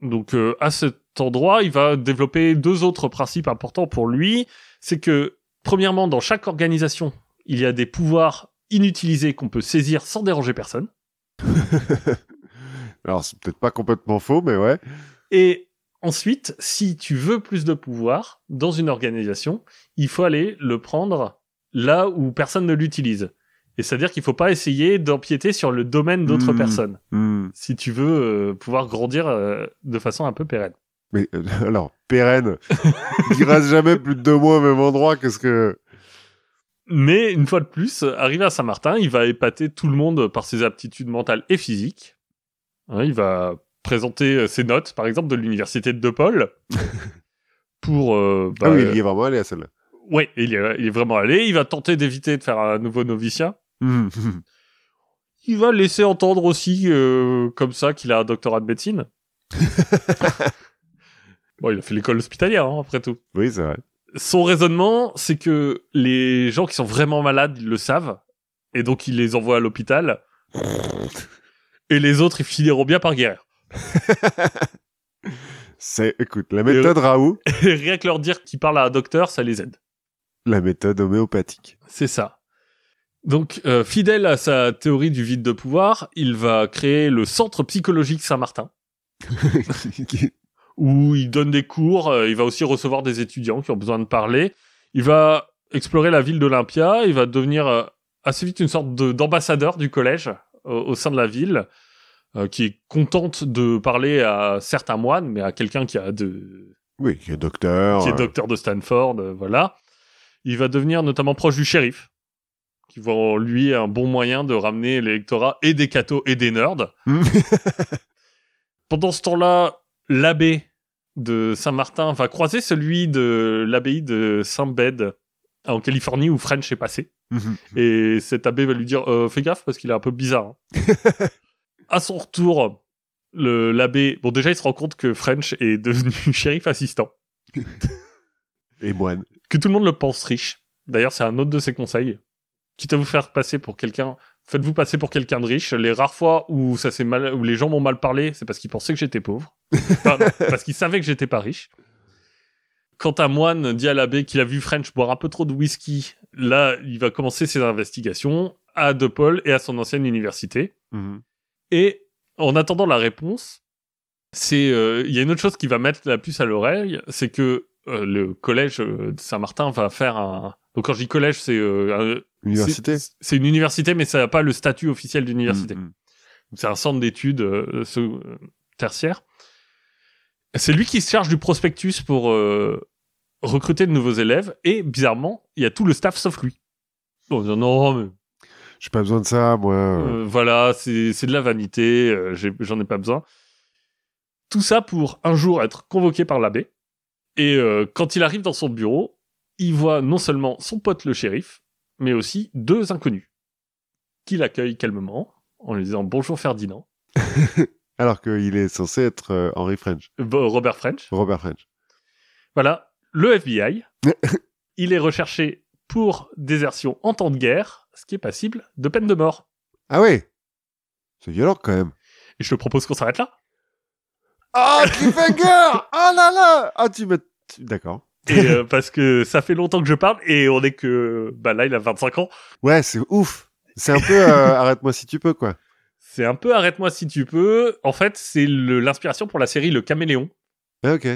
Donc euh, à cet endroit, il va développer deux autres principes importants pour lui. C'est que, premièrement, dans chaque organisation, il y a des pouvoirs inutilisés qu'on peut saisir sans déranger personne. Alors, c'est peut-être pas complètement faux, mais ouais. Et ensuite, si tu veux plus de pouvoir dans une organisation, il faut aller le prendre là où personne ne l'utilise. Et c'est-à-dire qu'il faut pas essayer d'empiéter sur le domaine d'autres Hmm. personnes Hmm. si tu veux euh, pouvoir grandir euh, de façon un peu pérenne. Mais euh, alors, pérenne, il reste jamais plus de deux mois au même endroit. Qu'est-ce que. Mais une fois de plus, arrivé à Saint-Martin, il va épater tout le monde par ses aptitudes mentales et physiques. Hein, il va présenter euh, ses notes, par exemple, de l'université de DePaul. pour... euh, Ah bah, oui, il y est vraiment allé à celle-là. Ouais, il est, il est vraiment allé. Il va tenter d'éviter de faire un nouveau noviciat. Hmm. Il va laisser entendre aussi, euh, comme ça, qu'il a un doctorat de médecine. bon, il a fait l'école hospitalière, hein, après tout. oui, c'est vrai. Son raisonnement, c'est que les gens qui sont vraiment malades, ils le savent. Et donc, il les envoie à l'hôpital. Et les autres, ils finiront bien par guérir. C'est, écoute, la méthode Raoult, Et rien que leur dire qu'ils parlent à un docteur, ça les aide. la méthode homéopathique. C'est ça. Donc, euh, fidèle à sa théorie du vide de pouvoir, il va créer le centre psychologique Saint-Martin, où il donne des cours, euh, il va aussi recevoir des étudiants qui ont besoin de parler. Il va explorer la ville d'Olympia, il va devenir euh, assez vite une sorte de- d'ambassadeur du collège au, sein de la ville, euh, qui est contente de parler à certains moines, mais à quelqu'un qui a de, oui, qui est docteur. qui est euh, docteur de Stanford, euh, voilà. Il va devenir notamment proche du shérif, qui voit en lui un bon moyen de ramener l'électorat et des cathos et des nerds. Pendant ce temps-là, l'abbé de Saint-Martin va croiser celui de l'abbaye de Saint-Bed en Californie où French est passé. Et cet abbé va lui dire euh, Fais gaffe parce qu'il est un peu bizarre. hein. à son retour, le- l'abbé. Bon, déjà, il se rend compte que French est devenu shérif assistant. Et moine. que tout le monde le pense riche. D'ailleurs, c'est un autre de ses conseils. Quitte à vous faire passer pour quelqu'un, faites-vous passer pour quelqu'un de riche. Les rares fois où ça s'est mal, où les gens m'ont mal parlé, c'est parce qu'ils pensaient que j'étais pauvre. Enfin, non, parce qu'ils savaient que j'étais pas riche. Quand un moine dit à l'abbé qu'il a vu French boire un peu trop de whisky, là, il va commencer ses investigations à De Paul et à son ancienne université. Mhm. Et en attendant la réponse, c'est euh, il y a une autre chose qui va mettre la puce à l'oreille, c'est que euh, le collège euh, de Saint-Martin va faire un. Donc quand je dis collège, c'est euh, un- Université. c'est- une université, mais ça n'a pas le statut officiel d'université. Mhm. C'est un centre d'études tertiaire. C'est lui qui se charge du prospectus pour euh, recruter de nouveaux élèves. Et bizarrement, il y a tout le staff sauf lui. Bon, non, non, mais J'ai pas besoin de ça, moi. euh, voilà, c'est c'est de la vanité, euh, j'en ai pas besoin. Tout ça pour un jour être convoqué par l'abbé. Et euh, quand il arrive dans son bureau, il voit non seulement son pote le shérif, mais aussi deux inconnus qui l'accueillent calmement en lui disant bonjour Ferdinand, Alors qu'il est censé être euh, Henry French. Bon, Robert French. Robert French. Voilà, le FBI. il est recherché pour désertion en temps de guerre, ce qui est passible de peine de mort. Ah oui C'est violent quand même. Et je te propose qu'on s'arrête là. Ah, cliffhanger Oh là là Ah, tu tu- D'accord. Et euh, parce que ça fait longtemps que je parle et on est que bah là il a 25 ans. Ouais, c'est ouf. C'est un peu euh, arrête-moi si tu peux, quoi. C'est un peu arrête-moi si tu peux. En fait, c'est l'inspiration pour la série Le Caméléon Ah, ok.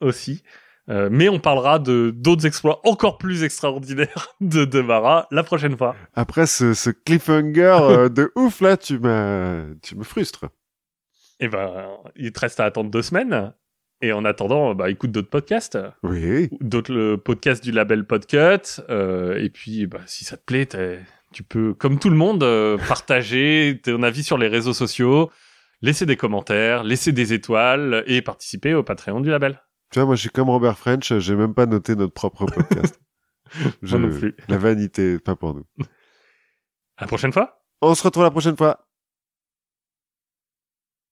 aussi. Euh, mais on parlera de d'autres exploits encore plus extraordinaires de Demara la prochaine fois. Après ce, ce cliffhanger euh, de ouf là, tu m'as, tu me frustres. Eh ben, il te reste à attendre deux semaines. Et en attendant, bah, écoute d'autres podcasts. Oui. D'autres le podcast du label Podcut. Euh, et puis, bah, si ça te plaît, t'es- tu peux, comme tout le monde, euh, partager ton avis sur les réseaux sociaux, laisser des commentaires, laisser des étoiles et participer au Patreon du label. Tu vois, moi, je suis comme Robert French, j'ai même pas noté notre propre podcast. Je- non plus. La vanité, pas pour nous. À la prochaine fois. On se retrouve la prochaine fois.